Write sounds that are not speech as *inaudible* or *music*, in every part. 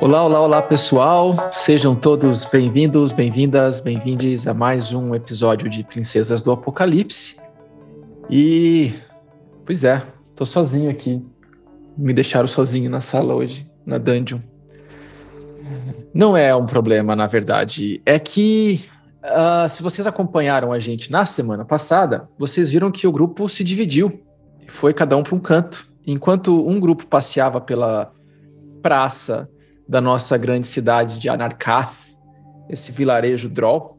Olá, olá, olá, pessoal. Sejam todos bem-vindos, bem-vindas, bem-vindes a mais um episódio de Princesas do Apocalipse. E, pois é, tô sozinho aqui. Me deixaram sozinho na sala hoje, na dungeon. Não é um problema, na verdade. É que, uh, se vocês acompanharam a gente na semana passada, vocês viram que o grupo se dividiu. Foi cada um para um canto. Enquanto um grupo passeava pela praça da nossa grande cidade de Anarkath, esse vilarejo Droll,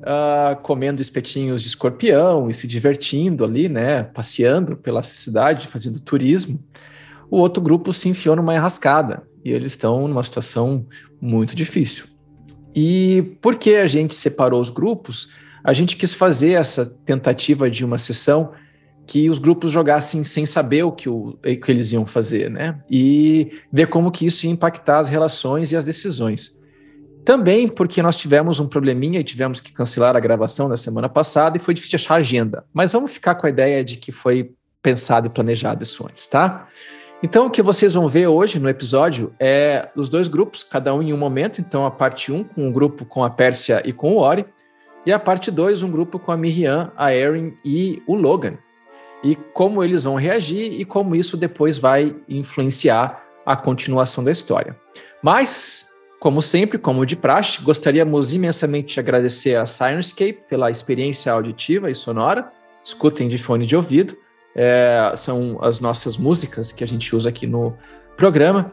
uh, comendo espetinhos de escorpião e se divertindo ali, né, passeando pela cidade, fazendo turismo. O outro grupo se enfiou numa enrascada e eles estão numa situação muito difícil. E por que a gente separou os grupos? A gente quis fazer essa tentativa de uma sessão que os grupos jogassem sem saber o que, o, que eles iam fazer, né? E ver como que isso ia impactar as relações e as decisões. Também porque nós tivemos um probleminha e tivemos que cancelar a gravação na semana passada e foi difícil achar agenda. Mas vamos ficar com a ideia de que foi pensado e planejado isso antes, tá? Então, o que vocês vão ver hoje no episódio é os dois grupos, cada um em um momento. Então, a parte 1 com o grupo com a Pérsia e com o Ori, e a parte 2, um grupo com a Miriam, a Erin e o Logan e como eles vão reagir e como isso depois vai influenciar a continuação da história. Mas, como sempre, como de praxe, gostaríamos imensamente de agradecer a Sirenscape pela experiência auditiva e sonora. Escutem de fone de ouvido. É, são as nossas músicas que a gente usa aqui no programa.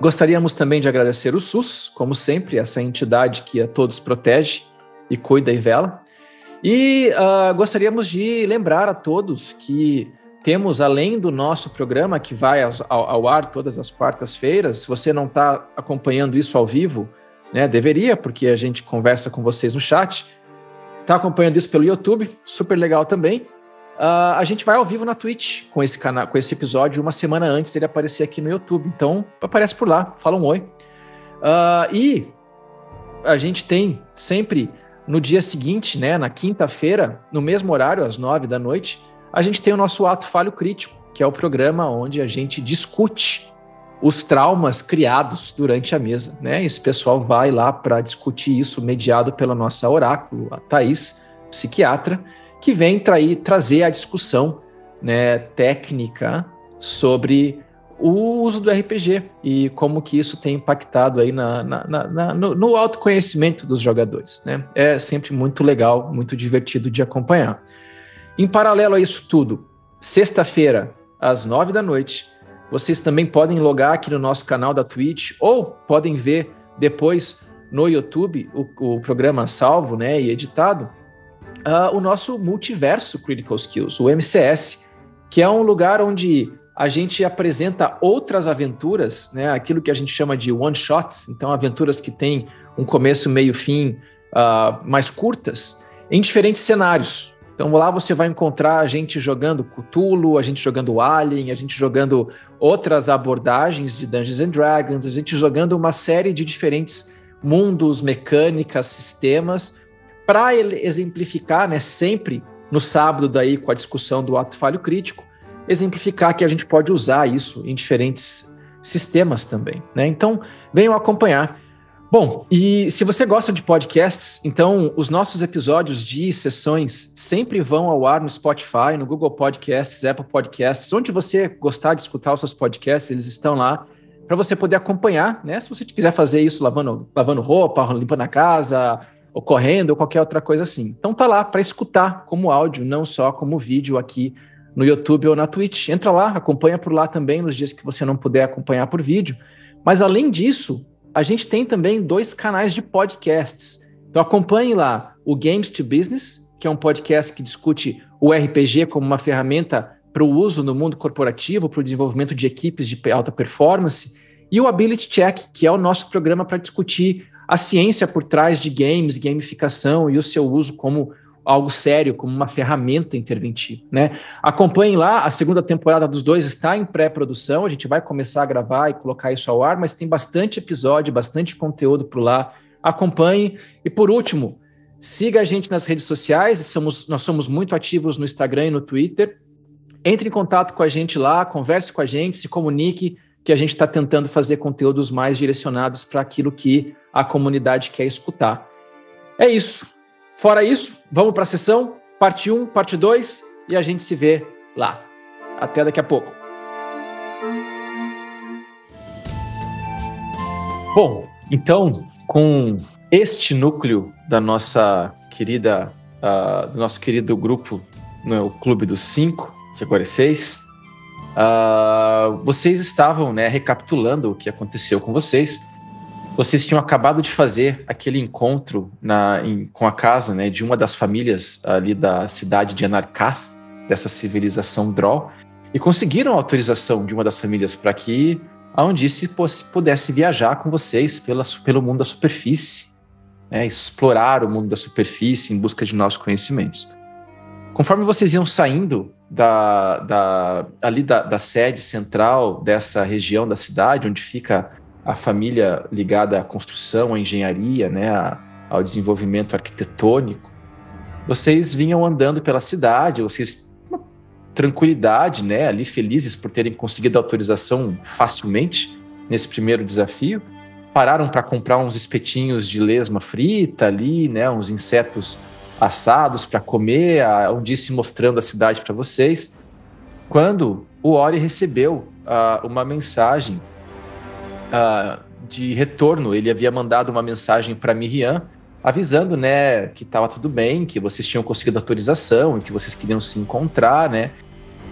Gostaríamos também de agradecer o SUS, como sempre, essa entidade que a todos protege e cuida e vela. E uh, gostaríamos de lembrar a todos que temos, além do nosso programa, que vai ao, ao ar todas as quartas-feiras, se você não está acompanhando isso ao vivo, né, deveria, porque a gente conversa com vocês no chat, está acompanhando isso pelo YouTube, super legal também. Uh, a gente vai ao vivo na Twitch com esse canal, com esse episódio uma semana antes dele aparecer aqui no YouTube. Então aparece por lá, fala um oi. Uh, e a gente tem sempre no dia seguinte, né, na quinta-feira, no mesmo horário, às nove da noite, a gente tem o nosso ato falho crítico, que é o programa onde a gente discute os traumas criados durante a mesa, né? Esse pessoal vai lá para discutir isso, mediado pela nossa oráculo, a Thaís, psiquiatra, que vem trair, trazer a discussão né, técnica sobre o uso do RPG e como que isso tem impactado aí na, na, na, no, no, autoconhecimento dos jogadores. Né? É sempre muito legal, muito divertido de acompanhar. Em paralelo a isso tudo, sexta-feira, às nove da noite, vocês também podem logar aqui no nosso canal da Twitch ou podem ver depois no YouTube o, o programa salvo né, e editado, uh, o nosso Multiverso Critical Skills, o MCS, que é um lugar onde a gente apresenta outras aventuras, né, aquilo que a gente chama de one shots, então aventuras que têm um começo, meio, fim, uh, mais curtas, em diferentes cenários. Então lá você vai encontrar a gente jogando Cthulhu, a gente jogando Alien, a gente jogando outras abordagens de Dungeons and Dragons, a gente jogando uma série de diferentes mundos, mecânicas, sistemas, para exemplificar, né, sempre no sábado daí com a discussão do ato falho crítico, exemplificar que a gente pode usar isso em diferentes sistemas também. Né? Então, venham acompanhar. Bom, e se você gosta de podcasts, então os nossos episódios de sessões sempre vão ao ar no Spotify, no Google Podcasts, Apple Podcasts, onde você gostar de escutar os seus podcasts, eles estão lá para você poder acompanhar, né? Se você quiser fazer isso lavando, lavando roupa, limpando a casa, ou correndo, ou qualquer outra coisa assim. Então tá lá para escutar como áudio, não só como vídeo aqui no YouTube ou na Twitch. Entra lá, acompanha por lá também nos dias que você não puder acompanhar por vídeo. Mas além disso, a gente tem também dois canais de podcasts. Então acompanhe lá o Games to Business, que é um podcast que discute o RPG como uma ferramenta para o uso no mundo corporativo, para o desenvolvimento de equipes de alta performance, e o Ability Check, que é o nosso programa para discutir a ciência por trás de games, gamificação e o seu uso como algo sério, como uma ferramenta interventiva. Né? Acompanhem lá, a segunda temporada dos dois está em pré-produção, a gente vai começar a gravar e colocar isso ao ar, mas tem bastante episódio, bastante conteúdo por lá. Acompanhe. E por último, siga a gente nas redes sociais, somos, nós somos muito ativos no Instagram e no Twitter. Entre em contato com a gente lá, converse com a gente, se comunique que a gente está tentando fazer conteúdos mais direcionados para aquilo que a comunidade quer escutar. É isso. Fora isso, vamos para a sessão, parte 1, parte 2, e a gente se vê lá. Até daqui a pouco. Bom, então, com este núcleo da nossa querida, uh, do nosso querido grupo, né, Clube dos Cinco, que agora é seis, uh, vocês estavam né, recapitulando o que aconteceu com vocês. Vocês tinham acabado de fazer aquele encontro na, em, com a casa né, de uma das famílias ali da cidade de Anarkath, dessa civilização Droll, e conseguiram a autorização de uma das famílias para que a Undice pudesse viajar com vocês pela, pelo mundo da superfície, né, explorar o mundo da superfície em busca de novos conhecimentos. Conforme vocês iam saindo da, da, ali da, da sede central dessa região da cidade, onde fica a família ligada à construção, à engenharia, né, a, ao desenvolvimento arquitetônico, vocês vinham andando pela cidade, vocês tranquilidade, né, ali felizes por terem conseguido a autorização facilmente nesse primeiro desafio. Pararam para comprar uns espetinhos de lesma frita ali, né, uns insetos assados para comer, um disse mostrando a cidade para vocês. Quando o Ori recebeu uh, uma mensagem uh, de retorno, ele havia mandado uma mensagem para Miriam avisando, né, que estava tudo bem, que vocês tinham conseguido autorização e que vocês queriam se encontrar, né?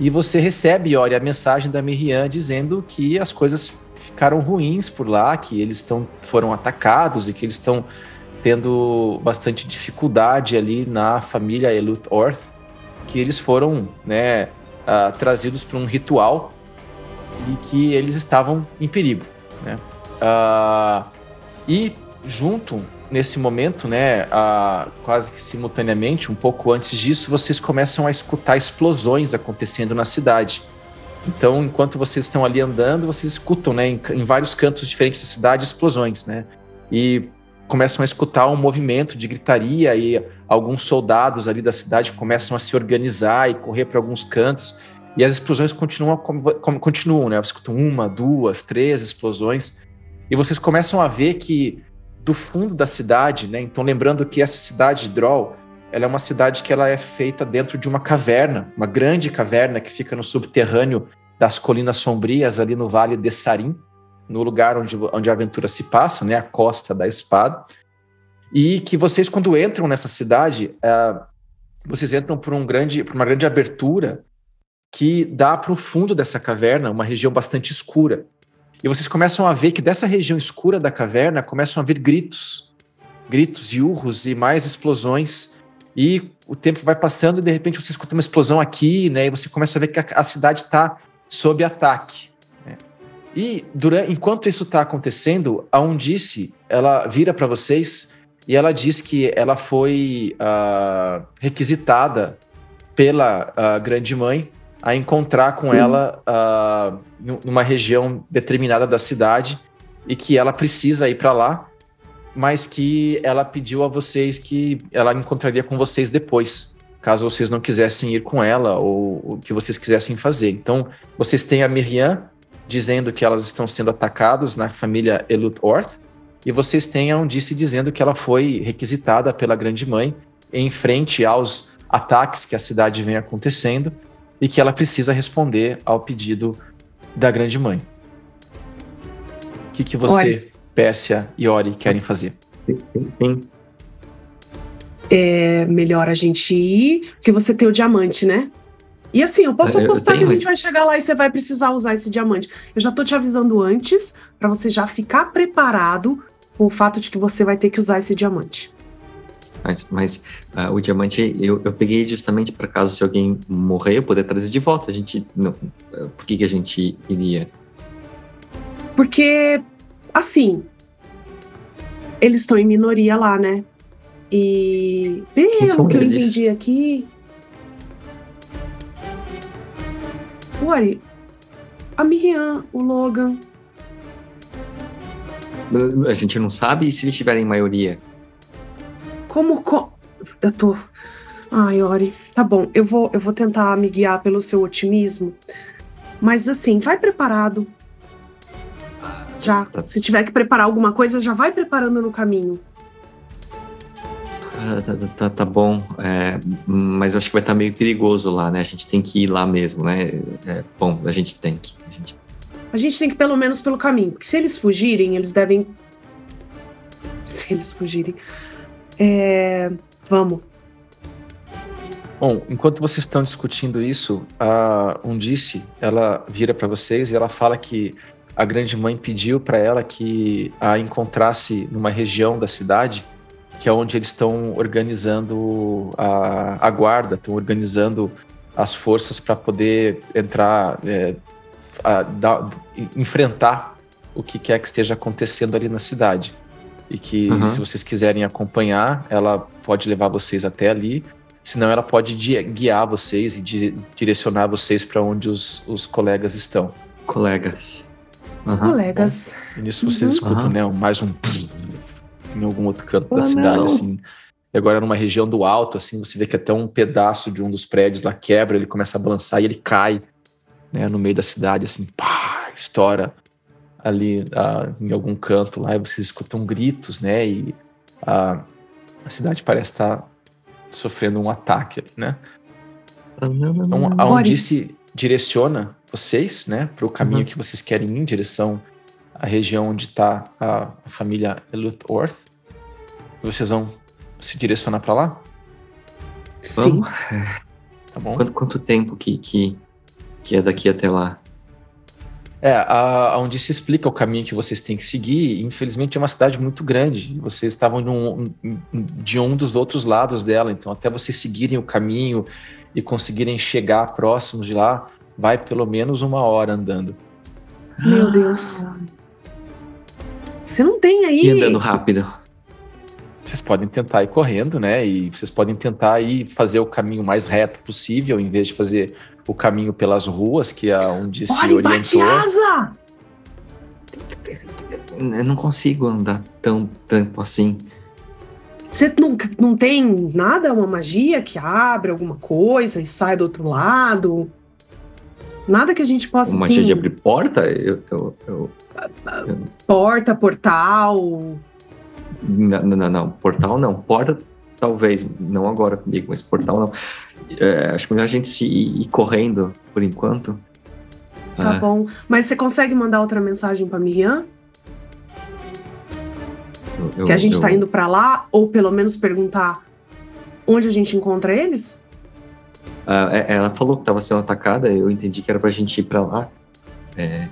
E você recebe, olha, a mensagem da Miriam dizendo que as coisas ficaram ruins por lá, que eles estão foram atacados e que eles estão tendo bastante dificuldade ali na família Eluth Orth, que eles foram, né, uh, trazidos para um ritual e que eles estavam em perigo, né? Uh, e junto nesse momento, né, a, quase que simultaneamente, um pouco antes disso, vocês começam a escutar explosões acontecendo na cidade. Então, enquanto vocês estão ali andando, vocês escutam, né, em, em vários cantos diferentes da cidade, explosões, né? E começam a escutar um movimento de gritaria e alguns soldados ali da cidade começam a se organizar e correr para alguns cantos. E as explosões continuam, continuam, né? Vocês escutam uma, duas, três explosões. E vocês começam a ver que do fundo da cidade, né? Então lembrando que essa cidade de Droll, ela é uma cidade que ela é feita dentro de uma caverna, uma grande caverna que fica no subterrâneo das Colinas Sombrias, ali no Vale de Sarim, no lugar onde, onde a aventura se passa, né? A Costa da Espada. E que vocês, quando entram nessa cidade, uh, vocês entram por, um grande, por uma grande abertura que dá para o fundo dessa caverna, uma região bastante escura. E vocês começam a ver que dessa região escura da caverna começam a vir gritos, gritos e urros e mais explosões. E o tempo vai passando e de repente você escuta uma explosão aqui, né? E você começa a ver que a, a cidade está sob ataque. Né? E durante, enquanto isso está acontecendo, a Undice ela vira para vocês e ela diz que ela foi uh, requisitada pela uh, grande mãe a encontrar com uhum. ela uh, numa região determinada da cidade e que ela precisa ir para lá, mas que ela pediu a vocês que ela encontraria com vocês depois, caso vocês não quisessem ir com ela ou o que vocês quisessem fazer. Então, vocês têm a Miriam dizendo que elas estão sendo atacadas na família Elut Orth, e vocês têm a Undice dizendo que ela foi requisitada pela Grande Mãe em frente aos ataques que a cidade vem acontecendo e que ela precisa responder ao pedido da grande mãe. O que, que você, Ori. Pérsia e Ori querem fazer? Sim, sim. É melhor a gente ir, porque você tem o diamante, né? E assim, eu posso apostar que a gente vai chegar lá e você vai precisar usar esse diamante. Eu já tô te avisando antes, para você já ficar preparado com o fato de que você vai ter que usar esse diamante. Mas, mas uh, o diamante eu, eu peguei justamente para caso se alguém morrer, eu poder trazer de volta. A gente. Não, por que, que a gente iria? Porque, assim. Eles estão em minoria lá, né? E. Pelo que eu entendi aqui. O Ari. A Miriam, o Logan. A gente não sabe se eles tiverem maioria. Como. Co... Eu tô. Ai, Ori, tá bom. Eu vou, eu vou tentar me guiar pelo seu otimismo. Mas assim, vai preparado. Já. Tá. Se tiver que preparar alguma coisa, já vai preparando no caminho. Ah, tá, tá, tá, bom, é, mas eu acho que vai estar tá meio perigoso lá, né? A gente tem que ir lá mesmo, né? É, bom, a gente tem que. A gente... a gente tem que pelo menos pelo caminho, porque se eles fugirem, eles devem. Se eles fugirem. É... Vamos. Bom, enquanto vocês estão discutindo isso, a Undice, ela vira para vocês e ela fala que a grande mãe pediu para ela que a encontrasse numa região da cidade que é onde eles estão organizando a, a guarda, estão organizando as forças para poder entrar, é, a, da, enfrentar o que quer que esteja acontecendo ali na cidade. E que uhum. se vocês quiserem acompanhar, ela pode levar vocês até ali, senão ela pode guiar vocês e di direcionar vocês para onde os, os colegas estão. Colegas. Uhum. Colegas. Bom, e nisso vocês uhum. escutam, né? Mais um *laughs* em algum outro canto oh, da cidade, não. assim. E agora numa região do alto, assim, você vê que até um pedaço de um dos prédios lá quebra, ele começa a balançar e ele cai, né, no meio da cidade, assim, pá, estoura ali uh, em algum canto lá, e vocês escutam gritos, né, e uh, a cidade parece estar sofrendo um ataque, né. Então, aonde se direciona vocês, né, para o caminho uhum. que vocês querem ir em direção à região onde está a, a família Eluthorth, vocês vão se direcionar para lá? Sim. Tá bom. Quanto, quanto tempo que, que, que é daqui até lá? É, a, onde se explica o caminho que vocês têm que seguir, infelizmente é uma cidade muito grande. Vocês estavam num, de um dos outros lados dela, então até vocês seguirem o caminho e conseguirem chegar próximos de lá, vai pelo menos uma hora andando. Meu Deus. Você não tem aí. E andando rápido. Vocês podem tentar ir correndo, né? E vocês podem tentar ir fazer o caminho mais reto possível, em vez de fazer o caminho pelas ruas, que é onde Olha, se orientou. asa! Eu não consigo andar tão tempo assim. Você não, não tem nada, uma magia que abre alguma coisa e sai do outro lado? Nada que a gente possa. Uma magia assim, de abrir porta? Eu, eu, eu, eu... Porta, portal. Não, não, não, portal não. Porta, talvez, não agora comigo, mas portal não. É, acho melhor a gente ir, ir correndo por enquanto. Tá é. bom. Mas você consegue mandar outra mensagem pra Miriam? Eu, que a gente eu... tá indo para lá, ou pelo menos perguntar onde a gente encontra eles? Uh, ela falou que estava sendo atacada, eu entendi que era pra gente ir para lá. É,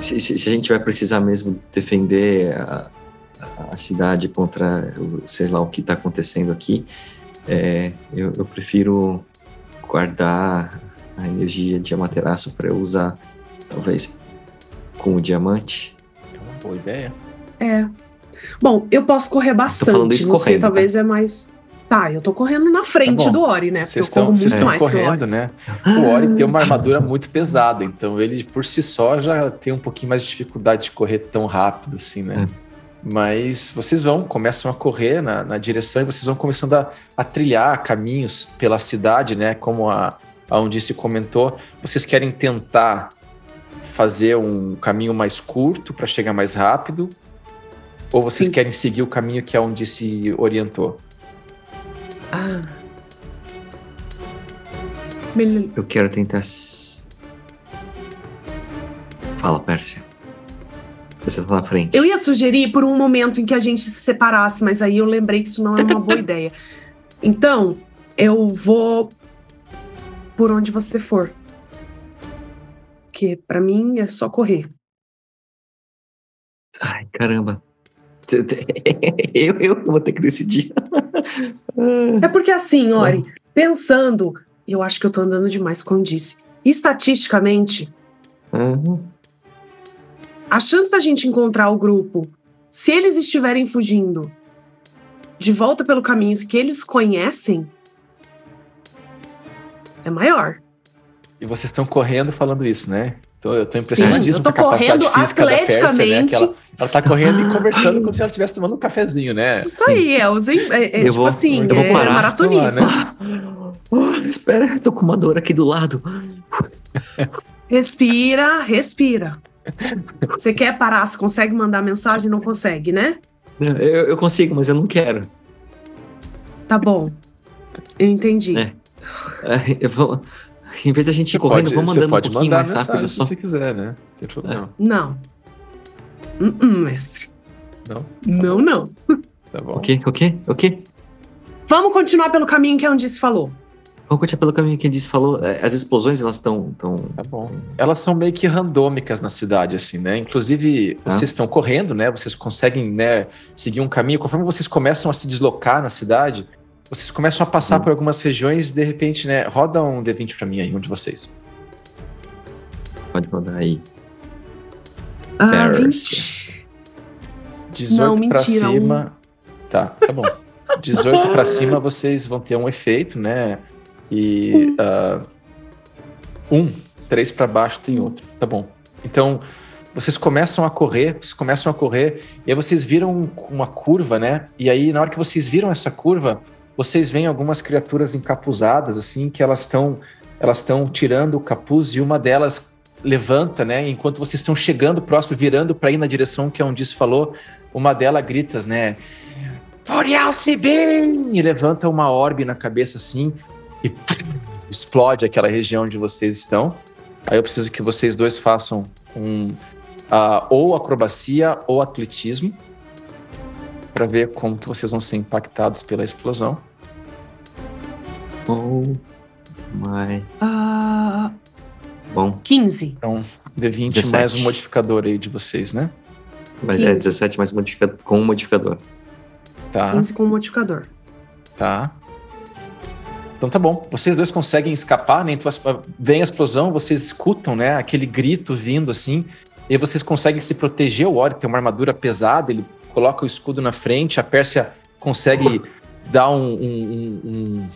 se, se, se, a gente vai precisar mesmo defender a, a cidade contra, sei lá, o que está acontecendo aqui, é, eu, eu, prefiro guardar a energia de Amaterasu para eu usar, talvez, com o diamante. É uma boa ideia. É. Bom, eu posso correr bastante. Tô falando isso Você correndo, talvez tá? é mais. Tá, eu tô correndo na frente tá do Ori, né? Porque eu corro muito estão mais correndo, que o Ori. né? O Ori tem uma armadura muito pesada, então ele por si só já tem um pouquinho mais de dificuldade de correr tão rápido assim, né? Hum. Mas vocês vão, começam a correr na, na direção e vocês vão começando a, a, trilhar caminhos pela cidade, né? Como a, a Undice comentou, vocês querem tentar fazer um caminho mais curto para chegar mais rápido? Ou vocês Sim. querem seguir o caminho que a Undice orientou? Ah. Eu quero tentar. Fala, Pérsia. Você tá na frente. Eu ia sugerir por um momento em que a gente se separasse, mas aí eu lembrei que isso não é uma boa *laughs* ideia. Então, eu vou por onde você for. Que para mim é só correr. Ai, caramba. *laughs* Eu, eu vou ter que decidir. *laughs* É porque assim, Ori, pensando, eu acho que eu tô andando demais, como disse. Estatisticamente, uhum. A chance da gente encontrar o grupo, se eles estiverem fugindo de volta pelo caminho que eles conhecem, é maior. E vocês estão correndo falando isso, né? Então eu tô impressionadíssimo Sim, eu tô correndo atleticamente. Pérsia, né? ela, ela tá correndo e *laughs* conversando como se ela estivesse tomando um cafezinho, né? Isso Sim. aí, é, os, é, é tipo vou, assim, eu vou é parar, maratonista. Né? Oh, espera, tô com uma dor aqui do lado. Respira, respira. Você quer parar? Você consegue mandar mensagem? Não consegue, né? Eu, eu consigo, mas eu não quero. Tá bom. Eu entendi. É. É, eu vou, em vez da gente ir correndo, vamos mandando um pouquinho mais rápido só. Se você quiser, né? Tem problema. Não. Uh -uh, mestre. Não? Tá não, bom. não. Tá bom. O quê? O quê? O quê? Vamos continuar pelo caminho que a Andice falou. Continuar pelo caminho que a Andice falou. É, As explosões, elas estão... Tão... Tá bom. Elas são meio que randômicas na cidade, assim, né? Inclusive, Ah. vocês estão correndo, né? Vocês conseguem, né, seguir um caminho. Conforme vocês começam a se deslocar na cidade, vocês começam a passar Hum. por algumas regiões e, de repente, né? Roda um D20 pra mim aí, um de vocês. Pode rodar aí. Ah, Paris. 20. 18 Não, pra mentira, cima. Tá, tá bom. *laughs* 18 pra cima vocês vão ter um efeito, né? E. ah, um. Três pra baixo tem outro. Tá bom. Então, vocês começam a correr, vocês começam a correr, e aí vocês viram um- uma curva, né? E aí, na hora que vocês viram essa curva, vocês veem algumas criaturas encapuzadas, assim, que elas estão elas estão tirando o capuz e uma delas levanta, né? Enquanto vocês estão chegando próximo, virando para ir na direção que a Undice falou, uma delas grita, né? Boreal-se bem! E levanta uma orbe na cabeça assim e explode aquela região onde vocês estão. Aí eu preciso que vocês dois façam um ah, ou acrobacia ou atletismo para ver como que vocês vão ser impactados pela explosão. Oh my... Ah, Bom, 15. Então, D20 17. mais um modificador aí de vocês, né? mas é 15. 17 mais modificador, com um modificador. Tá. 15 com modificador. Tá. Então tá bom. Vocês dois conseguem escapar, né? Então, vem a explosão, vocês escutam, né? Aquele grito vindo assim. E vocês conseguem se proteger. O Ori tem uma armadura pesada, ele coloca o escudo na frente. A Pérsia consegue dar um. um- um-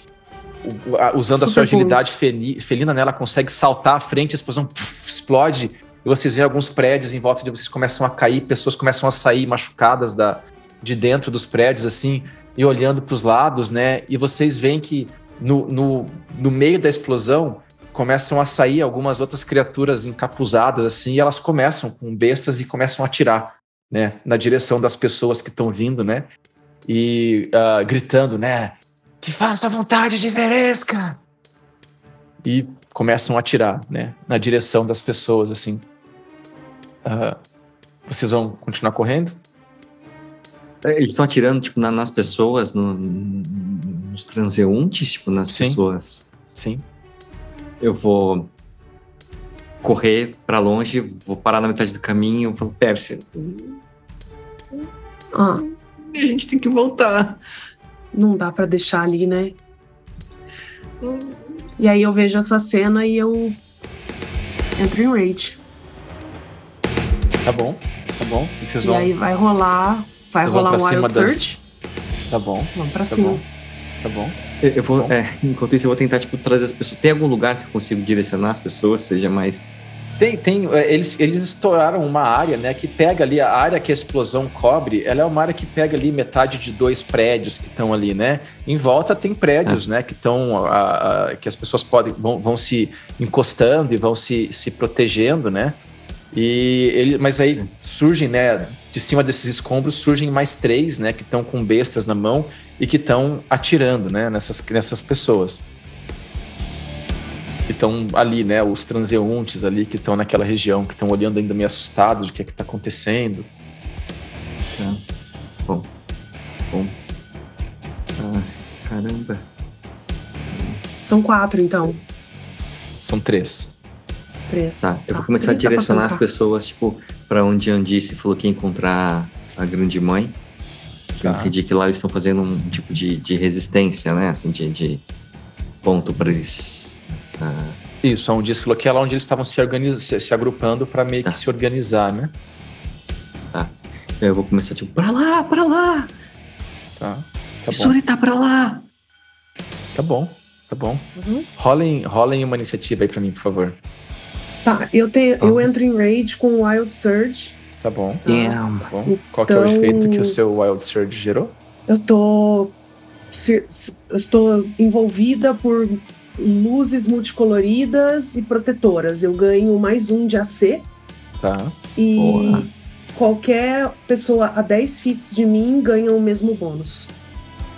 um- a- usando a sua Super agilidade feli- felina, né? Ela consegue saltar à frente, a explosão puf, explode. E vocês veem alguns prédios em volta de vocês começam a cair, pessoas começam a sair machucadas da, de dentro dos prédios, assim e olhando para os lados, né? E vocês veem que no, no, no meio da explosão começam a sair algumas outras criaturas encapuzadas, assim, e elas começam com bestas e começam a atirar, né? Na direção das pessoas que estão vindo, né? E ah, gritando, né? Que faça a vontade de Veresca! E começam a atirar, né? Na direção das pessoas, assim. Ah, vocês vão continuar correndo? É, Eles estão atirando, tipo, na- nas pessoas, no- nos transeuntes, tipo, nas Sim. pessoas. Sim. Eu vou correr pra longe, vou parar na metade do caminho, eu falo, Pérsia, Ah, a gente tem que voltar. não dá pra deixar ali, né? E aí eu vejo essa cena e eu entro em rage. Tá bom, tá bom. E vocês E vão. aí vai rolar, vai vão rolar um Wild das- Search. Tá bom, Vamos pra tá cima. bom. Tá bom. Eu, eu vou, Bom. é, enquanto isso, eu vou tentar, tipo, trazer as pessoas. Tem algum lugar que eu consigo direcionar as pessoas, seja mais. Tem, tem. é, Eles, eles estouraram uma área, né? Que pega ali, a área que a explosão cobre, ela é uma área que pega ali metade de dois prédios que estão ali, né? Em volta tem prédios, né? Que estão. que as pessoas podem vão, vão se encostando e vão se, se protegendo, né? E ele, mas aí surgem, né? De cima desses escombros surgem mais três, né? Que estão com bestas na mão e que estão atirando, né? Nessas, nessas pessoas. Que estão ali, né? Os transeuntes ali que estão naquela região, que estão olhando ainda meio assustados do que é que tá acontecendo. Tá. Bom. Bom. Ah, caramba. São quatro, então. São três. Três. Tá, eu vou começar a direcionar as pessoas, tipo, pra onde a Andice falou que ia encontrar a grande mãe. Que Eu Tá. entendi que lá eles estão fazendo um tipo de, de resistência, né? Assim, de, de ponto pra eles. ah, Isso, onde falou que é lá onde eles estavam se, se, se agrupando para meio Tá. que se organizar, né? eu vou começar, tipo, pra lá, pra lá! Tá. Tá. Suri tá pra lá! Tá bom. Tá bom. Uhum. Rolem, rolem uma iniciativa aí pra mim, por favor. Tá, eu, tenho, eu Uhum. entro em rage com Wild Surge. Tá bom. Damn. Tá bom. Qual que é o Então- efeito que o seu Wild Surge gerou? Eu tô. se- se- Eu estou envolvida por luzes multicoloridas e protetoras. Eu ganho mais um de AC Tá. E Boa. qualquer pessoa a 10 fits de mim ganha o mesmo bônus.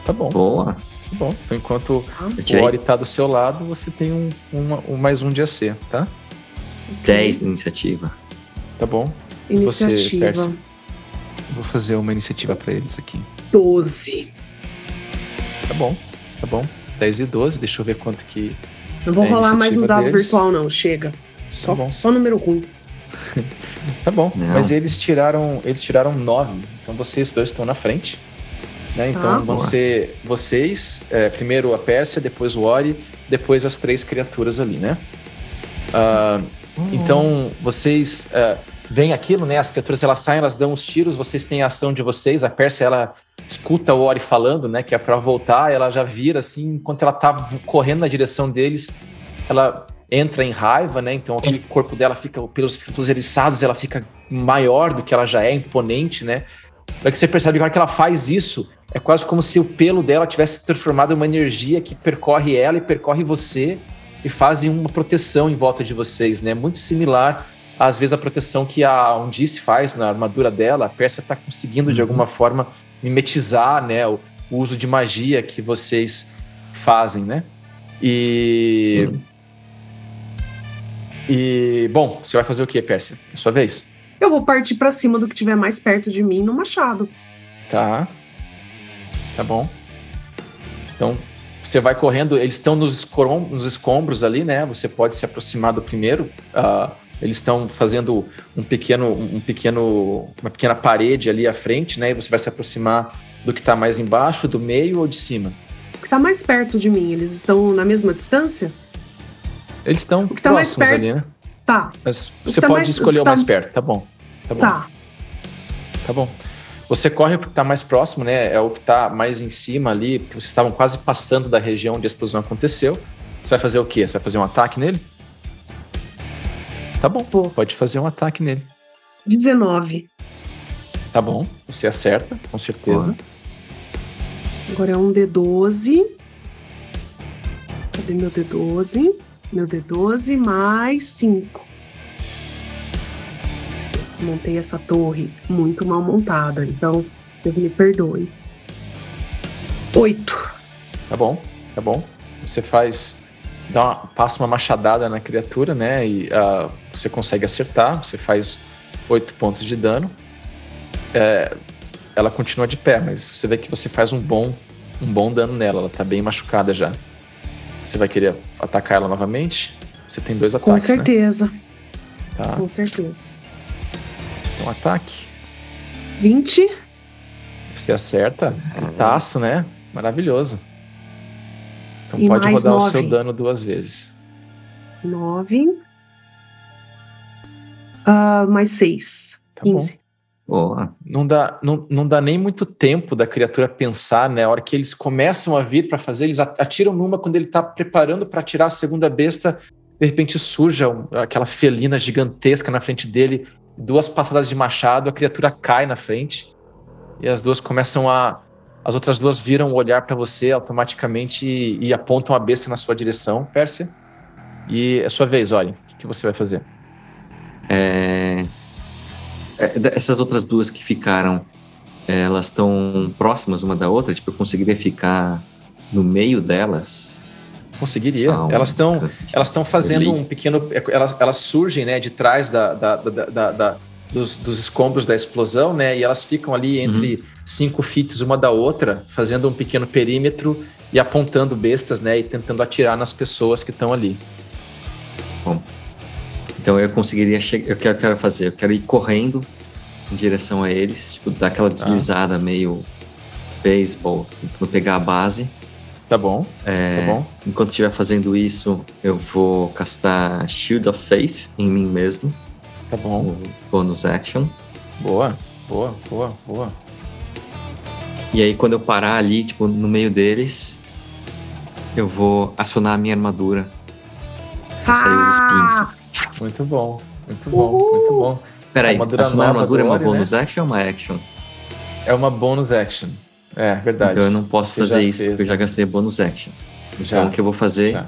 Tá bom. Boa. Tá bom. Então, enquanto ah, o Ori tá do seu lado, você tem um, uma, um mais um de AC, tá? 10 de iniciativa. Tá bom. Iniciativa. Você, Vou fazer uma iniciativa para eles aqui. 12. Tá bom, tá bom. 10 e 12, deixa eu ver quanto que. Não vou é rolar mais um dado deles. virtual, não. Chega. Tá só, tá só número ruim. *laughs* tá bom. Não. Mas eles tiraram. Eles tiraram 9. Então vocês dois estão na frente. Né? Então ah, vão boa. ser vocês, é, primeiro a Pérsia, depois o Ori, depois as três criaturas ali, né? Uh, uhum. Então vocês. Uh, vem aquilo, né? As criaturas elas saem, elas dão os tiros, vocês têm a ação de vocês. A Pérsia ela escuta o Ori falando, né? Que é para voltar, ela já vira assim, enquanto ela tá correndo na direção deles, ela entra em raiva, né? Então aquele corpo dela fica pelos fios eriçados, ela fica maior do que ela já é, imponente, né? Para que você percebe que a hora que ela faz isso, é quase como se o pelo dela tivesse transformado em uma energia que percorre ela e percorre você e fazem uma proteção em volta de vocês, né? Muito similar às vezes a proteção que a Undice faz na armadura dela, a Pérsia está conseguindo uhum. de alguma forma mimetizar, né, o, o, uso de magia que vocês fazem, né? E Sim. E bom, você vai fazer o que, Pérsia? É sua vez. Eu vou partir para cima do que tiver mais perto de mim no machado. Tá. Tá bom. Então, você vai correndo, eles estão nos, nos escombros ali, né? Você pode se aproximar do primeiro. Uh, eles estão fazendo um pequeno, um pequeno, uma pequena parede ali à frente, né? E você vai se aproximar do que está mais embaixo, do meio ou de cima? O que está mais perto de mim, eles estão na mesma distância? Eles estão tá próximos perto... ali, né? Tá. Mas você tá pode mais... escolher o, tá... mais perto, tá bom. Tá bom. Tá. Tá bom. Você corre porque está mais próximo, né? É o que está mais em cima ali, porque vocês estavam quase passando da região onde a explosão aconteceu. Você vai fazer o quê? Você vai fazer um ataque nele? Tá bom, pode fazer um ataque nele. 19. Tá bom, você acerta, com certeza. Agora é um D12. Cadê meu D12? Meu D12 mais 5. Montei essa torre muito mal montada, então vocês me perdoem. 8. Tá bom, tá bom. Você faz dá uma, passa uma machadada na criatura, né? E uh, você consegue acertar, você faz oito pontos de dano. É, ela continua de pé, mas você vê que você faz um bom, um bom dano nela. Ela tá bem machucada já. Você vai querer atacar ela novamente? Você tem dois ataques. Com né? certeza. Né? Tá. Com certeza. Um ataque. 20. Você acerta. Gritaço, né? Maravilhoso. Então e pode rodar nove. o seu dano duas vezes. 9. Uh, ah, mais 6. Tá 15. Boa. Não dá, não, não dá nem muito tempo da criatura pensar, né? A hora que eles começam a vir para fazer, eles atiram numa quando ele tá preparando para atirar a segunda besta. De repente surge aquela felina gigantesca na frente dele, duas passadas de machado, a criatura cai na frente e as duas começam a as outras duas viram o olhar para você automaticamente e, e, apontam a besta na sua direção, Pérsia. E é sua vez, olhem. O que, que você vai fazer? É... É, essas outras duas que ficaram, é, elas estão próximas uma da outra? Tipo, eu conseguiria ficar no meio delas? Conseguiria. Ah, elas estão elas estão fazendo um pequeno. Elas, elas surgem né, de trás da, da, da, da dos, dos, escombros da explosão, né? E elas ficam ali entre. Uhum cinco fits uma da outra, fazendo um pequeno perímetro e apontando bestas, né? E tentando atirar nas pessoas que estão ali. Bom, então eu conseguiria chegar. O que eu quero fazer? Eu quero ir correndo em direção a eles, tipo, dar aquela tá. deslizada meio baseball, tentando pegar a base. Tá bom. É, tá bom. Enquanto estiver fazendo isso, eu vou castar Shield of Faith em mim mesmo. Tá bom. Bonus action. Boa, boa, boa, boa. E aí, quando eu parar ali, tipo, no meio deles, eu vou acionar a minha armadura. Pra sair os espinhos. Muito bom, muito bom, Uhul. muito bom. Peraí, acionar a armadura é uma bonus né? action ou uma action? É uma bonus action. É, verdade. Então eu não posso fazer isso, fez, porque eu já gastei bonus action. Já. Então o que eu vou fazer já.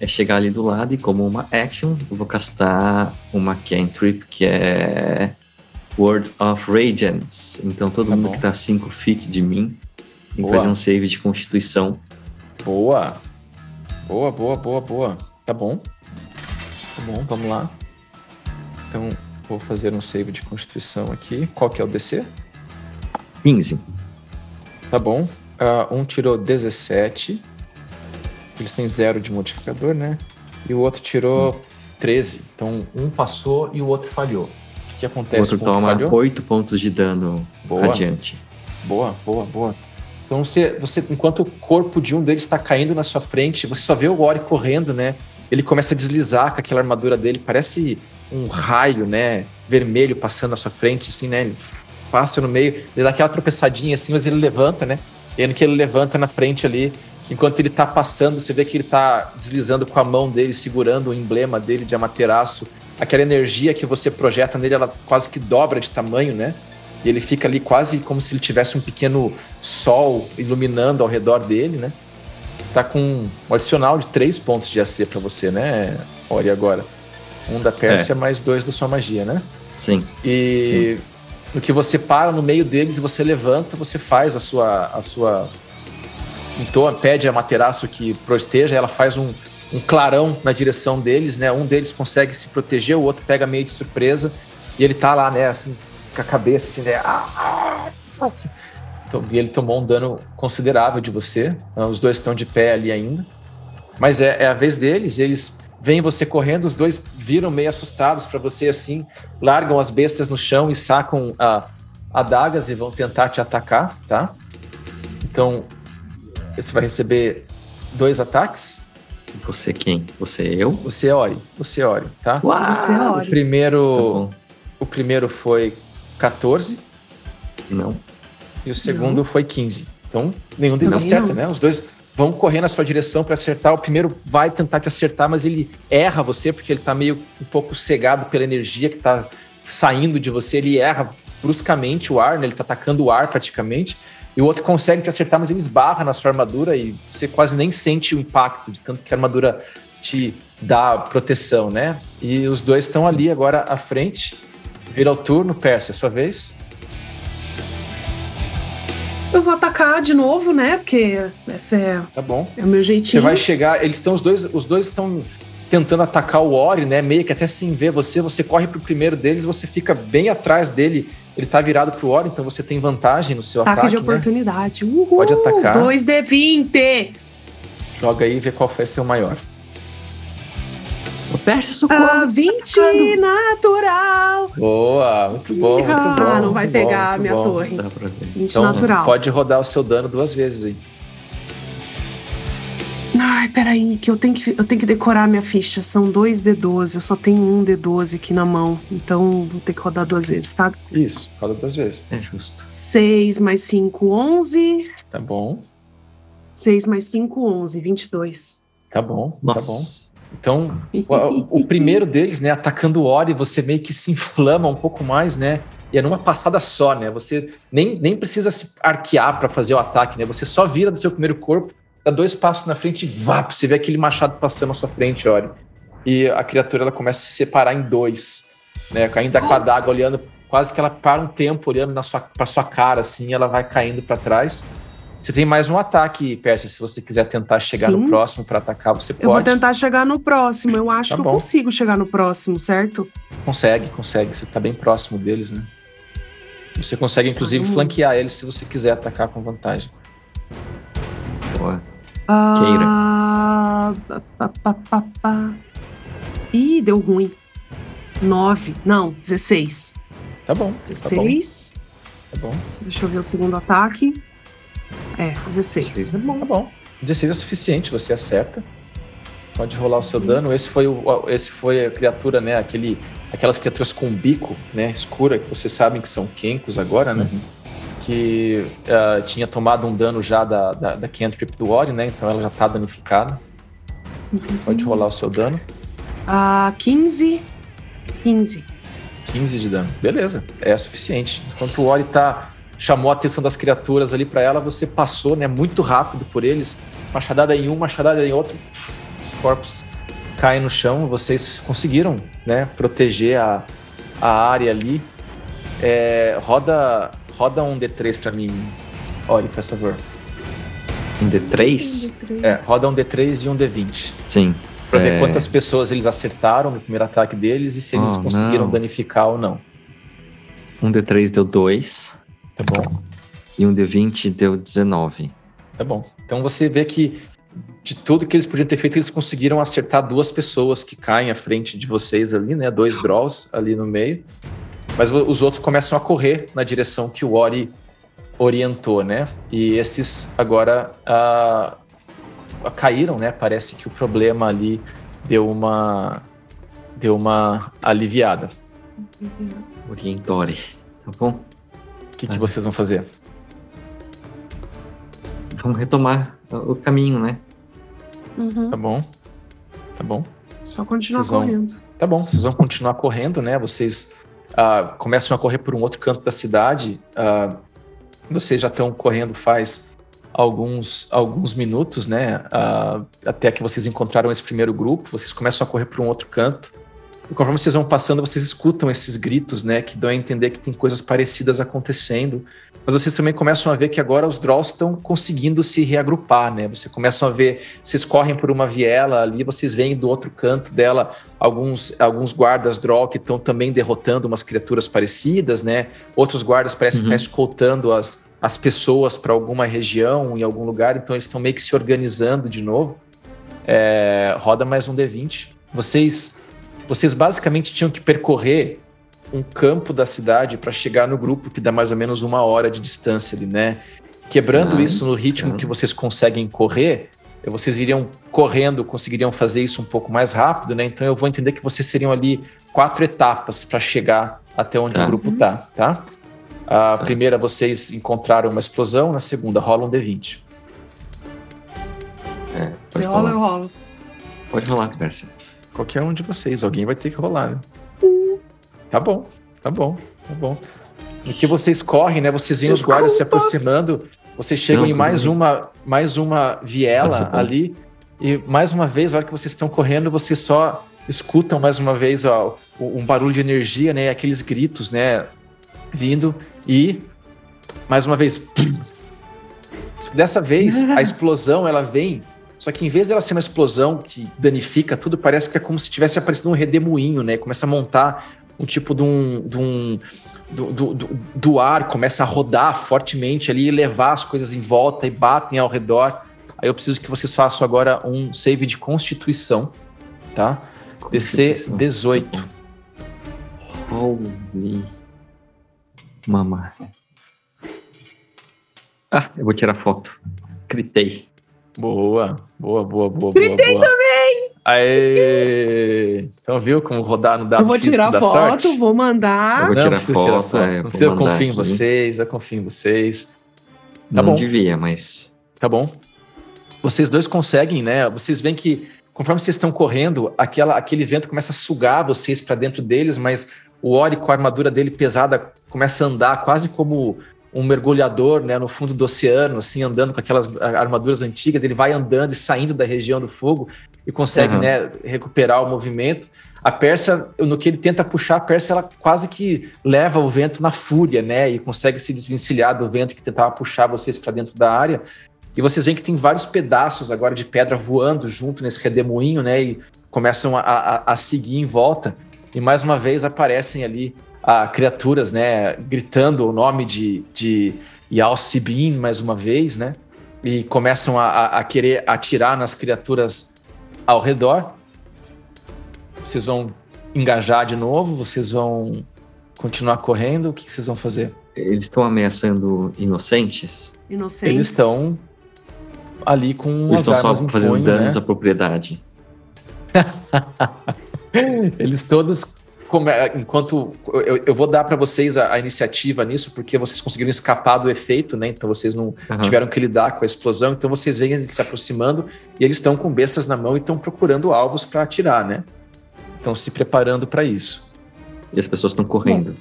é chegar ali do lado e como uma action, eu vou castar uma cantrip que é Word of Radiance. Então todo tá mundo bom. que tá a 5 feet de mim tem que fazer um save de constituição. Boa. Boa, boa, boa, boa. Tá bom. Tá bom, vamos lá. Então, vou fazer um save de constituição aqui. Qual que é o DC? 15. Tá bom. Uh, um tirou 17. Eles têm zero de modificador, né? E o outro tirou hum. 13. Então, um passou e o outro falhou. O que, acontece? O outro toma 8 pontos de dano boa. adiante. Boa, boa, boa. Então, você, você, enquanto o corpo de um deles está caindo na sua frente, você só vê o Ori correndo, né? Ele começa a deslizar com aquela armadura dele, parece um raio, né? Vermelho passando na sua frente, assim, né? Ele passa no meio, ele dá aquela tropeçadinha assim, mas ele levanta, né? E no que ele levanta na frente ali, enquanto ele tá passando, você vê que ele tá deslizando com a mão dele, segurando o emblema dele de Amaterasu. Aquela energia que você projeta nele, ela quase que dobra de tamanho, né? E ele fica ali quase como se ele tivesse um pequeno sol iluminando ao redor dele, né? Tá com um adicional de três pontos de AC para você, né? Olha agora. Um da Pérsia é. mais dois da sua magia, né? Sim. E Sim no que você para no meio deles e você levanta, você faz a sua. A sua então pede a Materaço que proteja, ela faz um, um clarão na direção deles, né? Um deles consegue se proteger, o outro pega meio de surpresa e ele tá lá, né, assim, com a cabeça assim, né? Ah, ah, então, e ele tomou um dano considerável de você. Os dois estão de pé ali ainda. Mas é, é a vez deles, eles vem você correndo, os dois viram meio assustados para você assim, largam as bestas no chão e sacam a, adagas e vão tentar te atacar, tá? Então, você vai receber dois ataques. Você quem? Você eu? Você é Ori. Você é Ori, tá? Uau! Você é Ori. O primeiro, tá o primeiro foi 14. Não. E o segundo não. foi 15. Então, nenhum deles não, acerta, né? Os dois vão correr na sua direção para acertar. O primeiro vai tentar te acertar, mas ele erra você porque ele tá meio um pouco cegado pela energia que tá saindo de você. Ele erra bruscamente o ar, né? ele tá atacando o ar praticamente. E o outro consegue te acertar, mas ele esbarra na sua armadura e você quase nem sente o impacto, de tanto que a armadura te dá proteção, né? E os dois estão ali agora à frente. Vira o turno, Percy, é sua vez. Eu vou atacar de novo, né? Porque essa é, tá bom. é o meu jeitinho. Você vai chegar, eles estão, os dois, os dois estão tentando atacar o Ori, né? Meio que até sem ver você, você corre pro primeiro deles, você fica bem atrás dele. Ele tá virado pro Ori, então você tem vantagem no seu ataque. Ataque de né? oportunidade. Uhul, Pode atacar. 2D20. Joga aí e vê qual foi seu maior. Percy socorro. Ah, 20 tá natural. Boa, muito bom, muito bom. Ah, não vai pegar bom, a minha bom. torre. 20 então, natural. Pode rodar o seu dano duas vezes aí. Ai, peraí, que eu tenho que, eu tenho que decorar minha ficha. São dois D12, eu só tenho um D12 aqui na mão. Então vou ter que rodar duas vezes, tá? Isso, roda duas vezes. É justo. 6 mais 5, 11. Tá bom. 6 mais 5, 11, 22. Tá bom, Nossa. tá bom. Então, o, o, primeiro deles, né, atacando o Ori, você meio que se inflama um pouco mais, né? E é numa passada só, né? Você nem, nem precisa se arquear para fazer o ataque, né? Você só vira do seu primeiro corpo, dá dois passos na frente e vá, você vê aquele machado passando à sua frente, Ori. E a criatura ela começa a se separar em dois, né? Ainda com a daga olhando, quase que ela para um tempo olhando na sua, pra sua cara, assim, ela vai caindo para trás. Você tem mais um ataque, Percy. Se você quiser tentar chegar Sim. no próximo para atacar, você pode. Eu vou tentar chegar no próximo. Eu acho tá que bom. eu consigo chegar no próximo, certo? Consegue, consegue. Você tá bem próximo deles, né? Você consegue, inclusive, ah, flanquear eles se você quiser atacar com vantagem. Boa. Ah, Queira. Ih, deu ruim. 9. Não, 16. Tá bom. 16. Tá bom. Tá bom. Deixa eu ver o segundo ataque. É, 16. 16 é bom, tá bom. 16 é suficiente, você acerta. Pode rolar o seu uhum. dano. Esse foi, o, esse foi a criatura, né? Aquele, aquelas criaturas com bico, né? Escura, que vocês sabem que são Kenkos agora, né? Uhum. Que uh, tinha tomado um dano já da, da, da Cantrip do Ori, né? Então ela já tá danificada. Uhum. Pode rolar o seu dano. Ah, 15. 15. 15 de dano. Beleza, é suficiente. Enquanto o Ori tá chamou a atenção das criaturas ali para ela, você passou, né, muito rápido por eles, machadada em um, machadada em outro, os corpos caem no chão, vocês conseguiram, né, proteger a, a área ali. É, roda, roda um D3 pra mim, Ori, por favor. Um D3? É, roda um D3 e um D20. Sim. Pra é... ver quantas pessoas eles acertaram no primeiro ataque deles e se eles oh, conseguiram não. danificar ou não. Um D3 deu 2. Tá bom. E um D20 deu 19. Tá bom. Então você vê que de tudo que eles podiam ter feito, eles conseguiram acertar duas pessoas que caem à frente de vocês ali, né? Dois draws ali no meio. Mas os outros começam a correr na direção que o Ori orientou, né? E esses agora uh, caíram, né? Parece que o problema ali deu uma deu uma aliviada. Orientore, tá bom? O que, que ah. vocês vão fazer? Vamos retomar o caminho, né? Uhum. Tá bom. Tá bom. Só continuar vocês correndo. Vão... Tá bom, vocês vão continuar correndo, né? Vocês uh, começam a correr por um outro canto da cidade. Uh, vocês já estão correndo faz alguns, alguns minutos, né? Uh, até que vocês encontraram esse primeiro grupo. Vocês começam a correr por um outro canto. E conforme vocês vão passando, vocês escutam esses gritos, né? Que dão a entender que tem coisas parecidas acontecendo. Mas vocês também começam a ver que agora os Drolls estão conseguindo se reagrupar, né? Você começam a ver, vocês correm por uma viela ali, vocês veem do outro canto dela alguns, alguns guardas Droll que estão também derrotando umas criaturas parecidas, né? Outros guardas parecem uhum. que estão escoltando as, as pessoas para alguma região, em algum lugar, então eles estão meio que se organizando de novo. É, roda mais um D20. Vocês vocês basicamente tinham que percorrer um campo da cidade para chegar no grupo que dá mais ou menos uma hora de distância ali, né? Quebrando ah, isso no ritmo que vocês conseguem correr, vocês iriam correndo, conseguiriam fazer isso um pouco mais rápido, né? Então eu vou entender que vocês seriam ali quatro etapas para chegar até onde tá. o grupo tá, tá? A tá. primeira vocês encontraram uma explosão, na segunda rola um D20. É, Você rola, eu rolo. Pode rolar, Pérsia. Qualquer um de vocês, alguém vai ter que rolar, né? Tá bom, tá bom, tá bom. E que vocês correm, né? Vocês veem Desculpa. os guardas se aproximando, vocês chegam Não, em mais bem. uma, mais uma viela ali, e mais uma vez, a hora que vocês estão correndo, vocês só escutam mais uma vez ó, um barulho de energia, né? Aqueles gritos, né? Vindo e mais uma vez. *laughs* Dessa vez, a *laughs* explosão ela vem só que em vez dela ser uma explosão que danifica tudo, parece que é como se tivesse aparecido um redemoinho, né? Começa a montar um tipo de um. De um do, do, do, do ar começa a rodar fortemente ali e levar as coisas em volta e batem ao redor. Aí eu preciso que vocês façam agora um save de constituição, tá? DC 18. Holy mama. Ah, eu vou tirar foto. Gritei. Boa, boa, boa, boa. Gritei boa, também! Aê! Então viu como rodar no dado Eu vou tirar foto, sorte? vou mandar. Eu vou tirar não foto, tirar foto. É, não precisa, eu confio em vocês, eu confio em vocês. Tá não bom. devia, mas... Tá bom. Vocês dois conseguem, né? Vocês veem que conforme vocês estão correndo, aquela, aquele vento começa a sugar vocês para dentro deles, mas o Ori com a armadura dele pesada começa a andar quase como um mergulhador né, no fundo do oceano, assim, andando com aquelas armaduras antigas, ele vai andando e saindo da região do fogo e consegue uhum. né, recuperar o movimento. A Pérsia, no que ele tenta puxar, a Pérsia ela quase que leva o vento na fúria, né? E consegue se desvencilhar do vento que tentava puxar vocês para dentro da área. E vocês veem que tem vários pedaços agora de pedra voando junto nesse redemoinho, né? E começam a, a, a seguir em volta. E mais uma vez aparecem ali a criaturas, né, gritando o nome de, de Yal Sibin mais uma vez, né, e começam a, a, querer atirar nas criaturas ao redor. Vocês vão engajar de novo? Vocês vão continuar correndo? O que, que vocês vão fazer? Eles estão ameaçando inocentes? Inocentes. Eles estão ali com Eles estão só fazendo punho, danos né? à propriedade. *laughs* Eles todos como é, enquanto eu, eu, vou dar para vocês a, a, iniciativa nisso, porque vocês conseguiram escapar do efeito, né? Então vocês não uhum. tiveram que lidar com a explosão. Então vocês veem eles se aproximando e eles estão com bestas na mão e estão procurando alvos para atirar, né? Estão se preparando para isso. E as pessoas estão correndo.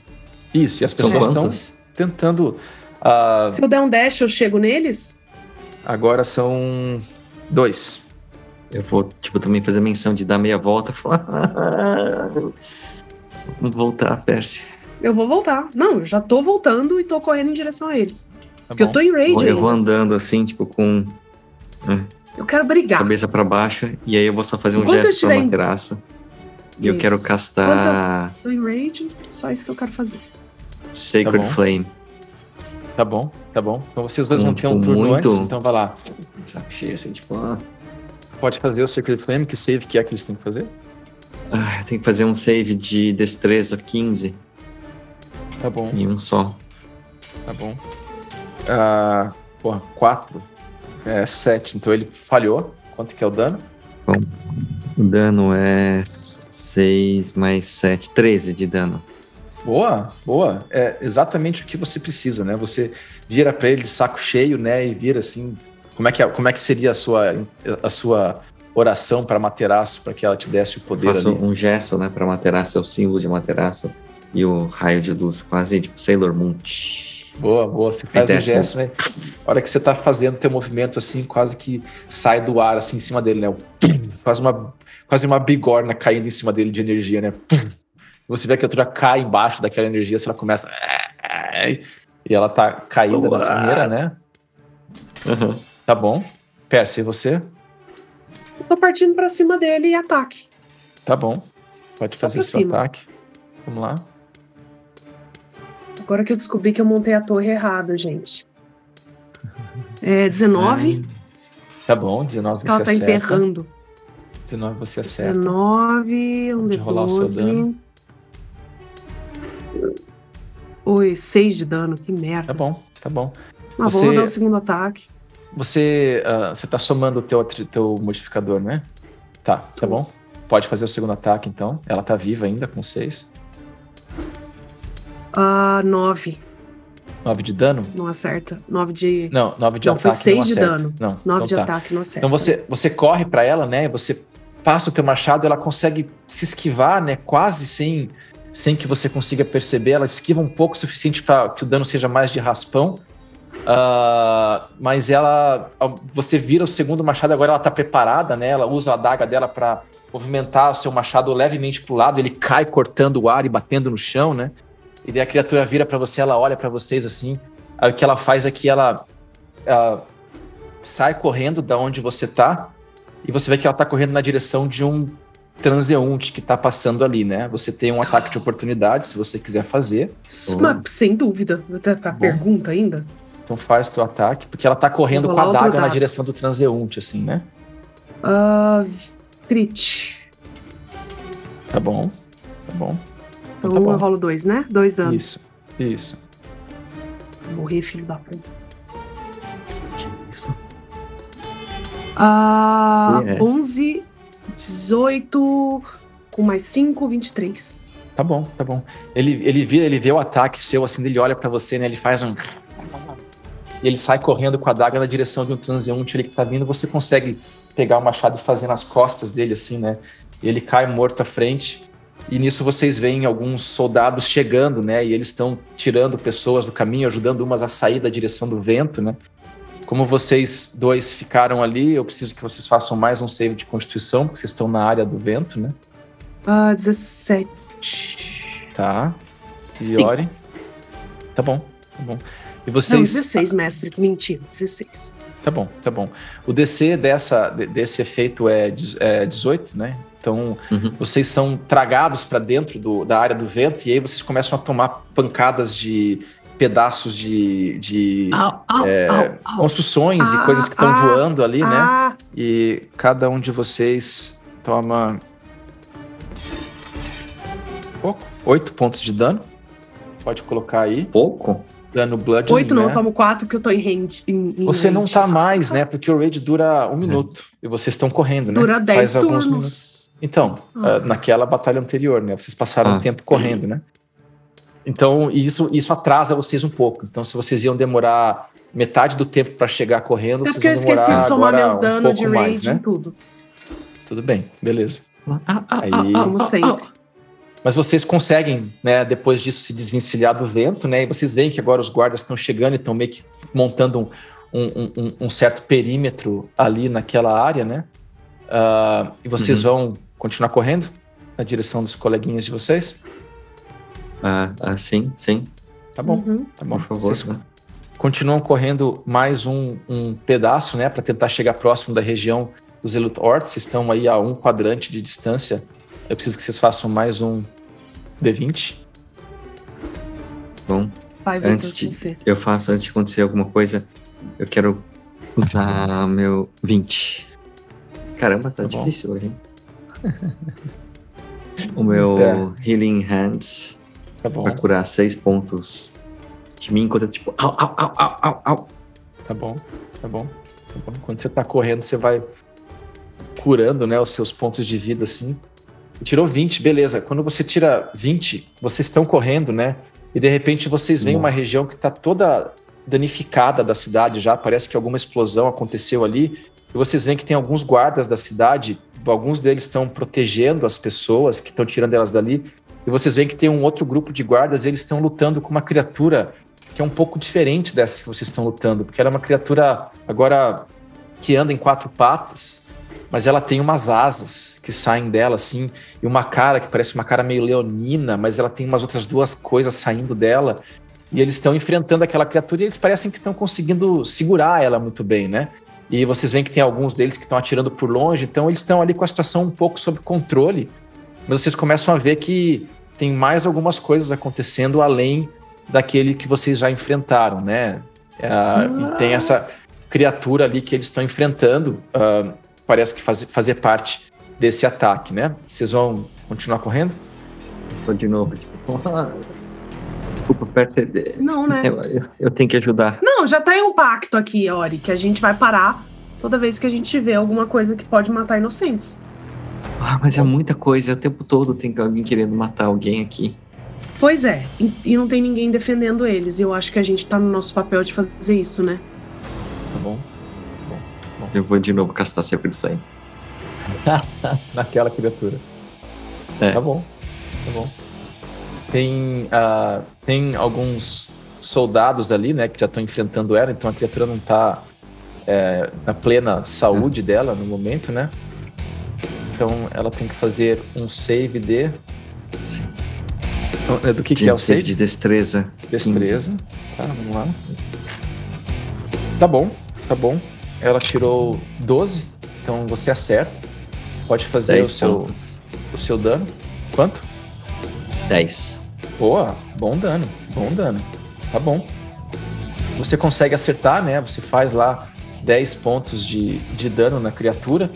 Isso, e as pessoas estão tentando. Uh... Se eu der um dash, eu chego neles? Agora são dois. Eu vou, tipo, também fazer menção de dar meia volta e falar. *laughs* Vamos voltar, Pérsia. Eu vou voltar. Não, eu já tô voltando e tô correndo em direção a eles. Tá porque bom. eu tô em rage. Eu vou andando assim, tipo, com. Né, eu quero brigar. Cabeça para baixo, e aí eu vou só fazer um Enquanto gesto pra materaça. E eu quero castar. Tô em rage, só isso que eu quero fazer. Sacred tá Flame. Tá bom, tá bom. Então vocês dois um, vão ter tipo, um turno muito... antes, então vai lá. Saco cheio, assim, tipo. Ah. Pode fazer o Sacred Flame, que save que é que eles têm que fazer? Tem que fazer um save de destreza 15. Tá bom. E um só. Tá bom. Ah, porra, 4. É 7. Então ele falhou. Quanto que é o dano? Bom, o dano é 6 mais 7. 13 de dano. Boa, boa. É exatamente o que você precisa, né? Você vira para ele de saco cheio, né? E vira assim. Como é que, é, como é que seria a sua, a sua oração para Materaço, para que ela te desse o poder Faço ali? um gesto, né? Para Materaço, é o símbolo de Materaço. E o raio de luz, quase tipo Sailor Moon. Boa, boa. Você faz o um gesto, né? A hora que você tá fazendo teu movimento assim, quase que sai do ar assim em cima dele, né? Quase uma, quase uma bigorna caindo em cima dele de energia, né? Você vê que a criatura cai embaixo daquela energia, se ela começa. E ela tá caída Boa. na primeira, né? Uhum. Tá bom. Percy, e você? Eu tô partindo pra cima dele e ataque. Tá bom. Pode fazer seu cima. ataque. Vamos lá. Agora que eu descobri que eu montei a torre errada, gente. É 19. Tá bom, 19 você ela tá acerta. emperrando. 19 você acerta. 19, um de rolar o seu dano. Oi, 6 de dano, que merda. Tá bom, tá bom. Mas você, vou dar o segundo ataque. Você, uh, você tá somando o teu, teu modificador, né? Tá, tá bom. Pode fazer o segundo ataque, então. Ela tá viva ainda, com 6. Ah, 9. 9 de dano? Não acerta. 9 de. Não, 9 de não, ataque. Foi 6 de dano. Não, 9 então de tá. ataque, não acerta. Então você, você corre para ela, né? Você passa o teu machado, ela consegue se esquivar, né? Quase sem sem que você consiga perceber. Ela esquiva um pouco o suficiente para que o dano seja mais de raspão. Uh, mas ela, você vira o segundo machado, agora ela está preparada, né? Ela usa a adaga dela para movimentar o seu machado levemente para o lado, ele cai cortando o ar e batendo no chão, né? E daí a criatura vira para você, ela olha para vocês assim. Aí o que ela faz é que ela, ela sai correndo da onde você tá e você vê que ela tá correndo na direção de um transeunte que está passando ali, né? Você tem um ataque de oportunidade, se você quiser fazer. Mas, sem dúvida. A pergunta ainda. Então faz teu ataque, porque ela tá correndo com a daga na direção do transeunte, assim, né? Uh, crit. Tá bom, tá bom. Então, então tá bom. eu rolo dois, né? Dois danos. Isso, isso. Morrer, filho da puta. Que isso? Ah, uh, yes. 11 18 com mais 5, 23. Tá bom, tá bom. Ele, ele, vê, ele vê o ataque seu, assim, ele olha para você, né? Ele faz um. E ele sai correndo com a daga na direção de um transeunte ele que tá vindo. Você consegue pegar o machado e fazer nas costas dele, assim, né? Ele cai morto à frente. E nisso vocês veem alguns soldados chegando, né? E eles estão tirando pessoas do caminho, ajudando umas a sair da direção do vento, né? Como vocês dois ficaram ali, eu preciso que vocês façam mais um save de constituição, porque vocês estão na área do vento, né? Ah, uh, 17. Tá. E Ori? Tá bom, tá bom. E vocês. Não, 16, mestre. Mentira, 16. Tá bom, tá bom. O DC dessa, desse efeito é, é 18, né? Então, uhum. vocês são tragados para dentro do, da área do vento e aí vocês começam a tomar pancadas de pedaços de, de au, au, é, au, construções e coisas que estão ah, voando ali, né? ah, né? E cada um de vocês toma pouco, oito pontos de dano. Pode colocar aí. Pouco? Dano blood. Oito não, né? eu tomo quatro que eu tô em range. Em, em Você range. não tá mais, né? Porque o raid dura um minuto e vocês estão correndo, né? Dura dez Faz turnos. alguns minutos. Então, ah. uh, naquela batalha anterior, né? Vocês passaram ah. tempo correndo, né? Então, isso, isso atrasa vocês um pouco. Então, se vocês iam demorar metade do tempo para chegar correndo, é vocês vão demorar eu esqueci de somar meus danos um de rage mais, né? tudo. Tudo bem, beleza. Ah, ah, ah Aí... Como sempre. Mas vocês conseguem, né, depois disso, se desvencilhar do vento, né? E vocês veem que agora os guardas estão chegando e estão meio que montando um, um, um, um, certo perímetro ali naquela área, né? Uh, e vocês uhum. vão continuar correndo na direção dos coleguinhas de vocês? Ah, ah sim, sim. Tá bom, uhum. tá bom. Por favor. Vocês continuam correndo mais um, um pedaço, né, para tentar chegar próximo da região dos Elutort. Vocês estão aí a um quadrante de distância. Eu preciso que vocês façam mais um D20. Bom, antes de, eu faço antes de acontecer alguma coisa, eu quero usar meu 20. Caramba, tá, tá difícil bom. hoje, hein? *laughs* o meu é. Healing Hands tá bom. pra curar 6 pontos de mim enquanto eu, tipo, au, au, au, au, au, au. Tá bom, tá bom, tá bom. Quando você tá correndo, você vai curando, né, os seus pontos de vida, assim. Tirou 20, beleza. Quando você tira 20, vocês estão correndo, né? E de repente vocês veem uma região que está toda danificada da cidade já, parece que alguma explosão aconteceu ali. E vocês veem que tem alguns guardas da cidade, alguns deles estão protegendo as pessoas que estão tirando elas dali. E vocês veem que tem um outro grupo de guardas, eles estão lutando com uma criatura que é um pouco diferente dessa que vocês estão lutando, porque ela é uma criatura agora que anda em quatro patas, mas ela tem umas asas que saem dela, assim, e uma cara que parece uma cara meio leonina, mas ela tem umas outras duas coisas saindo dela. E eles estão enfrentando aquela criatura e eles parecem que estão conseguindo segurar ela muito bem, né? E vocês veem que tem alguns deles que estão atirando por longe, então eles estão ali com a situação um pouco sob controle. Mas vocês começam a ver que tem mais algumas coisas acontecendo além daquele que vocês já enfrentaram, né? Uh, e tem essa criatura ali que eles estão enfrentando. Uh, parece que faz, fazer parte desse ataque, né? Vocês vão continuar correndo? Vou de novo, tipo, *laughs* desculpa perceber. Não, né? Eu, eu, eu, tenho que ajudar. Não, já tem um pacto aqui, Ori, que a gente vai parar toda vez que a gente vê alguma coisa que pode matar inocentes. Ah, mas é muita coisa, o tempo todo tem alguém querendo matar alguém aqui. Pois é, e não tem ninguém defendendo eles. E eu acho que a gente tá no nosso papel de fazer isso, né? Tá bom. Eu vou de novo castar Sacred Flame. *laughs* Naquela criatura. É. Tá bom, tá bom. Tem, uh, tem alguns soldados ali, né, que já estão enfrentando ela, então a criatura não tá é, na plena saúde é. dela no momento, né? Então ela tem que fazer um save de. Sim. Então, é do que, que é o save? De destreza. Destreza. 15. Tá, vamos lá. Tá bom, tá bom. Ela tirou 12, então você acerta. Pode fazer o seu, o seu dano. Quanto? 10. Boa, bom dano, bom dano. Tá bom. Você consegue acertar, né? Você faz lá 10 pontos de, de dano na criatura.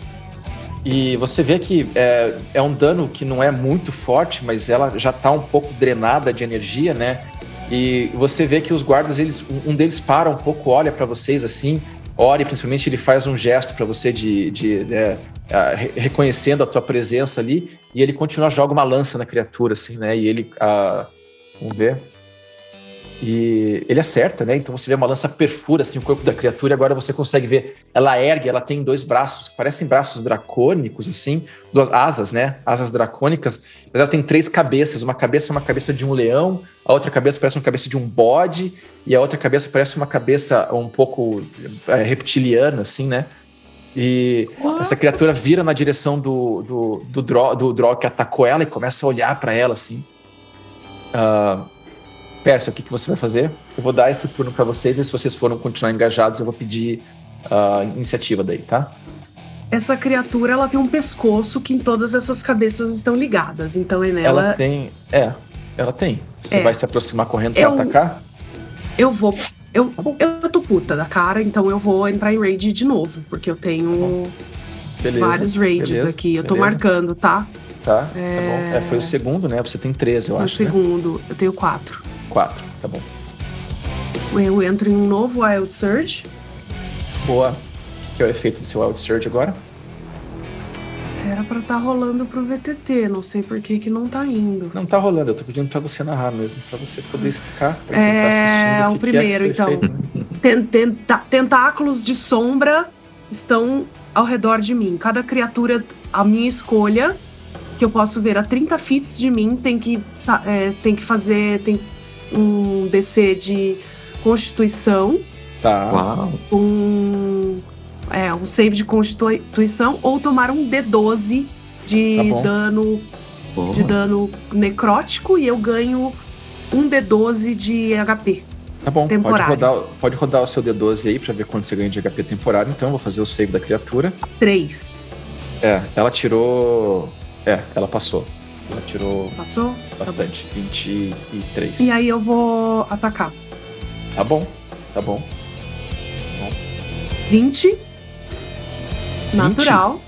E você vê que é, é um dano que não é muito forte, mas ela já tá um pouco drenada de energia, né? E você vê que os guardas, eles, um deles para um pouco, olha para vocês assim, Ori, principalmente, ele faz um gesto para você de, de, de é, reconhecendo a tua presença ali, e ele continua joga uma lança na criatura, assim, né? E ele, uh, vamos ver, e ele acerta, né? Então você vê uma lança perfura assim o corpo da criatura. E agora você consegue ver, ela ergue, ela tem dois braços que parecem braços dracônicos, assim, duas asas, né? Asas dracônicas. Mas ela tem três cabeças. Uma cabeça é uma cabeça de um leão, a outra cabeça parece uma cabeça de um bode e a outra cabeça parece uma cabeça um pouco é, reptiliana, assim, né? E What? essa criatura vira na direção do do do, Dro, do Dro que atacou ela e começa a olhar para ela assim. Uh, Pérsia, o que, que você vai fazer? Eu vou dar esse turno para vocês e se vocês forem continuar engajados, eu vou pedir a uh, iniciativa daí, tá? Essa criatura, ela tem um pescoço que em todas essas cabeças estão ligadas, então é nela... Ela tem... É, ela tem. Você é. vai se aproximar correndo pra eu, atacar? Eu vou... Eu, eu tô puta da cara, então eu vou entrar em raid de novo, porque eu tenho beleza, vários raids beleza, aqui. Eu tô beleza. marcando, tá? Tá, é... tá bom. É, foi o segundo, né? Você tem 13, eu acho. O né? segundo, né? eu tenho 4. Quatro, tá bom. Eu entro em um novo Wild Surge. Boa. Que é o efeito do seu Wild Surge agora? Era pra estar tá rolando pro VTT, não sei por que que não tá indo. Não tá rolando, eu tô pedindo pra você narrar mesmo, pra você poder explicar. Pra tá é, tá o, o primeiro, que é então. Né? tentáculos de sombra estão ao redor de mim. Cada criatura, a minha escolha, que eu posso ver a 30 feet de mim, tem que, é, tem que fazer. Tem um DC de Constituição. Tá. Uau. Um, é, um save de Constituição ou tomar um D12 de tá dano de dano necrótico e eu ganho um D12 de HP. Tá bom, pode rodar, pode rodar o seu D12 aí pra ver quanto você ganha de HP temporário. Então eu vou fazer o save da criatura. 3. É, ela tirou. É, ela passou. Ela tirou. Passou? Bastante. Tá 23. E aí eu vou atacar. Tá bom, tá bom. 20. Natural.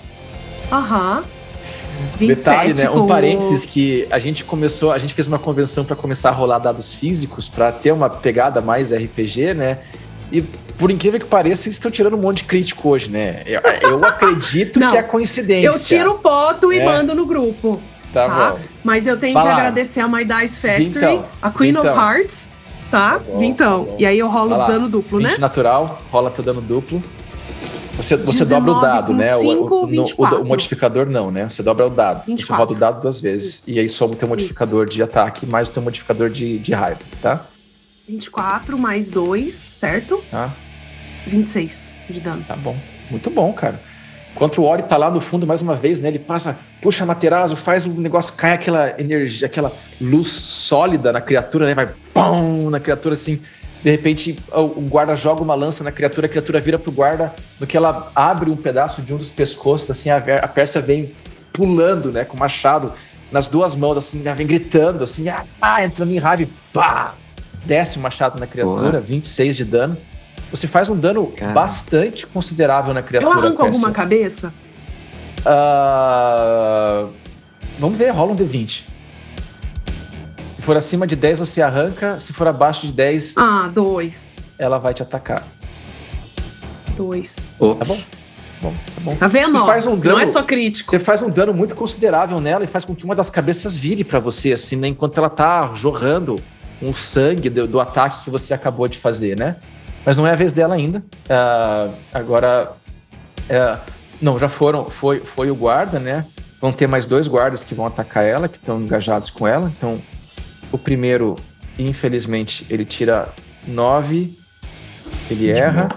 Aham. Uhum. Detalhe, né? Um parênteses que a gente começou, a gente fez uma convenção para começar a rolar dados físicos para ter uma pegada mais RPG, né? E por incrível que pareça, eles estão tirando um monte de crítico hoje, né? Eu, eu acredito *laughs* que é coincidência. Eu tiro foto e é. mando no grupo. Tá, tá? bom. Mas eu tenho que agradecer a My Dice Factory, então, a Queen então. of Hearts, tá? tá bom, então. Tá e aí eu rolo dano duplo, 20 né? natural, rola teu dano duplo. Você, você dobra o dado, né? 5, o, no, o, o, modificador não, né? Você dobra o dado. 24. Você roda o dado duas vezes. Isso. E aí soma o teu modificador Isso. de ataque mais o teu modificador de, de raiva, tá? 24 mais 2, certo? Tá. 26 de dano. Tá bom. Muito bom, cara. Enquanto o Ori tá lá no fundo mais uma vez, né? Ele passa, puxa Materazo, faz o negócio, cai aquela energia, aquela luz sólida na criatura, né? Vai pão na criatura assim de repente o guarda joga uma lança na criatura, a criatura vira pro guarda, no que ela abre um pedaço de um dos pescoços, assim, a, a Pérsia vem pulando, né, com o machado nas duas mãos, assim, vem gritando, assim, ah, ah entrando em raiva, pá! Desce o machado na criatura, Boa. 26 de dano. Você faz um dano bastante considerável na criatura. Eu arranco alguma cabeça? Uh... Vamos ver, rola um D20. Se for acima de 10, você arranca. Se for abaixo de 10. Ah, 2. Ela vai te atacar. 2. Tá bom? Bom, tá bom. Tá vendo? Você faz um dano, não é só crítico. Você faz um dano muito considerável nela e faz com que uma das cabeças vire para você, assim, né? Enquanto ela tá jorrando um sangue do, do, ataque que você acabou de fazer, né? Mas não é a vez dela ainda. Uh, agora. Uh, não, já foram. Foi, foi o guarda, né? Vão ter mais dois guardas que vão atacar ela, que estão engajados com ela. Então, o primeiro, infelizmente, ele tira 9, ele erra.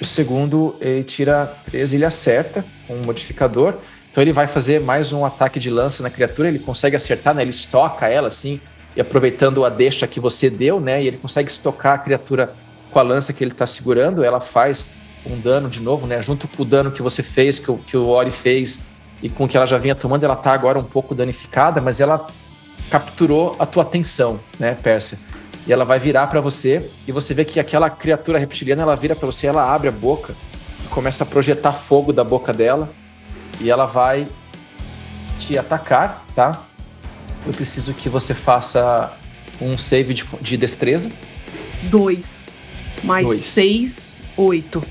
O segundo, ele tira 13, ele acerta com um modificador. Então ele vai fazer mais um ataque de lança na criatura, ele consegue acertar, né? Ele estoca ela assim, e aproveitando a deixa que você deu, né? E ele consegue estocar a criatura com a lança que ele está segurando, ela faz um dano de novo, né? Junto com o dano que você fez, que o, que o Ori fez, e com que ela já vinha tomando, ela tá agora um pouco danificada, mas ela capturou a tua atenção, né, Pérsia? E ela vai virar para você e você vê que aquela criatura reptiliana ela vira para você, ela abre a boca, começa a projetar fogo da boca dela e ela vai te atacar, tá? Eu preciso que você faça um save de, de destreza. Dois. Mais Dois. seis, oito.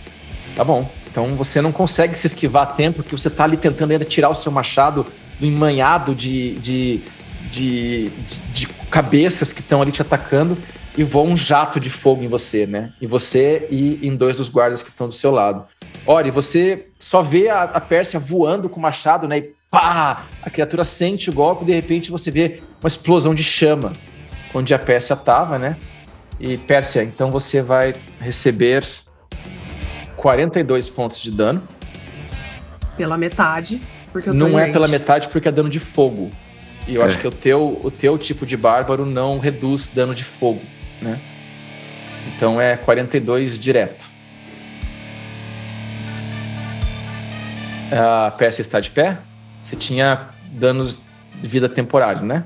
Tá bom. Então você não consegue se esquivar a tempo, porque você tá ali tentando ainda tirar o seu machado do emmanhado de, de de, de, de cabeças que estão ali te atacando e voa um jato de fogo em você, né? Em você e em dois dos guardas que estão do seu lado. Olha, você só vê a, a Pérsia voando com o machado, né? E pá! A criatura sente o golpe e de repente você vê uma explosão de chama onde a Pérsia estava, né? E Pérsia, então você vai receber 42 pontos de dano. Pela metade, porque eu tô Não é pela metade porque é dano de fogo. E eu é. acho que o teu, o teu tipo de bárbaro não reduz dano de fogo, né? Então é 42 direto. A peça está de pé? Você tinha danos de vida temporário, né?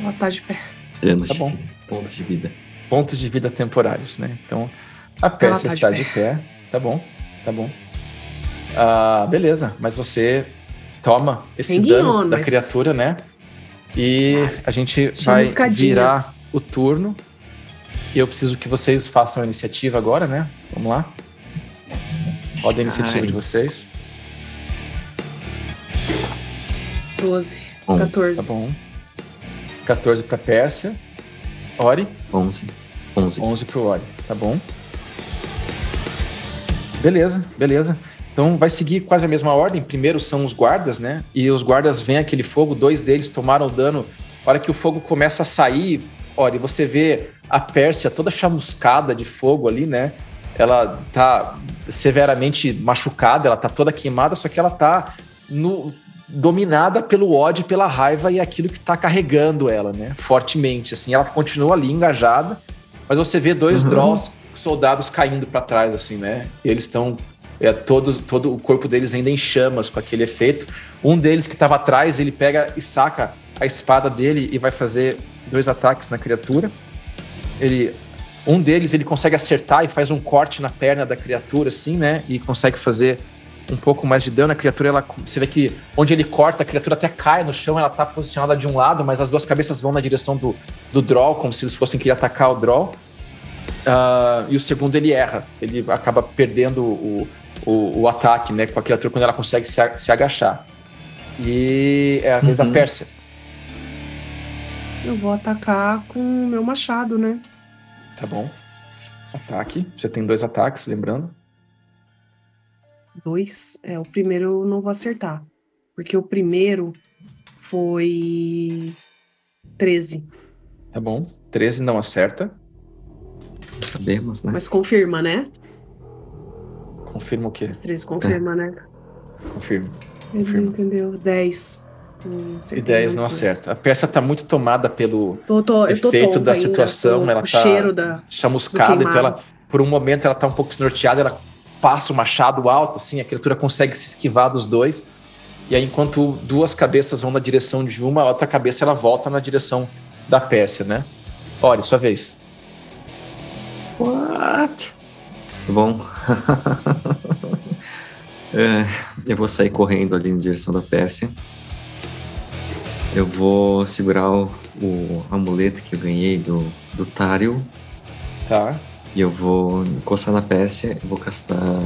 Ela está de pé. Danos tá bom. Pontos de vida. Pontos de vida temporários, né? Então a peça tá está de pé. de pé. Tá bom, tá bom. Ah, beleza, mas você toma esse Tem dano guion, da mas... criatura, né? E a gente vai virar o turno. E eu preciso que vocês façam a iniciativa agora, né? Vamos lá. Roda a iniciativa Ai. de vocês. 12. 14. Tá bom. 14 pra Pérsia. Ori? 11. 11. 11 pro Ori. Tá bom. Beleza, beleza. Então vai seguir quase a mesma ordem. Primeiro são os guardas, né? E os guardas veem aquele fogo, dois deles tomaram dano. A hora que o fogo começa a sair, olha, você vê a Pérsia toda chamuscada de fogo ali, né? Ela tá severamente machucada, ela tá toda queimada, só que ela tá no, dominada pelo ódio, pela raiva e aquilo que tá carregando ela, né? Fortemente, assim. Ela continua ali engajada, mas você vê dois uhum. Drolls soldados caindo para trás, assim, né? E eles estão é, todos, todo o corpo deles ainda em chamas com aquele efeito. Um deles que estava atrás, ele pega e saca a espada dele e vai fazer dois ataques na criatura. Ele, um deles ele consegue acertar e faz um corte na perna da criatura, assim, né? E consegue fazer um pouco mais de dano. A criatura, ela, você vê que onde ele corta, a criatura até cai no chão, ela tá posicionada de um lado, mas as duas cabeças vão na direção do, do Droll, como se eles fossem querer atacar o Droll. Uh, e o segundo ele erra, ele acaba perdendo o, o, o, ataque né, com a criatura quando ela consegue se, se agachar. E é a vez uhum. da Pérsia. Eu vou atacar com o meu machado, né? Tá bom. Ataque. Você tem dois ataques, lembrando. Dois? É, o primeiro eu não vou acertar. Porque o primeiro foi 13. Tá bom. 13 não acerta. Sabemos, né? Mas confirma, né? Confirma o quê? 13 confirma, é. né? Confirma. Ele confirma. entendeu. 10. E 10 não acerta. A peça está muito tomada pelo tô, tô, efeito da situação. ela está cheiro da, chamuscada, então ela, por um momento ela está um pouco desnorteada, ela passa o machado alto, assim, a criatura consegue se esquivar dos dois. E aí, enquanto duas cabeças vão na direção de uma, a outra cabeça ela volta na direção da Pérsia, né? Olha, sua vez. What? Bom. *laughs* é, eu vou sair correndo ali na direção da Pérsia. Eu vou segurar o, o amuleto que eu ganhei do, do Tário. Tá. E eu vou encostar na Pérsia e vou castar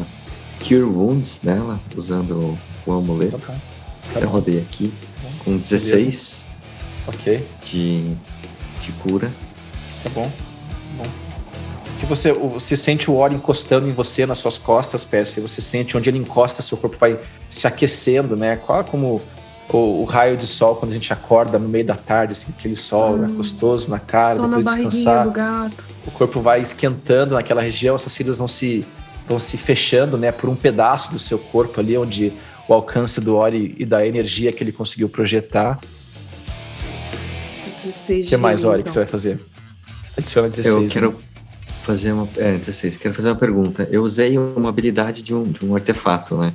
Cure Wounds nela, usando o, amuleto. Tá, tá eu rodei aqui tá com 16 ok de, de cura. Tá bom. bom. Que você, você sente o Ori encostando em você nas suas costas, Pérsia. Você sente onde ele encosta, seu corpo vai se aquecendo, né? Qual como o, o, raio de sol quando a gente acorda no meio da tarde, assim, aquele sol né, hum, gostoso na cara, depois na descansar. Do gato. O corpo vai esquentando naquela região, as suas feridas vão se, vão se fechando, né, por um pedaço do seu corpo ali, onde o alcance do Ori e da energia que ele conseguiu projetar. O que mais, Ori, então. que você vai fazer? Adiciona 16. Eu quero né? Fazer uma. É, 16. Quero fazer uma pergunta. Eu usei uma habilidade de um, de um artefato, né?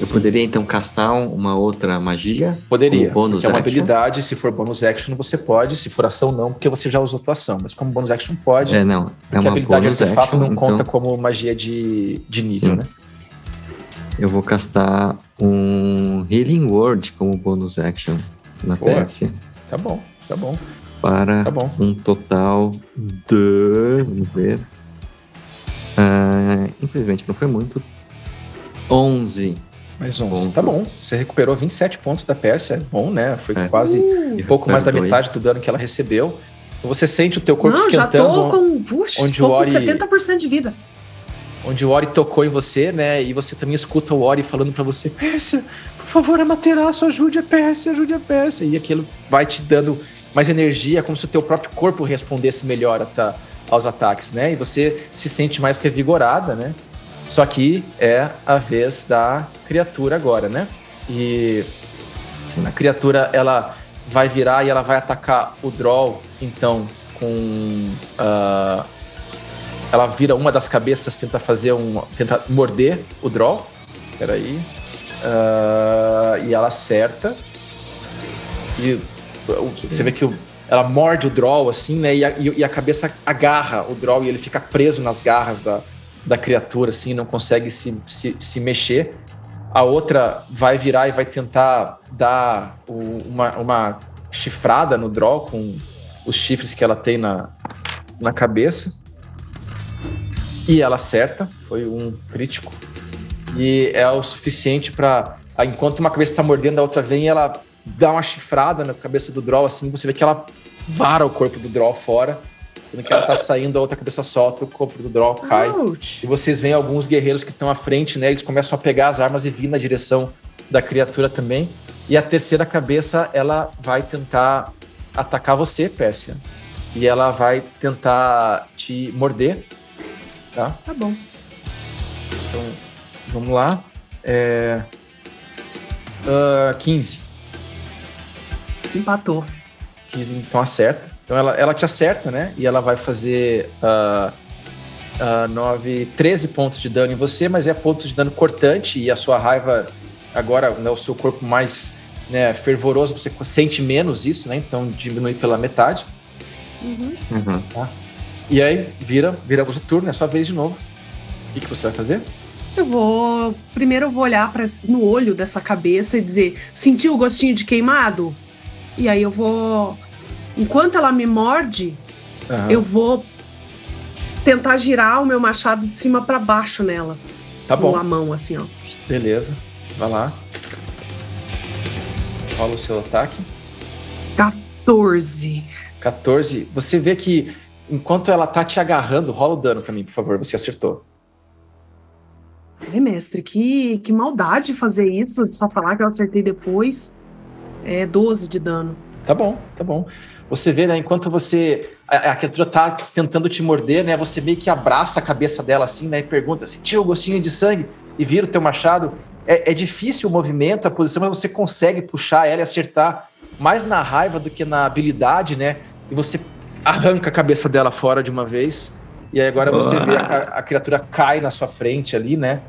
Eu poderia então castar uma outra magia? Poderia. Bônus é uma habilidade, se for bônus action você pode, se for ação não, porque você já usou tua ação. Mas como bônus action pode. É, não. É uma habilidade bônus de action, não conta então... como magia de, de nível, Sim. né? Eu vou castar um Healing Word como bônus action na Boa. PS. Tá bom, tá bom. Para tá bom. um total de. Vamos ver. Uh, infelizmente não foi muito. 11 mais 11. Pontos. Tá bom. Você recuperou 27 pontos da peça. É bom, né? Foi é. quase uh, um pouco mais da metade do dano que ela recebeu. Você sente o teu corpo Não, esquentando. Já tô com, Puxa, onde tô o Ori, com 70% de vida. Onde o Ori tocou em você, né? E você também escuta o Ori falando para você: Pérsia, por favor, Amaterasu, ajude a Pérsia, ajude a Pérsia. E aquilo vai te dando mais energia, como se o teu próprio corpo respondesse melhor a, aos ataques, né? E você se sente mais revigorada, né? Só que é a vez da criatura agora, né? E assim, a criatura ela vai virar e ela vai atacar o Droll, então, com. Uh, ela vira uma das cabeças, tenta fazer um. tenta morder o Droll. Peraí. Uh, e ela acerta. E você vê que o, ela morde o Droll, assim, né? E a, e a cabeça agarra o Droll e ele fica preso nas garras da, da criatura, assim, não consegue se, se, se mexer. A outra vai virar e vai tentar dar o, uma, uma chifrada no draw com os chifres que ela tem na, na cabeça. E ela acerta, foi um crítico. E é o suficiente para enquanto uma cabeça está mordendo, a outra vem e ela dá uma chifrada na cabeça do Draw, assim, você vê que ela vara o corpo do Draw fora quando que ela tá *laughs* saindo, a outra cabeça solta, o corpo do Droll cai. Ouch. E vocês veem alguns guerreiros que estão à frente, né? Eles começam a pegar as armas e vir na direção da criatura também. E a terceira cabeça, ela vai tentar atacar você, Pérsia. E ela vai tentar te morder. Tá? Tá bom. Então, vamos lá. É... Uh, 15. Empatou. 15, então acerta. Então ela, ela te acerta, né? E ela vai fazer uh, uh, 9, 13 pontos de dano em você, mas é pontos de dano cortante e a sua raiva agora, né, o seu corpo mais né, fervoroso, você sente menos isso, né? Então diminui pela metade. Uhum. Uhum. Tá? E aí vira, vira o turno, é sua vez de novo. O que, que você vai fazer? Eu vou. Primeiro eu vou olhar pra, no olho dessa cabeça e dizer: sentiu o gostinho de queimado? E aí eu vou. Enquanto ela me morde, Aham. eu vou tentar girar o meu machado de cima pra baixo nela. Tá Com bom, a mão, assim, ó. beleza. Vai lá. Rola o seu ataque. 14. 14. Você vê que enquanto ela tá te agarrando, rola o dano pra mim, por favor. Você acertou. Falei, mestre, que, que maldade fazer isso, de só falar que eu acertei depois. É 12 de dano. Tá bom, tá bom. Você vê, né, enquanto você. A, a criatura tá tentando te morder, né? Você meio que abraça a cabeça dela assim, né? E pergunta: sentiu o gostinho de sangue? E vira o teu machado. É, é difícil o movimento, a posição, mas você consegue puxar ela e acertar mais na raiva do que na habilidade, né? E você arranca a cabeça dela fora de uma vez. E aí agora você vê a, a criatura cai na sua frente ali, né?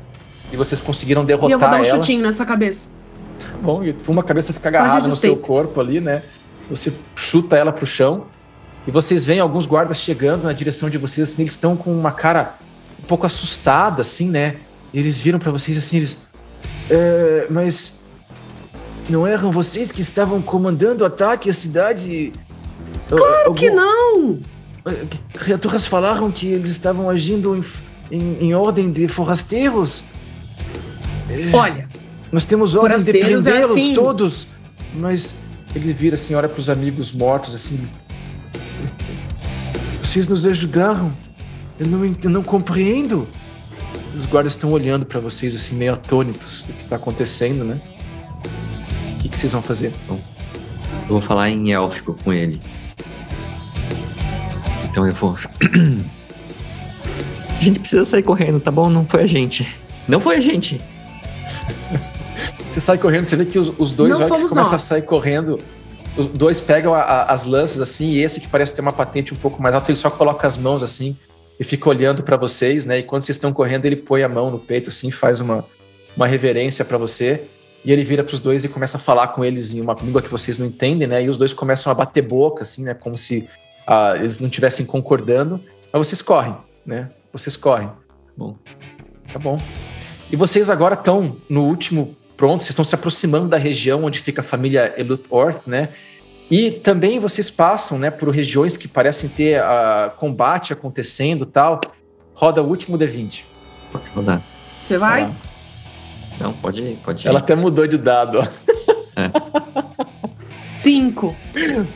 E vocês conseguiram derrotar e eu vou dar um ela. chutinho nessa cabeça. Bom, e uma cabeça fica agarrada no seu corpo ali, né? Você chuta ela pro chão e vocês veem alguns guardas chegando na direção de vocês, assim, eles estão com uma cara um pouco assustada, assim, né? Eles viram pra vocês assim, eles. "É, mas não eram vocês que estavam comandando o ataque à cidade? Claro Que não! Criaturas falaram que eles estavam agindo em, em- em ordem de forasteiros. Olha, Nós temos ordem de é prendê-los assim. todos. Mas ele vira assim, olha pros amigos mortos assim. Vocês nos ajudaram. Eu não, eu não compreendo. Os guardas estão olhando pra vocês assim, meio atônitos do que tá acontecendo, né? O que, que vocês vão fazer? Eu vou falar em élfico com ele. Então eu vou. *clears throat* a gente precisa sair correndo, tá bom? Não foi a gente. Não foi a gente. *laughs* Você sai correndo, você vê que os, os dois olhos começam nós. a sair correndo. Os dois pegam a- a- as lanças assim, e esse que parece ter uma patente um pouco mais alta, ele só coloca as mãos assim e fica olhando pra vocês, né? E quando vocês estão correndo, ele põe a mão no peito assim, faz uma, uma reverência pra você. E ele vira pros dois e começa a falar com eles em uma língua que vocês não entendem, né? E os dois começam a bater boca, assim, né? Como se ah, eles não estivessem concordando. Mas vocês correm, né? Vocês correm. Bom. Tá bom. E vocês agora estão no último pronto, vocês estão se aproximando da região onde fica a família Eluthorth, né? E também vocês passam, né, por regiões que parecem ter ah, combate acontecendo, tal. Roda o último D20. Pode rodar. você vai? Lá. Não, pode ir, pode ir. Ela até mudou de dado. ó. Cinco.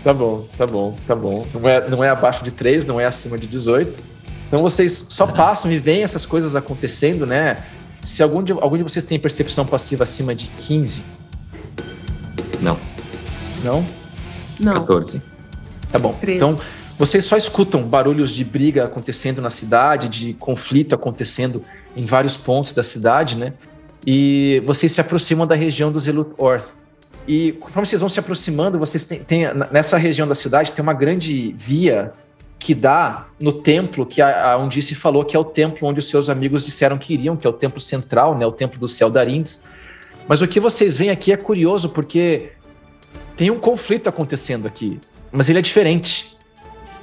Tá bom, tá bom, tá bom. Não é, não é abaixo de 3, não é acima de 18. Então vocês só passam e veem essas coisas acontecendo, né? Se algum de, algum de vocês tem percepção passiva acima de 15, Não, não? Não. 14. Tá bom. 13. Então, vocês só escutam barulhos de briga acontecendo na cidade, de conflito acontecendo em vários pontos da cidade, né? E vocês se aproximam da região dos Eluthorth. E conforme vocês vão se aproximando, vocês têm, têm- nessa região da cidade tem uma grande via que dá no templo que a, a Undice falou que é o templo onde os seus amigos disseram que iriam, que é o templo central, né? O templo do céu Darindes. Mas o que vocês veem aqui é curioso porque tem um conflito acontecendo aqui, mas ele é diferente.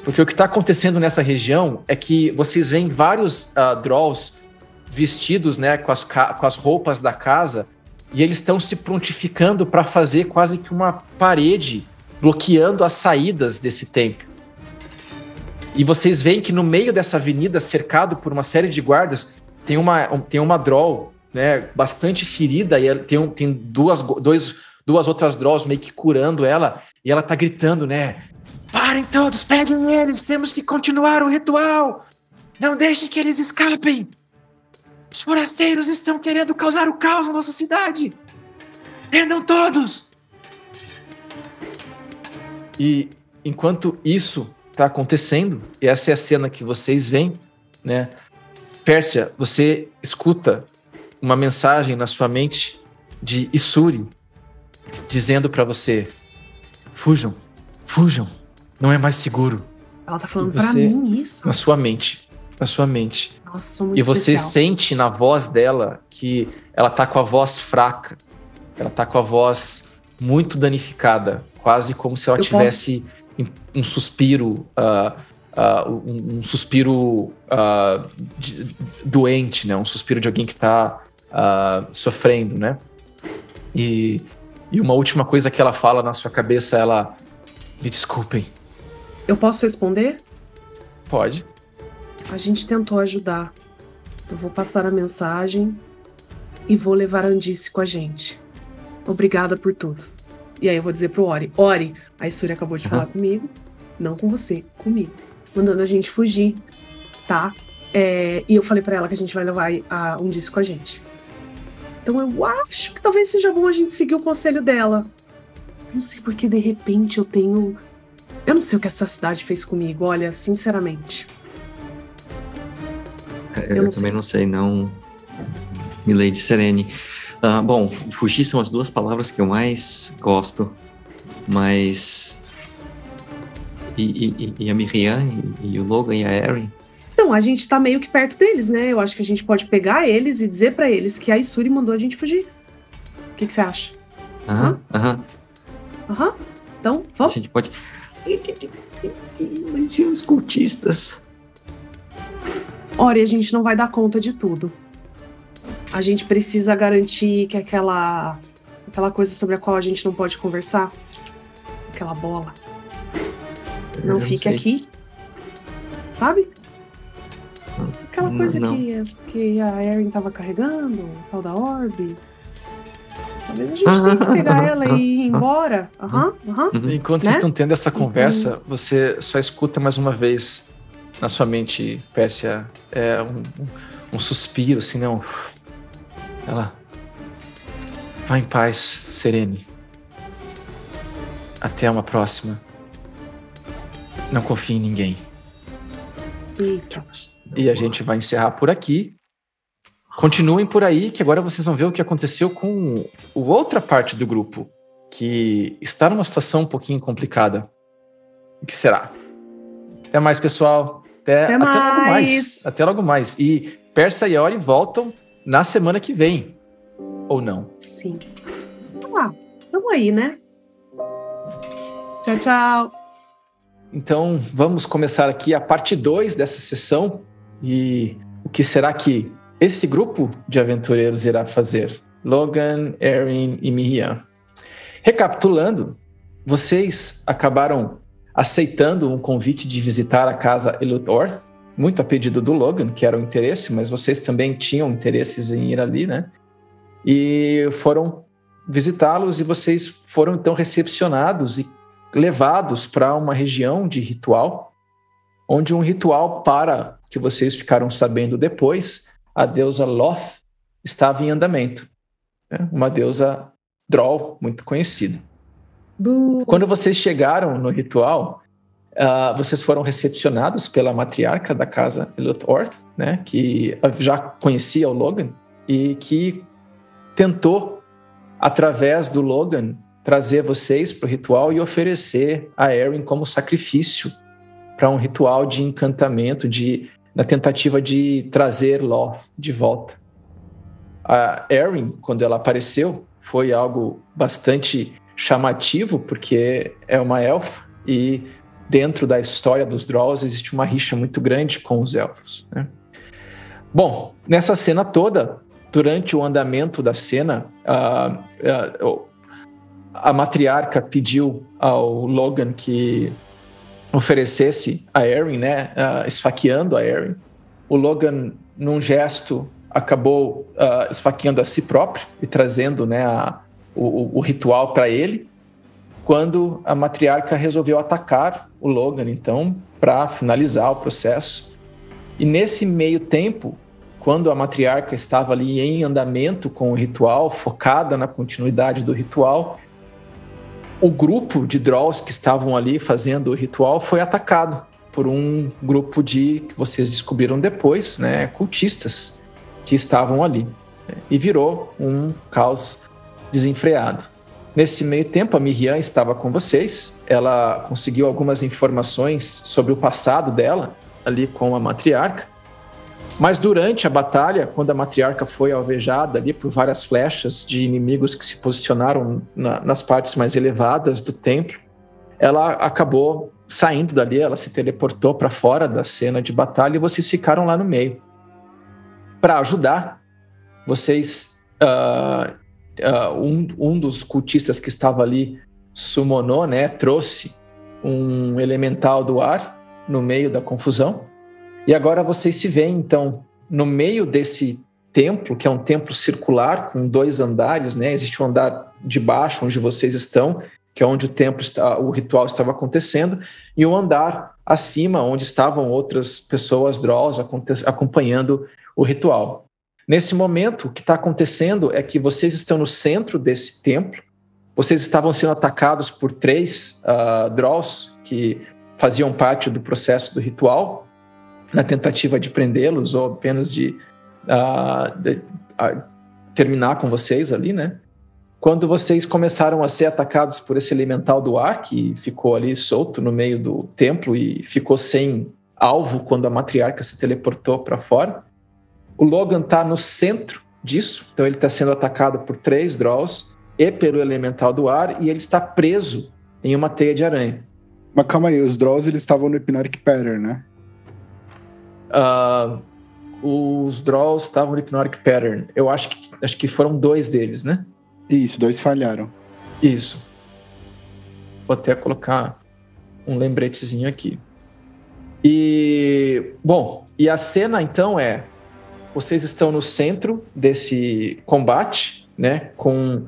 Porque o que está acontecendo nessa região é que vocês veem vários uh, Drolls vestidos né, com, as com as roupas da casa e eles estão se prontificando para fazer quase que uma parede bloqueando as saídas desse templo. E vocês veem que no meio dessa avenida, cercado por uma série de guardas, tem uma, um- tem uma Droll né, bastante ferida e tem, tem duas, dois, duas outras Drolls meio que curando ela e ela tá gritando, né? Parem todos, peguem eles, temos que continuar o ritual! Não deixem que eles escapem! Os forasteiros estão querendo causar o caos na nossa cidade! Prendam todos! E enquanto isso tá acontecendo, e essa é a cena que vocês veem, né? Pérsia, você escuta uma mensagem na sua mente de Isuri dizendo para você: fujam, fujam. Não é mais seguro. Ela tá falando pra mim isso? Na sua mente. Na sua mente. Nossa, sou muito E você especial. sente na voz dela que ela tá com a voz fraca. Ela tá com a voz muito danificada. Quase como se ela Eu tivesse um suspiro. Uh, uh, um, um, suspiro uh, de, doente, né? Um suspiro de alguém que tá sofrendo, né? E, e uma última coisa que ela fala na sua cabeça, ela. Me desculpem. Eu posso responder? Pode. A gente tentou ajudar. Eu vou passar a mensagem e vou levar a Andice com a gente. Obrigada por tudo. E aí eu vou dizer pro Ori: Ori, a Isuri acabou de uhum. falar comigo. Não com você, comigo. Mandando a gente fugir, tá? É, e eu falei para ela que a gente vai levar a Undice com a gente. Então eu acho que talvez seja bom a gente seguir o conselho dela. Não sei porque de repente eu tenho. Eu não sei o que essa cidade fez comigo, olha, sinceramente. É, eu, eu não também sei. não sei, não. Milady Serene. Uh, bom, fugir são as duas palavras que eu mais gosto, mas. E, e, e a Miriam, e, e, o Logan e a Erin então, a gente tá meio que perto deles, né? Eu acho que a gente pode pegar eles e dizer para eles que a Isuri mandou a gente fugir. O que, você acha? Aham, aham. Aham. Então, vamos. A gente pode. Mas e os cultistas? Ora, a gente não vai dar conta de tudo. A gente precisa garantir que aquela. aquela coisa sobre a qual a gente não pode conversar, aquela bola, não fique não aqui. Sabe? Aquela coisa não. Que, que a Erin tava carregando, o tal da Orb. Talvez a gente tenha que pegar ela e ir embora. Uhum, uhum, Enquanto né? vocês estão tendo essa conversa, uhum. você só escuta mais uma vez na sua mente, Pérsia, é um, um suspiro, assim, não. Ela. Vá em paz, Serene. Até uma próxima. Não confie em ninguém. Eita. E a gente vai encerrar por aqui. Continuem por aí, que agora vocês vão ver o que aconteceu com a outra parte do grupo, que está numa situação um pouquinho complicada. O que será? Até mais, pessoal. Até, até, até mais. logo mais. Até logo mais. E Persa e Ori voltam na semana que vem. Ou não? Sim. Ah, tamo aí, né? Tchau, tchau. Então, vamos começar aqui a parte 2 dessa sessão. E o que será que esse grupo de aventureiros irá fazer? Logan, Erin e Miriam. Recapitulando, vocês acabaram aceitando um convite de visitar a casa Eluthorth, muito a pedido do Logan, que era o interesse, mas vocês também tinham interesses em ir ali, né? E foram visitá-los e vocês foram então recepcionados e levados para uma região de ritual, onde um ritual para, que vocês ficaram sabendo depois, a deusa Loth estava em andamento. Né? Uma deusa Droll, muito conhecida. Quando vocês chegaram no ritual, uh, vocês foram recepcionados pela matriarca da casa Eluthorth, né, que já conhecia o Logan e que tentou, através do Logan, trazer vocês para o ritual e oferecer a Erin como sacrifício para um ritual de encantamento, de na tentativa de trazer Loth de volta. A Erin, quando ela apareceu, foi algo bastante chamativo, porque é uma elfa e dentro da história dos Drolls existe uma rixa muito grande com os elfos. Né? Bom, nessa cena toda, durante o andamento da cena, a, a, a matriarca pediu ao Logan que oferecesse a Erin, né, esfaqueando a Erin. O Logan, num gesto, acabou uh, esfaqueando a si próprio e trazendo né, a, o, o ritual para ele, quando a matriarca resolveu atacar o Logan, então, para finalizar o processo. E nesse meio tempo, quando a matriarca estava ali em andamento com o ritual, focada na continuidade do ritual, o grupo de Drolls que estavam ali fazendo o ritual foi atacado por um grupo de, que vocês descobriram depois, né, cultistas que estavam ali. Né, e virou um caos desenfreado. Nesse meio tempo, a Miriam estava com vocês. Ela conseguiu algumas informações sobre o passado dela, ali com a matriarca. Mas durante a batalha, quando a matriarca foi alvejada ali por várias flechas de inimigos que se posicionaram na, nas partes mais elevadas do templo, ela acabou saindo dali, ela se teleportou para fora da cena de batalha e vocês ficaram lá no meio. Para ajudar, vocês. Uh, uh, um, um dos cultistas que estava ali summonou, né, trouxe um elemental do ar no meio da confusão. E agora vocês se veem, então, no meio desse templo, que é um templo circular com dois andares, né? Existe um andar de baixo onde vocês estão que é onde o templo está, o ritual estava acontecendo, e um andar acima, onde estavam outras pessoas draws acompanhando o ritual. Nesse momento, o que está acontecendo é que vocês estão no centro desse templo, vocês estavam sendo atacados por três uh, draws que faziam parte do processo do ritual, na tentativa de prendê-los ou apenas de, uh, de uh, terminar com vocês ali, né? Quando vocês começaram a ser atacados por esse elemental do ar, que ficou ali solto no meio do templo e ficou sem alvo quando a matriarca se teleportou para fora, o Logan está no centro disso, então ele está sendo atacado por três Draws e pelo elemental do ar, e ele está preso em uma teia de aranha. Mas calma aí, os Draws eles estavam no Hypnotic Pattern, né? Uh, os Draws estavam no Hypnotic Pattern. Eu acho que, acho que foram dois deles, né? Isso, dois falharam. Isso. Vou até colocar um lembretezinho aqui. E, bom, e a cena então é: vocês estão no centro desse combate, né? Com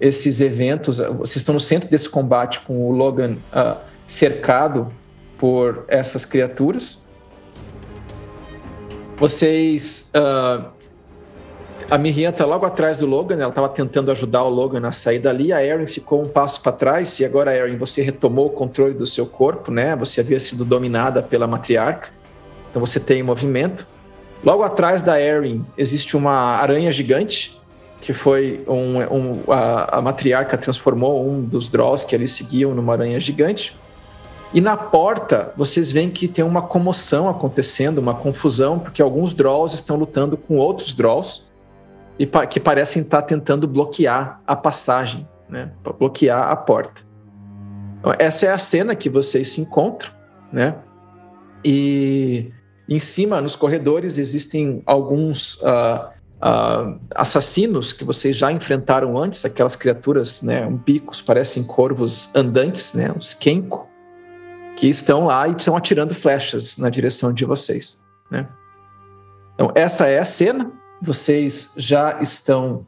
esses eventos, vocês estão no centro desse combate com o Logan uh, cercado por essas criaturas. Vocês uh, a Miriam tá logo atrás do Logan, ela estava tentando ajudar o Logan a sair dali. A Erin ficou um passo para trás e agora, Erin, você retomou o controle do seu corpo, né? Você havia sido dominada pela matriarca, então você tem movimento. Logo atrás da Erin existe uma aranha gigante que foi um, um a, a, matriarca transformou um dos Draws que ali seguiam numa aranha gigante. E na porta, vocês veem que tem uma comoção acontecendo, uma confusão, porque alguns Draws estão lutando com outros Draws e pa que parecem estar tentando bloquear a passagem, né? bloquear a porta. Então, essa é a cena que vocês se encontram, né? E em cima, nos corredores, existem alguns uh, uh, assassinos que vocês já enfrentaram antes, aquelas criaturas, né? Um bicos, parecem corvos andantes, né? Os Kenko, que estão lá e estão atirando flechas na direção de vocês, né? Então, essa é a cena, vocês já estão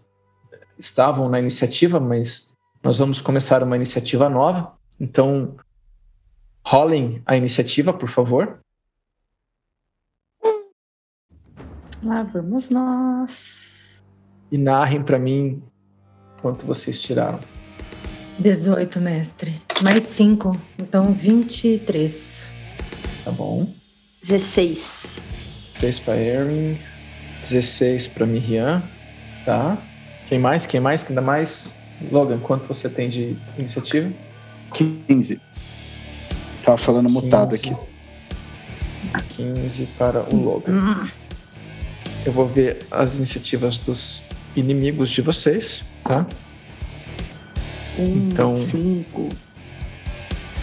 estavam na iniciativa, mas nós vamos começar uma iniciativa nova. Então, rolem a iniciativa, por favor. Lá vamos nós. E narrem para mim quanto vocês tiraram. 18, mestre. Mais 5. Então, 23. Tá bom. 16. 3 para Erin. 16 para Miriam, tá? Quem mais? Quem mais? Ainda mais? Logan, quanto você tem de iniciativa? 15. Tava falando 15, mutado aqui. 15 para o Logan. Eu vou ver as iniciativas dos inimigos de vocês, tá? Um, então... cinco,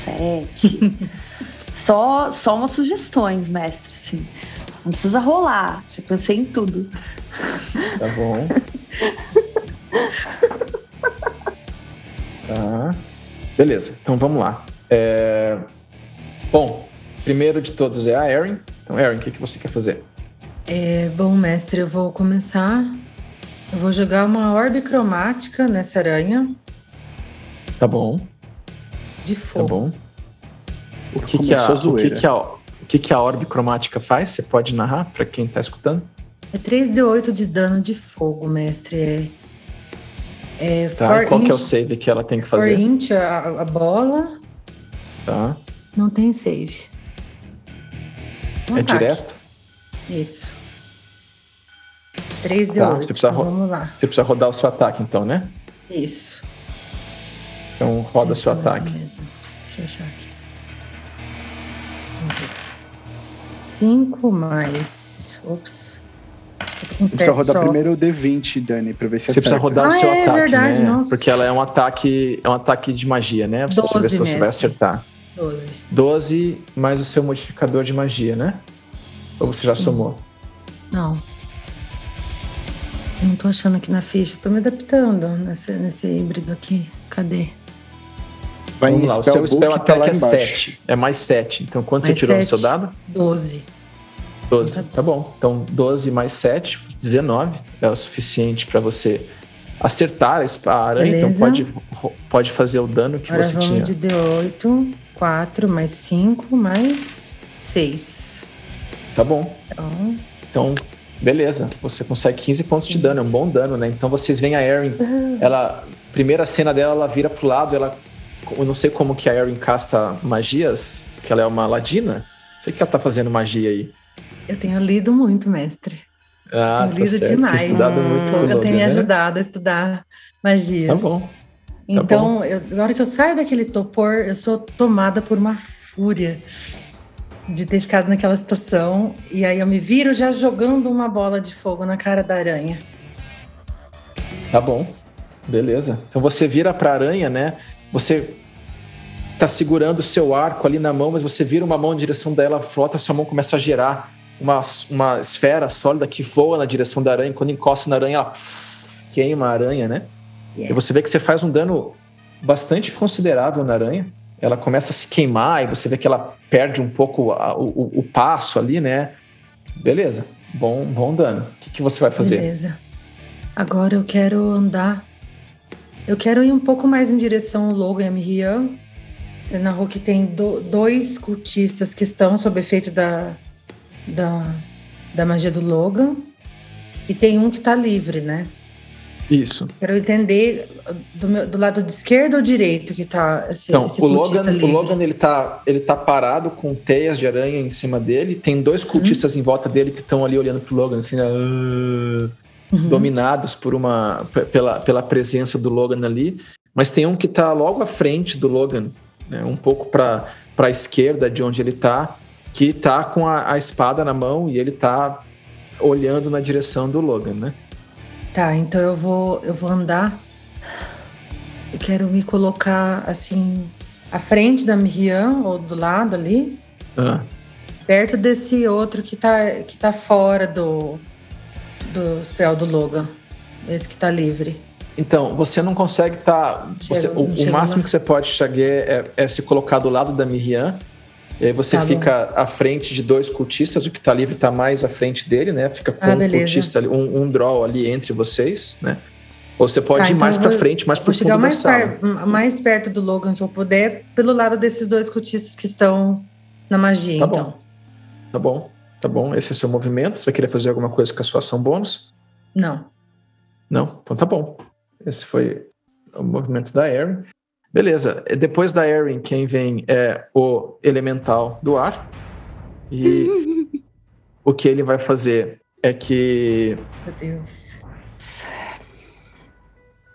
sete. *laughs* só, só umas sugestões, mestre, sim. Não precisa rolar. Já pensei em tudo. *laughs* Tá bom. *laughs* tá. Beleza, então vamos lá. É... Bom, primeiro de todos é a Erin. Então, Erin, o que, que você quer fazer? É, bom, mestre, eu vou começar. Eu vou jogar uma orbe cromática nessa aranha. Tá bom. De fogo. Tá bom. O que, que, a, o que, que a, o que, que a orbe cromática faz? Você pode narrar para quem está escutando? É 3d8 de dano de fogo, mestre. É, é tá, e qual que é o save que ela tem que fazer? int, a, a bola. Tá. Não tem save. Um é ataque. direto? Isso. 3d8. Tá, você precisa então, vamos lá. Você precisa rodar o seu ataque, então, né? Isso. Então roda seu ataque. Mesmo. Deixa eu achar aqui. Vamos ver. Cinco mais. Ops. Eu tô com Você precisa rodar só. primeiro o D20, Dani, pra ver se Você precisa acerta. rodar o Ah, seu é ataque, verdade, né? nossa. Porque ela é um ataque, é um ataque de magia, né? Pra você ver se 12 você vai acertar. Doze. 12 mais o seu modificador de magia, né? Ou você já Sim. somou? Não. Eu não tô achando aqui na ficha. Tô me adaptando nesse, nesse híbrido aqui. Cadê? Vai Vamos lá, o seu spell tá attack lá é embaixo. 7. É mais 7. Então quanto Mais você tirou no sete. seu dado? Doze. 12. Tá Tá bom. Então 12 mais 7, 19 é o suficiente pra você acertar a aranha. Então Beleza. pode, pode fazer o dano que Agora você vamos tinha. de D8. 4 mais 5 mais 6. Tá bom. Então, Então, beleza. Você consegue 15 pontos de dano, é um bom dano, né? Então vocês veem a Erin, ela. Primeira cena dela, ela vira pro lado, ela. Eu não sei como que a Erin casta magias, que ela é uma ladina. Sei que ela tá fazendo magia aí. eu tenho lido muito, mestre. Ah, tenho lido tá certo. demais. Tem estudado Hum, muito. eu tenho me né? ajudado a estudar magias. Tá bom. Então, eu, na hora que eu saio daquele topor, eu sou tomada por uma fúria de ter ficado naquela situação. E aí eu me viro já jogando uma bola de fogo na cara da aranha. Tá bom. Beleza. Então você vira pra aranha, né? Você tá segurando o seu arco ali na mão, mas você vira uma mão em direção dela, flota, sua mão começa a gerar uma, uma esfera sólida que voa na direção da aranha. Quando encosta na aranha, ela pff, queima a aranha, né? Yeah. E você vê que você faz um dano bastante considerável na aranha. Ela começa a se queimar e você vê que ela perde um pouco a- o, o- passo ali, né? Beleza. Bom, bom dano. O que, que você vai fazer? Beleza. Agora eu quero andar. Eu quero ir um pouco mais em direção ao Logan e a Miriam. Você narrou que tem do- dois cultistas que estão sob efeito da, da, da magia do Logan. E tem um que tá livre, né? Isso. Quero entender do, meu- do lado de esquerdo ou direito que tá esse, Então, esse o Logan, o livre. Logan ele, tá, ele tá parado com teias de aranha em cima dele. Tem dois cultistas em volta dele que estão ali olhando pro Logan, assim, ah, Uhum. dominados por uma pela, pela presença do Logan ali. Mas tem um que tá logo à frente do Logan, né, um pouco para a esquerda de onde ele tá, que tá com a, a espada na mão e ele tá olhando na direção do Logan, né? Tá, então eu vou, eu vou andar. Eu quero me colocar assim à frente da Miriam ou do lado ali, Ah, perto desse outro que tá, que tá fora do, do spell do Logan. Esse que tá livre. Então, você não consegue estar. Chega- o, o máximo lá. que você pode chegar é, é se colocar do lado da Miriam. E aí você Tá bom. fica à frente de dois cultistas, o que tá livre tá mais à frente dele, né? Fica com Ah, um beleza. cultista ali, um, um draw ali entre vocês, né? Ou você pode Tá, ir então mais vou- frente, mais pro Vou fundo chegar da mais, sala. mais perto do Logan que eu puder, pelo lado desses dois cultistas que estão na magia, Tá então. bom. Tá bom, tá bom. Esse é o seu movimento. Você vai querer fazer alguma coisa com a sua ação bônus? Não. Não? Então tá bom. Esse foi o movimento da Erin. Beleza. E Depois da Erin, quem vem é o elemental do ar. E *laughs* o que ele vai fazer é que Meu Deus.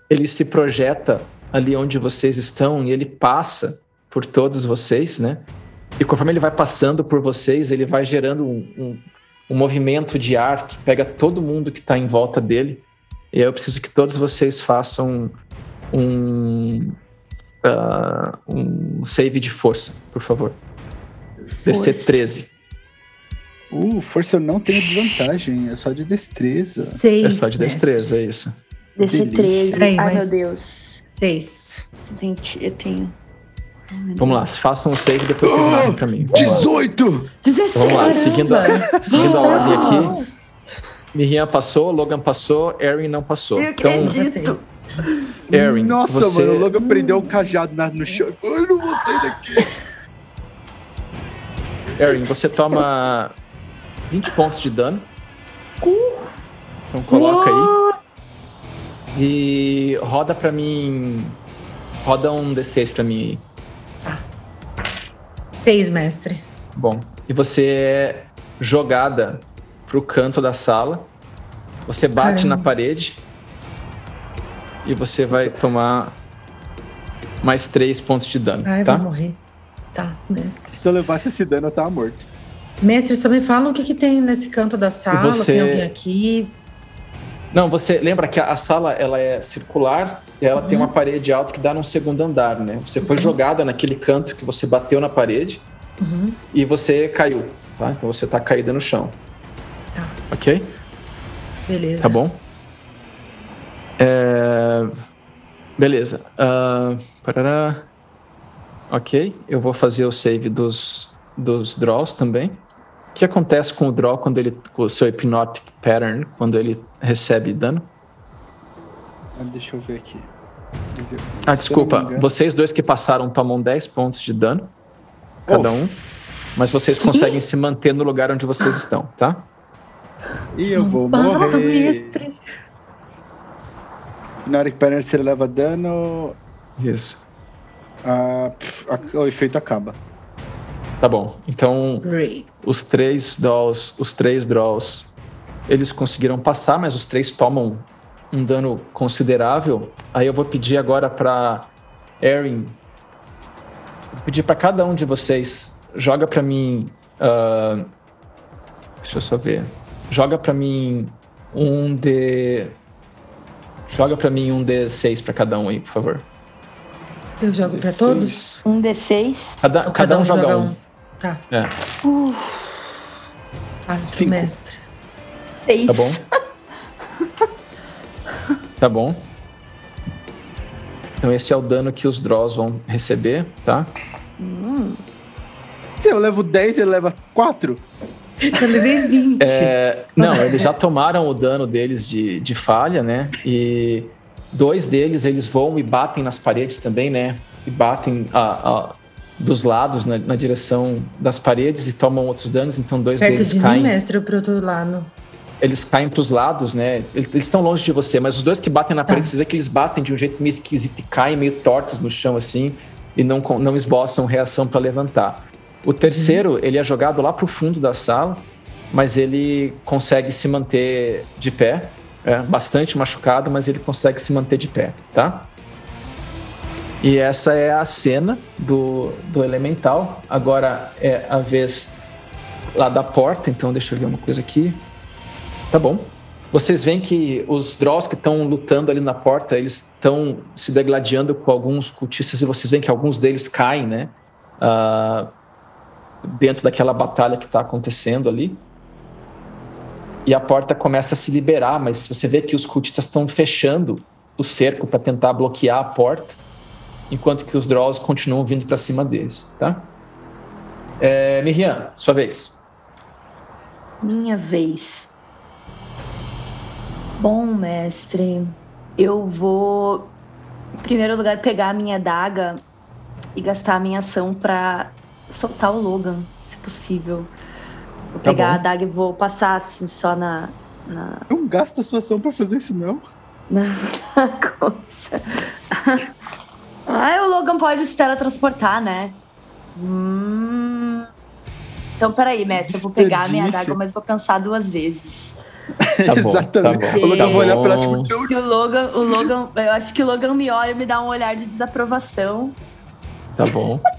ele se projeta ali onde vocês estão e ele passa por todos vocês, né? E conforme ele vai passando por vocês, ele vai gerando um, um- um movimento de ar que pega todo mundo que está em volta dele. E aí eu preciso que todos vocês façam um, ah, um save de força, por favor. DC 13. Uh, força eu não tenho desvantagem, é só de destreza. Seis. É só de mestre. destreza, é isso. DC Delícia. 13. Peraí, Ai, mas- meu Deus. Seis. Gente, eu tenho. Ai, Vamos lá, façam um save e depois vocês marcam pra mim. Vamos lá. 18! 16. Vamos lá, seguindo a, seguindo a ordem aqui. Miriam passou, Logan passou, Erin não passou. Eu Então, acredito. Erin, Nossa, você... mano, o Logan prendeu o cajado na- no chão. Eu não vou sair daqui. *laughs* Erin, você toma 20 pontos de dano. Então coloca aí. E roda pra mim. Roda um D6 pra mim aí. Seis, mestre. Bom. E você é jogada pro canto da sala. Você bate Caramba. na parede. E você vai tomar mais 3 pontos de dano. Ai, tá? vou morrer. Tá, mestre. Se eu levasse esse dano, eu tava morto. Mestre, só me fala o que, que tem nesse canto da sala, você- tem alguém aqui. Não, você lembra que a, a sala ela é circular e ela tem Uhum. uma parede alta que dá num segundo andar, né? Você foi jogada naquele canto que você bateu na parede Uhum. e você caiu, tá? Então você tá caída no chão. Tá. Ok? Beleza. Tá bom? É, Beleza. Ah, parará. Ok, eu vou fazer o save dos, dos draws também. O que acontece com o draw quando ele. com o seu Hypnotic Pattern, quando ele recebe dano? Ah, Deixa eu ver aqui. Eu- Ah, desculpa. Vocês dois que passaram tomam 10 pontos de dano, cada Oh. um. Mas vocês conseguem *laughs* se manter no lugar onde vocês estão, tá? E eu vou morrer. mestre. Na hora que ele leva dano, Isso. ah, pff, a- o efeito acaba. Tá bom. Então, Great. os três draws, os três draws, eles conseguiram passar, mas os três tomam um dano considerável. Aí eu vou pedir agora para Erin, vou pedir para cada um de vocês joga para mim, ah, deixa eu só ver, joga para mim um d, joga para mim um d6 para cada um aí, por favor. Eu jogo pra Dezesseis. todos? Um D6. Cada, Ou cada, um joga, um. Tá. É, Uh, Ah, eu sou Cinco. mestre. seis. tá bom? *laughs* Tá bom. Então esse é o dano que os draws vão receber, tá? Hum, Se eu levo 10, ele leva 4. Eu levei 20. É, não, eles já tomaram o dano deles de, de falha, né? E dois deles, eles voam e batem nas paredes também, né? E batem a- a- dos lados na, na direção das paredes e tomam outros danos. Então dois Perto deles de caem. mim, mestre, pro outro lado. eles caem pros lados, né? Eles estão longe de você, mas os dois que batem na Tá. parede, você vê que eles batem de um jeito meio esquisito e caem meio tortos no chão assim e não, não esboçam reação para levantar. O terceiro, ele é jogado lá pro fundo da sala, mas ele consegue se manter de pé, é, bastante machucado, mas ele consegue se manter de pé, tá? E essa é a cena do, do elemental. Agora é a vez lá da porta, então deixa eu ver uma coisa aqui. Tá bom. Vocês veem que os Draws que estão lutando ali na porta, eles estão se degladiando com alguns cultistas e vocês veem que alguns deles caem, né? Ah, dentro daquela batalha que está acontecendo ali. E a porta começa a se liberar, mas você vê que os cultistas estão fechando o cerco para tentar bloquear a porta, enquanto que os Draws continuam vindo para cima deles, tá? É, Miriam, sua vez. minha vez. Bom, mestre, eu vou, em primeiro lugar, pegar a minha adaga e gastar a minha ação pra soltar o Logan, se possível. Vou Tá pegar bom. a adaga e vou passar assim só na. na, Não gasta a sua ação pra fazer isso, não. na, *laughs* na coisa. ah, o Logan pode se teletransportar, né? Hum. Então, peraí, mestre, eu vou pegar a minha adaga, mas vou pensar duas vezes. Tá bom, Exatamente. tá bom. O Logan vai olhar pra Tá tipo, Que o Logan, o Logan, eu acho que o Logan me olha e me dá um olhar de desaprovação. Tá bom. *laughs*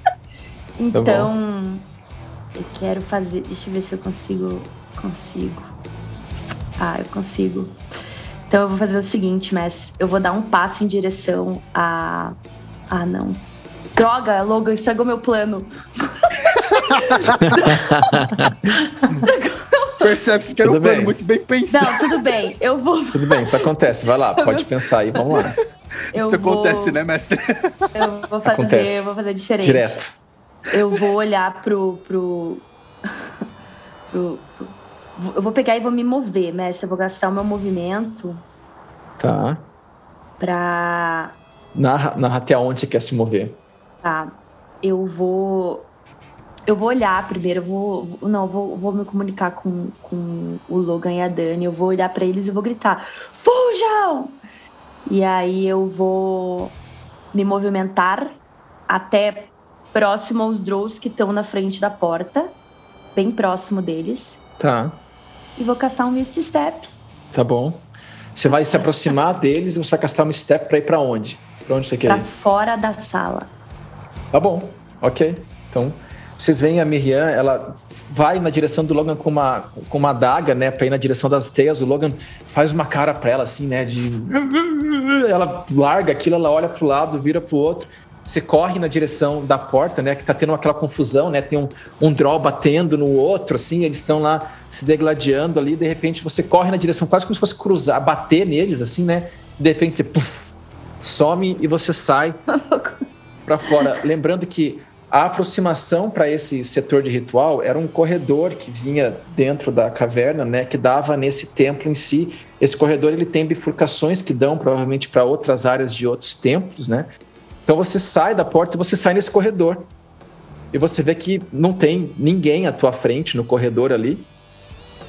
Então, eu quero fazer. Deixa eu ver se eu consigo. Consigo. Ah, eu consigo. Então eu vou fazer o seguinte, mestre. Eu vou dar um passo em direção a. Ah, não. Droga, Logan, estragou meu plano. *laughs* Percebe-se que era um Tudo plano bem. muito bem pensado. Não, tudo bem. Eu vou. *laughs* Tudo bem, isso acontece. Vai lá, pode *laughs* pensar aí, vamos lá. Eu Isso vou, acontece, né, mestre? Eu vou fazer, Acontece. eu vou fazer diferente. Direto. Eu vou olhar pro. pro, pro- pro- Eu vou pegar e vou me mover, mestre. Eu vou gastar o meu movimento Tá. pra. Narra, narra até onde você quer se mover. Tá. Eu vou. Eu vou olhar primeiro, eu vou. Não, eu vou, vou me comunicar com, com o Logan e a Dani. Eu vou olhar pra eles e vou gritar: Fujam! E aí eu vou me movimentar até próximo aos Drows que estão na frente da porta, bem próximo deles. Tá, E vou castar um Mist Step. tá bom. Você vai se aproximar deles e você vai castar um step pra ir pra onde? Pra onde você quer Pra ir? fora da sala. Tá bom, ok. Então, vocês veem a Miriam, ela vai na direção do Logan com uma, com uma adaga, né, pra ir na direção das teias. O Logan faz uma cara pra ela, assim, né, de... Ela larga aquilo, ela olha pro lado, vira pro outro. Você corre na direção da porta, né, que tá tendo aquela confusão, né, tem um, um draw batendo no outro, assim, eles estão lá se degladiando ali, de repente você corre na direção, quase como se fosse cruzar, bater neles, assim, né, de repente você puf, some e você sai *laughs* para fora. Lembrando que a aproximação para esse setor de ritual era um corredor que vinha dentro da caverna, né, que dava nesse templo em si. Esse corredor ele tem bifurcações que dão provavelmente para outras áreas de outros templos, né? Então você sai da porta e você sai nesse corredor. E você vê que não tem ninguém à tua frente no corredor ali.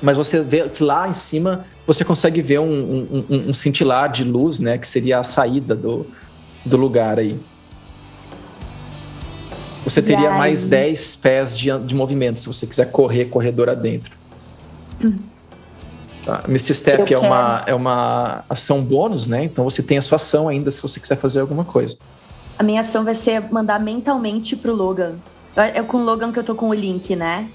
Mas você vê que lá em cima você consegue ver um, um, um, um cintilar de luz, né? Que seria a saída do, do lugar aí. Você teria mais 10 pés de, de movimento se você quiser correr corredor adentro. Tá. Misty Step Eu é uma, é uma ação bônus, né? Então você tem a sua ação ainda se você quiser fazer alguma coisa. A minha ação vai ser mandar mentalmente pro Logan. É com o Logan que eu tô com o link, né?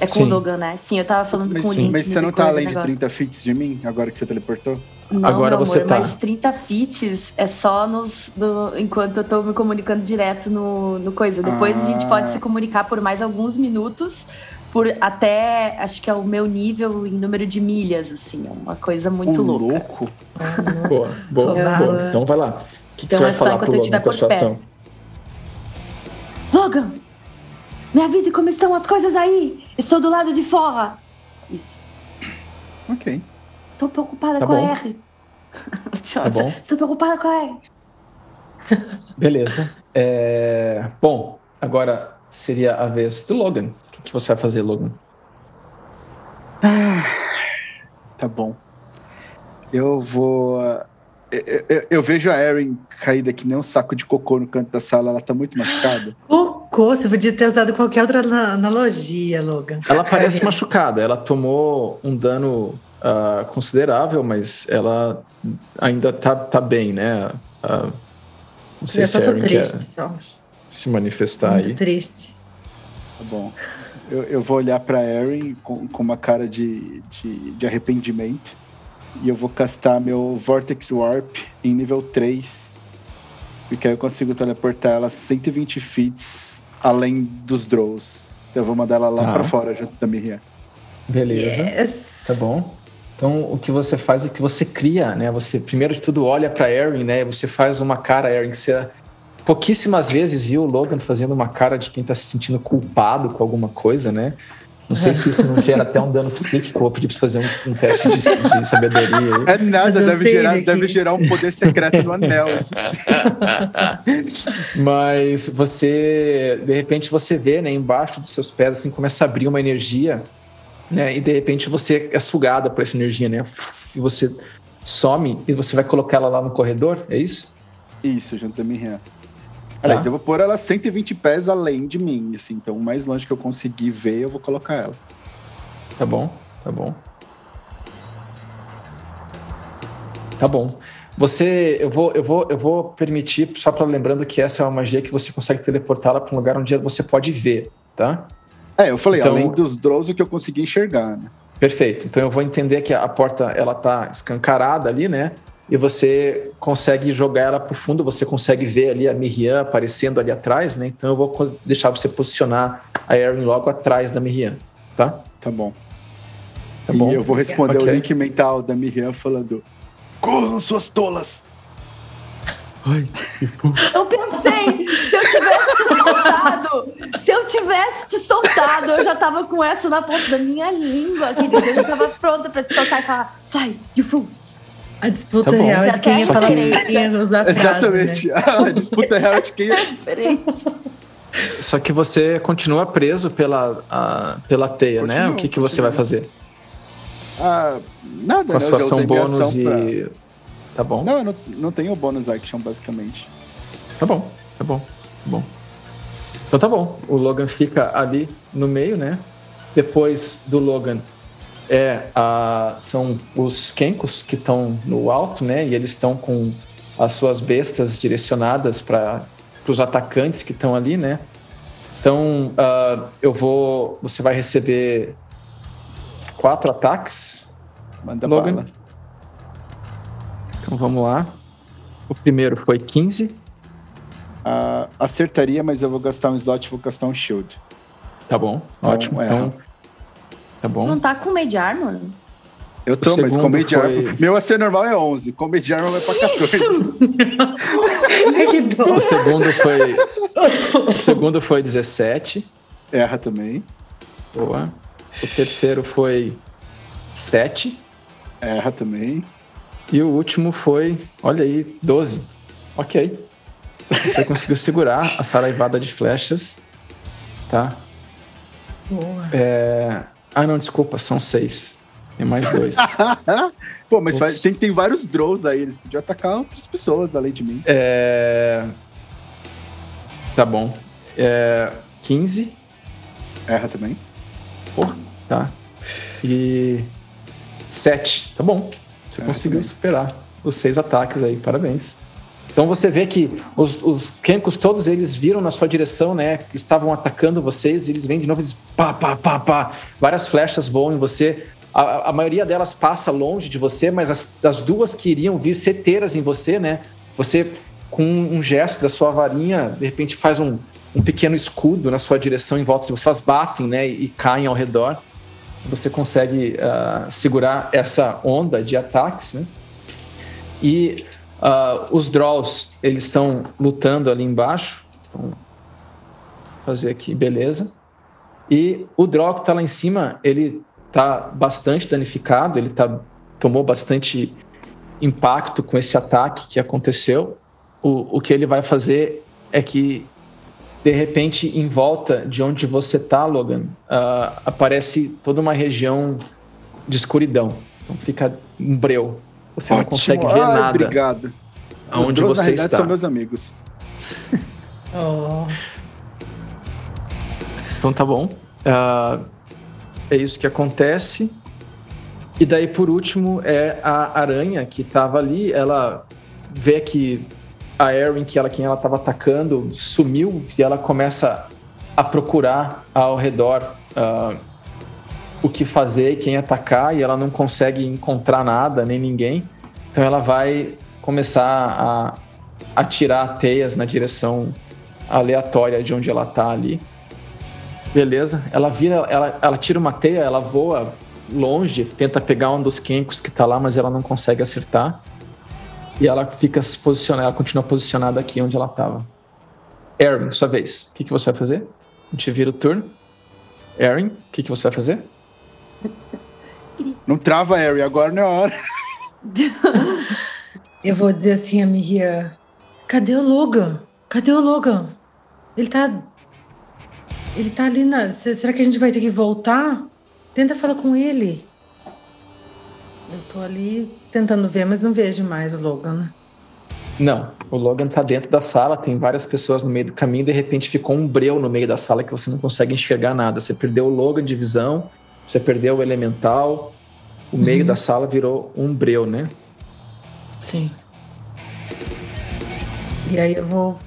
É com Sim. o Logan, né? Sim, eu tava falando Mas, com o link. mas você no não tá além de agora. 30 fits de mim, agora que você teleportou? Não, Agora meu você amor, tá. Mas 30 fits é só nos, do- enquanto eu tô me comunicando direto no, no coisa. Depois a gente Ah. pode se comunicar por mais alguns minutos, por até acho que é o meu nível em número de milhas, assim. É uma coisa muito Ô, louca. louco. Boa, boa, boa. Então vai lá. Que, que Então é só enquanto pro eu Logan estiver com a por sua perto. ação? Logan! Me avise como estão as coisas aí! Estou do lado de fora! Isso. Ok. Tô preocupada Tá com bom. a R. *laughs* Tá bom. Tô preocupada com a R. Beleza. É, Bom, agora seria a vez do Logan. O que, que você vai fazer, Logan? Tá bom. Eu vou. Eu, eu- eu vejo a Erin caída que nem um saco de cocô no canto da sala, ela tá muito machucada. *gasps* Cocô, você podia ter usado qualquer outra ana- analogia, Logan. Ela parece *laughs* machucada. Ela tomou um dano ah, considerável, mas ela ainda tá, tá bem, né? Ah, não sei Eu se a Erin quer triste, só. se manifestar Muito aí. triste. Tá bom. Eu, eu vou olhar pra Erin com, com uma cara de, de, de arrependimento. E eu vou castar meu Vortex Warp em nível 3. Porque aí eu consigo teleportar ela 120 fits além dos Drows. Então eu vou mandar ela lá Tá. pra fora junto da Miriam. Beleza. Yes. Tá bom. Então, o que você faz é que você cria, né? Você, primeiro de tudo, olha pra Erin, né? Você faz uma cara, Erin, que você pouquíssimas vezes viu o Logan fazendo uma cara de quem tá se sentindo culpado com alguma coisa, né? Não sei se isso não gera até um dano psíquico. Vou pedir pra você fazer um, um teste de, de sabedoria aí. É nada, deve gerar, deve gerar um poder secreto no anel. *laughs* Mas você, de repente, você vê, né, embaixo dos seus pés, assim, começa a abrir uma energia, né, e de repente você é sugada por essa energia, né, e você some e você vai colocar ela lá no corredor, é isso? Isso, junto da Miriam. Aliás, Tá. eu vou pôr ela 120 pés além de mim, assim. Então, o mais longe que eu conseguir ver, eu vou colocar ela. Tá bom, tá bom. Tá bom. Você, eu vou, eu vou, eu vou permitir, só para lembrando que essa é uma magia que você consegue teleportá-la para um lugar onde você pode ver, tá? É, eu falei, Então- além dos Drows, o que eu consegui enxergar, né? Perfeito. Então eu vou entender que a porta ela tá escancarada ali, né? E você consegue jogar ela pro fundo, você consegue ver ali a Miriam aparecendo ali atrás, né? Então eu vou deixar você posicionar a Erin logo atrás da Miriam, tá? Tá bom. Tá e bom? eu vou responder Ok. o link mental da Miriam falando: Corram, suas tolas! Ai, que fofo. Eu pensei, se eu tivesse te soltado, se eu tivesse te soltado, eu já tava com essa na ponta da minha língua, querida. Eu já tava pronta pra te soltar e falar, sai, you fools. A disputa Tá real é de quem ia Só falar que- quem ia usar a frase, né? Exatamente. *laughs* A disputa real de quem É a *laughs* diferença. Só que você continua preso pela, a- pela teia, né? Continua, O que, que você vai fazer? Ah, nada, Com a né? sua ação bônus ação pra- e. Tá bom. Não, eu não, não tenho bônus action, basicamente. Tá bom, tá bom, tá bom. Então tá bom. O Logan fica ali no meio, né? Depois do Logan é a, são os Kenkos que estão no alto, né? E eles estão com as suas bestas direcionadas para os atacantes que estão ali, né? Então, uh, eu vou. Você vai receber quatro ataques. Manda Logan. bala. Então vamos lá. O primeiro foi 15. Uh, acertaria, mas eu vou gastar um slot e vou gastar um shield. Tá bom, então, ótimo. Então, tá bom. Não tá com Made Armor? Eu tô, mas Comedy foi... Armor. Meu AC normal é 11, Comedy Armor vai pra 14. *laughs* o segundo foi. O segundo foi 17. Erra também. Boa. O terceiro foi 7. Erra também. E o último foi, olha aí, 12. Ok. Você conseguiu segurar a saraivada de flechas. Tá? Boa. É... Ah, não, desculpa, são seis. Tem mais dois. *laughs* Pô, mas faz, tem, tem vários drones aí, eles podiam atacar outras pessoas além de mim. É. Tá bom. É... 15. Erra também. Pô, tá. E. 7. Tá bom. Você Erra conseguiu também. superar os seis ataques aí, parabéns. Então você vê que os, os Kenkos, todos eles viram na sua direção, né? Estavam atacando vocês, e eles vêm de novo e pá, pá, pá, pá. Várias flechas voam em você. A, a maioria delas passa longe de você, mas as, as duas que iriam vir certeiras em você, né? Você, com um gesto da sua varinha, de repente faz um, um pequeno escudo na sua direção em volta de você. Elas batem, né? E, caem ao redor. Você consegue uh, segurar essa onda de ataques, né? E Uh, os draws, eles estão lutando ali embaixo. Vamos fazer aqui, beleza. E o draw que está lá em cima, ele está bastante danificado, ele tá, tomou bastante impacto com esse ataque que aconteceu. O, o que ele vai fazer é que, de repente, em volta de onde você está, Logan, uh, aparece toda uma região de escuridão. Então fica um breu. Você Ótimo. não consegue ver ah, nada. Obrigado. Aonde Os você está. são meus amigos. oh. Então tá bom. Uh, é isso que acontece. E daí, por último, é a aranha que estava ali. Ela vê que a Erin, que ela, quem ela estava atacando, sumiu e ela começa a procurar ao redor uh, o que fazer quem atacar, e ela não consegue encontrar nada nem ninguém. Então ela vai começar a atirar teias na direção aleatória de onde ela tá ali. Beleza? Ela vira, ela, ela tira uma teia, ela voa longe, tenta pegar um dos Kenkos que tá lá, mas ela não consegue acertar. E ela fica se posicionando, ela continua posicionada aqui onde ela tava. Erin, sua vez. O que, que você vai fazer? A gente vira o turno. Erin, o que, que você vai fazer? *laughs* Não trava, Erin, agora não é a hora. *laughs* Eu vou dizer assim a Miriam: cadê o Logan? Cadê o Logan? Ele tá. Ele tá ali na. Será que a gente vai ter que voltar? Tenta falar com ele. Eu tô ali tentando ver, mas não vejo mais o Logan, né? Não, o Logan tá dentro da sala, tem várias pessoas no meio do caminho, de repente ficou um breu no meio da sala que você não consegue enxergar nada. Você perdeu o Logan de visão, você perdeu o elemental, o meio uhum. da sala virou um breu, né? Sim. E aí eu vou.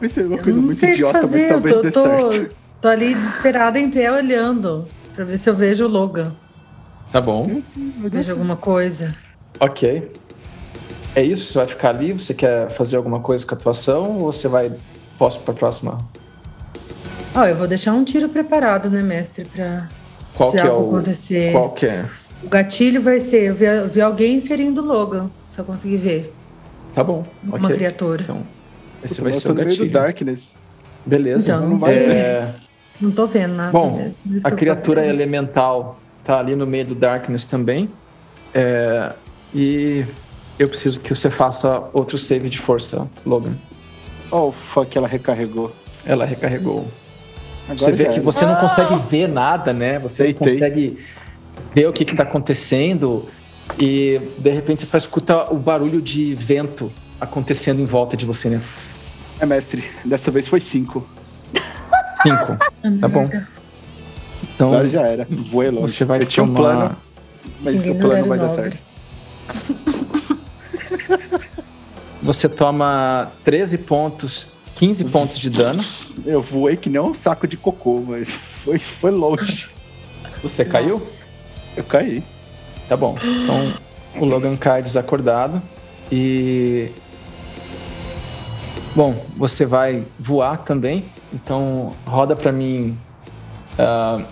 Vai ser uma coisa muito idiota, mas talvez tô, dê tô, certo. Tô ali desesperada em pé olhando pra ver se eu vejo o Logan. Tá bom. Vejo alguma coisa. Ok. É isso? Você vai ficar ali? Você quer fazer alguma coisa com a atuação ou você vai. Posso pra próxima? Ó, oh, eu vou deixar um tiro preparado, né, mestre? Pra. Qual se que é o. Acontecer. Qual que é? O gatilho vai ser ver, ver alguém ferindo o Logan, se eu conseguir ver. Tá bom. Uma okay. criatura. Então, esse Puta, vai ser o gatilho. meio do Darkness. Beleza. Então, não, vai... é... *laughs* não tô vendo nada Bom, mesmo. a criatura elemental tá ali no meio do Darkness também. É... E eu preciso que você faça outro save de força, Logan. Oh, fuck, ela recarregou. Ela recarregou. Agora você vê que você não consegue ah! ver nada, né? Você Deitei. não consegue ver o que está acontecendo e de repente você só escuta o barulho de vento acontecendo em volta de você, né? É, mestre, dessa vez foi cinco. Cinco. tá bom. Então Agora já era. Voei longe. Você vai Eu tinha um plano, mas o plano vai dar certo. você toma 13 pontos, 15 pontos de dano. Eu voei que nem um saco de cocô, mas foi, foi longe. Você caiu? Nossa. Eu caí. Tá bom. Então o Logan cai desacordado e. Bom, você vai voar também. Então roda pra mim. ah,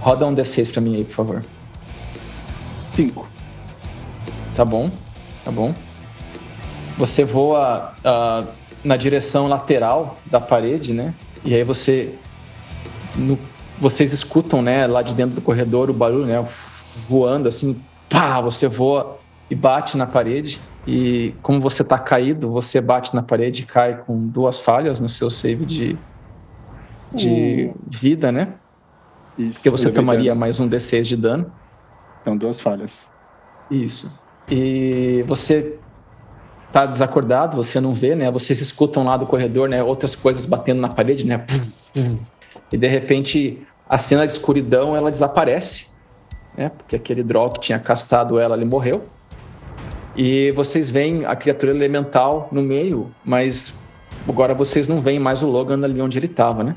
roda um D6 pra mim aí, por favor. Cinco. Tá bom, tá bom. Você voa ah, na direção lateral da parede, né? E aí você. no- vocês escutam, né, lá de dentro do corredor o barulho, né? Voando assim, pá! Você voa e bate na parede. E como você tá caído, você bate na parede e cai com duas falhas no seu save de, de vida, né? Isso. Porque você levei tomaria dano. mais um D6 de dano. Então, duas falhas. Isso. E você tá desacordado, você não vê, né? Vocês escutam lá do corredor, né? Outras coisas batendo na parede, né? E de repente a cena de escuridão ela desaparece, né? Porque aquele droll que tinha castado ela, ele morreu. E vocês veem a criatura elemental no meio, mas agora vocês não veem mais o Logan ali onde ele estava, né?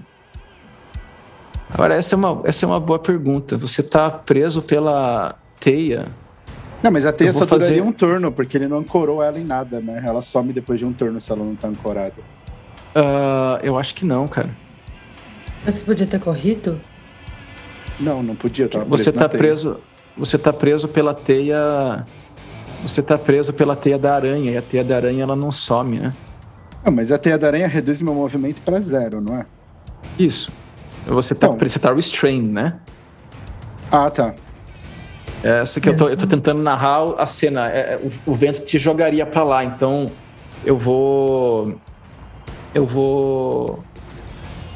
Agora essa é uma essa é uma boa pergunta. Você tá preso pela teia Não, mas a teia só duraria fazer- um turno, porque ele não ancorou ela em nada, né? Ela some depois de um turno se ela não tá ancorada. Ah, eu acho que não, cara. Você podia ter corrido? Não, não podia, eu tava Você preso na tá teia. preso. Você tá preso pela teia. Você tá preso pela teia da aranha. E a teia da aranha ela não some, né? Ah, mas a teia da aranha reduz meu movimento pra zero, não é? Isso. Você tá, Então. você tá restrained, né? Ah, tá. Essa que eu tô, eu tô tentando narrar a cena. É, é, o, o vento te jogaria pra lá, então eu vou. Eu vou.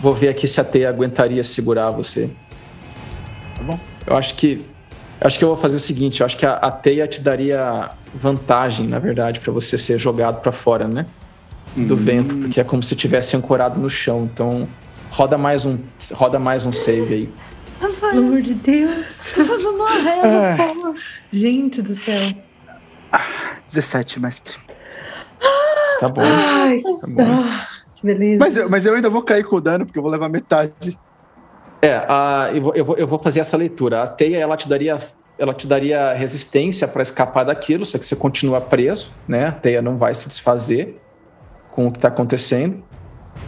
Vou ver aqui se a teia aguentaria segurar você. Tá bom. Eu acho que. eu Acho que eu vou fazer o seguinte, eu acho que a, a teia te daria vantagem, na verdade, pra você ser jogado pra fora, né? Do Hum, vento, porque é como se tivesse ancorado no chão. Então, roda mais um, roda mais um save aí. Pelo amor de Deus. Vamos morrer, Ah. Gente do céu. 17, mestre. Tá bom. Ai, bom. ah, que beleza. Mas eu, mas eu ainda vou cair com o dano, porque eu vou levar metade. É, a, eu, vou, eu, vou, eu vou fazer essa leitura. A teia ela te daria, ela te daria resistência para escapar daquilo, só que você continua preso, né? A teia não vai se desfazer com o que está acontecendo.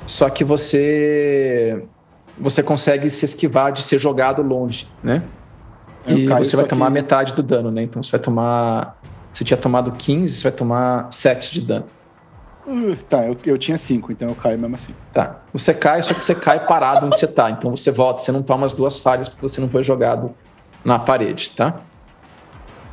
Só que você você consegue se esquivar de ser jogado longe, né? Eu E caio, você vai tomar que- metade do dano, né? Então você vai tomar. Se tinha tomado 15, você vai tomar 7 de dano. Uh, tá, eu, eu tinha 5, então eu caio mesmo assim. Tá. Você cai, só que você cai parado onde você tá. Então você volta, você não toma as duas falhas porque você não foi jogado na parede, tá?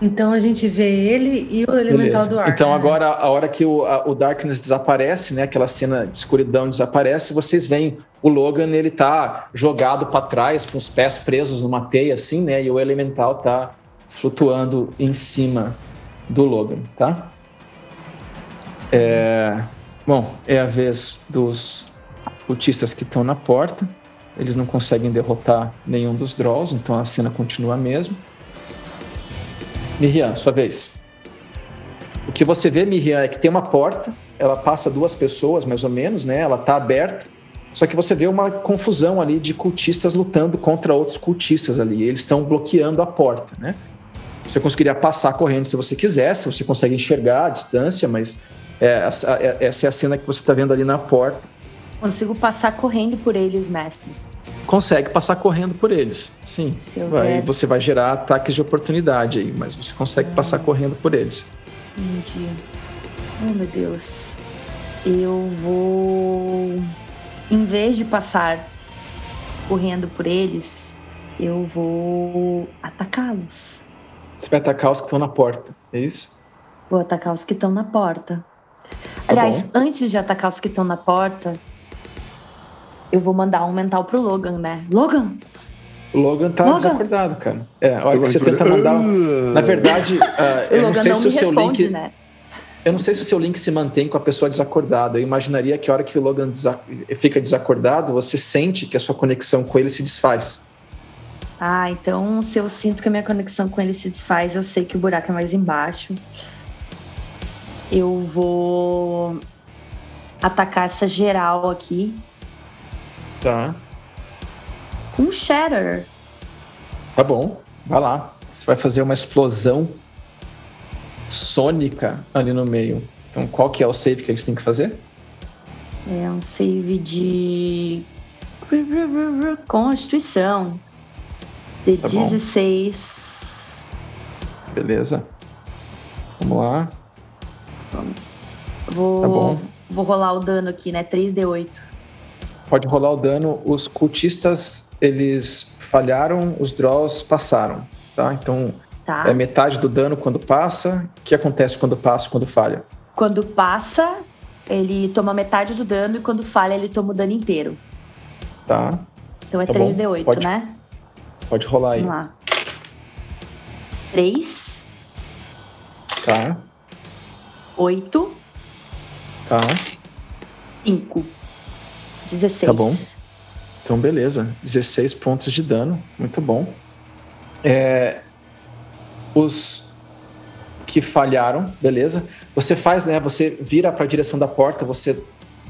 Então a gente vê ele e o elemental Beleza. do ar. Então agora, a hora que o, a- o Darkness desaparece, né? Aquela cena de escuridão desaparece, vocês veem o Logan, ele tá jogado para trás, com os pés presos numa teia, assim, né? E o elemental tá flutuando em cima do Logan, tá? É, Bom, é a vez dos cultistas que estão na porta. Eles não conseguem derrotar nenhum dos Drolls, então a cena continua a mesma. Miriam, sua vez. O que você vê, Miriam, é que tem uma porta, ela passa duas pessoas, mais ou menos, né? Ela tá aberta. Só que você vê uma confusão ali de cultistas lutando contra outros cultistas ali. Eles estão bloqueando a porta, né? Você conseguiria passar correndo se você quisesse, você consegue enxergar a distância, mas é, essa, é- é a cena que você está vendo ali na porta. Consigo passar correndo por eles, mestre. Consegue passar correndo por eles, sim. Vai, você vai gerar ataques de oportunidade aí, mas você consegue passar correndo por eles. Entendi. Oh, meu Deus. Eu vou. Em vez de passar correndo por eles, eu vou atacá-los. Você vai atacar os que estão na porta, é isso? Vou atacar os que estão na porta. Tá Aliás, bom. antes de atacar os que estão na porta, eu vou mandar um mental pro Logan, né? Logan, O Logan tá Logan. desacordado, cara. É, a hora que você tenta mandar. "Uh". Na verdade, *laughs* o eu não sei não se me o seu responde, link. né? Eu não sei se o seu link se mantém com a pessoa desacordada. Eu imaginaria que a hora que o Logan desa- fica desacordado, você sente que a sua conexão com ele se desfaz. Ah, então se eu sinto que a minha conexão com ele se desfaz, eu sei que o buraco é mais embaixo. Eu vou atacar essa geral aqui. Tá. Com Shatter. Tá bom, vai lá. Você vai fazer uma explosão sônica ali no meio. Então, qual que é o save que eles têm que fazer? É um save de Constituição. De tá 16. Bom. Beleza. Vamos lá. Vou, tá bom. vou rolar o dano aqui, né? 3d8. Pode rolar o dano. Os cultistas, eles falharam, os draws passaram, tá? Então, tá. é metade do dano quando passa. O que acontece quando passa quando falha? Quando passa, ele toma metade do dano e quando falha, ele toma o dano inteiro. Tá. Então é tá 3d8, pode, né? Pode rolar aí. Vamos lá. 3. Tá. 8. Tá. 5. 16. Tá bom. Então, beleza. 16 pontos de dano. Muito bom. É, os que falharam, beleza. Você faz, né? Você vira para a direção da porta, você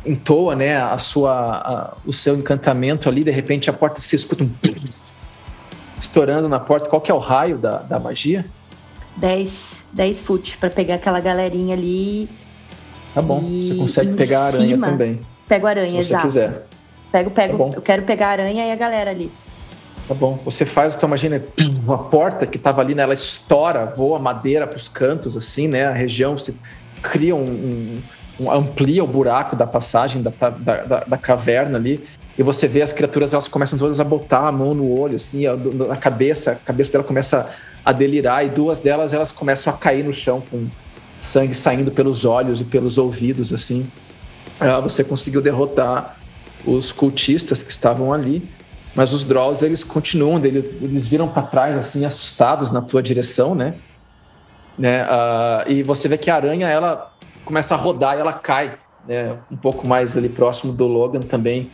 entoa, né, a sua, a, o seu encantamento ali, de repente a porta se escuta um *clicks tongue* estourando na porta. Qual que é o raio da, da magia? 10, 10 foot para pegar aquela galerinha ali. Tá bom, você consegue pegar a aranha também. Pego aranha, se você exato. quiser. Pego, pego, tá eu quero pegar a aranha e a galera ali. Tá bom. Você faz a tua magia, né? a porta que tava ali, né? Ela estoura, voa madeira pros cantos, assim, né? A região, você cria um, um, um amplia o buraco da passagem da, da, da, da, caverna ali. E você vê as criaturas, elas começam todas a botar a mão no olho, assim, na cabeça. A cabeça dela começa a delirar e duas delas, elas começam a cair no chão com sangue saindo pelos olhos e pelos ouvidos, assim. Ah, você conseguiu derrotar os cultistas que estavam ali mas os Drolls, eles continuam, eles, eles viram para trás, assim, assustados na tua direção, né? né? Uh, e você vê que a aranha, ela começa a rodar e ela cai, né? Um pouco mais ali próximo do Logan também,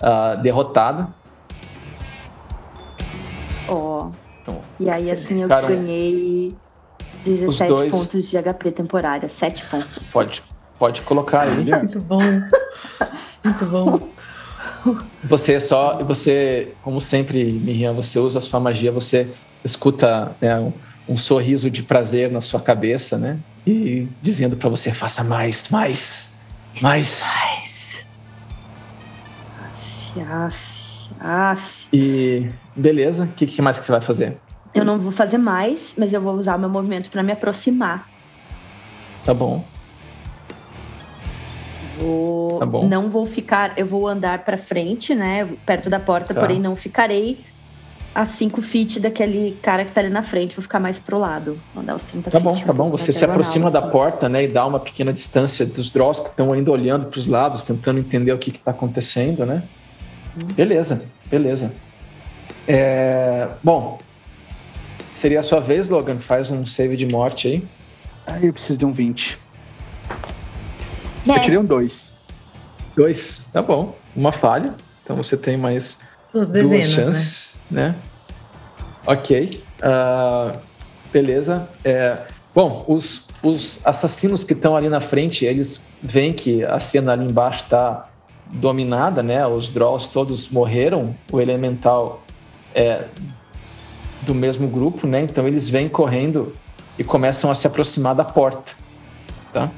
uh, derrotada. Ó. Oh. Então, e aí, assim, eu ganhei 17 dois... pontos de HP temporária, 7 pontos. Pode, pode colocar aí. Muito bom. Muito bom. Você é só, você, como sempre, Miriam, você usa a sua magia, você escuta né, um, um, sorriso de prazer na sua cabeça, né? E dizendo para você, faça mais, mais, mais. Mais. Af, af. E beleza, o que, que mais que você vai fazer? Eu não vou fazer mais, mas eu vou usar o meu movimento para me aproximar. Tá bom. Vou, tá não vou ficar, eu vou andar para frente, né, perto da porta, tá. porém não ficarei a 5 feet daquele cara que tá ali na frente, vou ficar mais pro lado, vou dar os 30 Tá bom, tá bom, você se aproxima assim. da porta, né, e dá uma pequena distância dos Dross que estão ainda olhando para os lados, tentando entender o que que tá acontecendo, né? Hum. Beleza, beleza. É, bom, seria a sua vez, Logan, faz um save de morte aí. Aí eu preciso de um 20. Eu tirei um 2. Dois, tá bom. Uma falha. Então você tem mais duas, dezenas, duas né? chances, né? né? Ok. Uh, beleza. É, bom, os, os assassinos que estão ali na frente, eles veem que a cena ali embaixo está dominada, né? Os Drolls todos morreram. O Elemental é do mesmo grupo, né? Então eles vêm correndo e começam a se aproximar da porta, tá?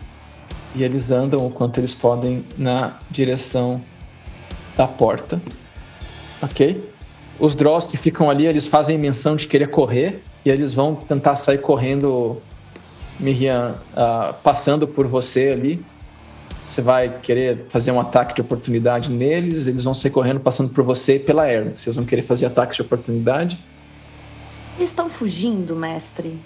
E eles andam o quanto eles podem na direção da porta. Ok? Os Dross que ficam ali, eles fazem menção de querer correr e eles vão tentar sair correndo, Miriam, uh, passando por você ali. Você vai querer fazer um ataque de oportunidade neles, eles vão sair correndo passando por você e pela Erin. Vocês vão querer fazer ataques de oportunidade? Eles estão fugindo, mestre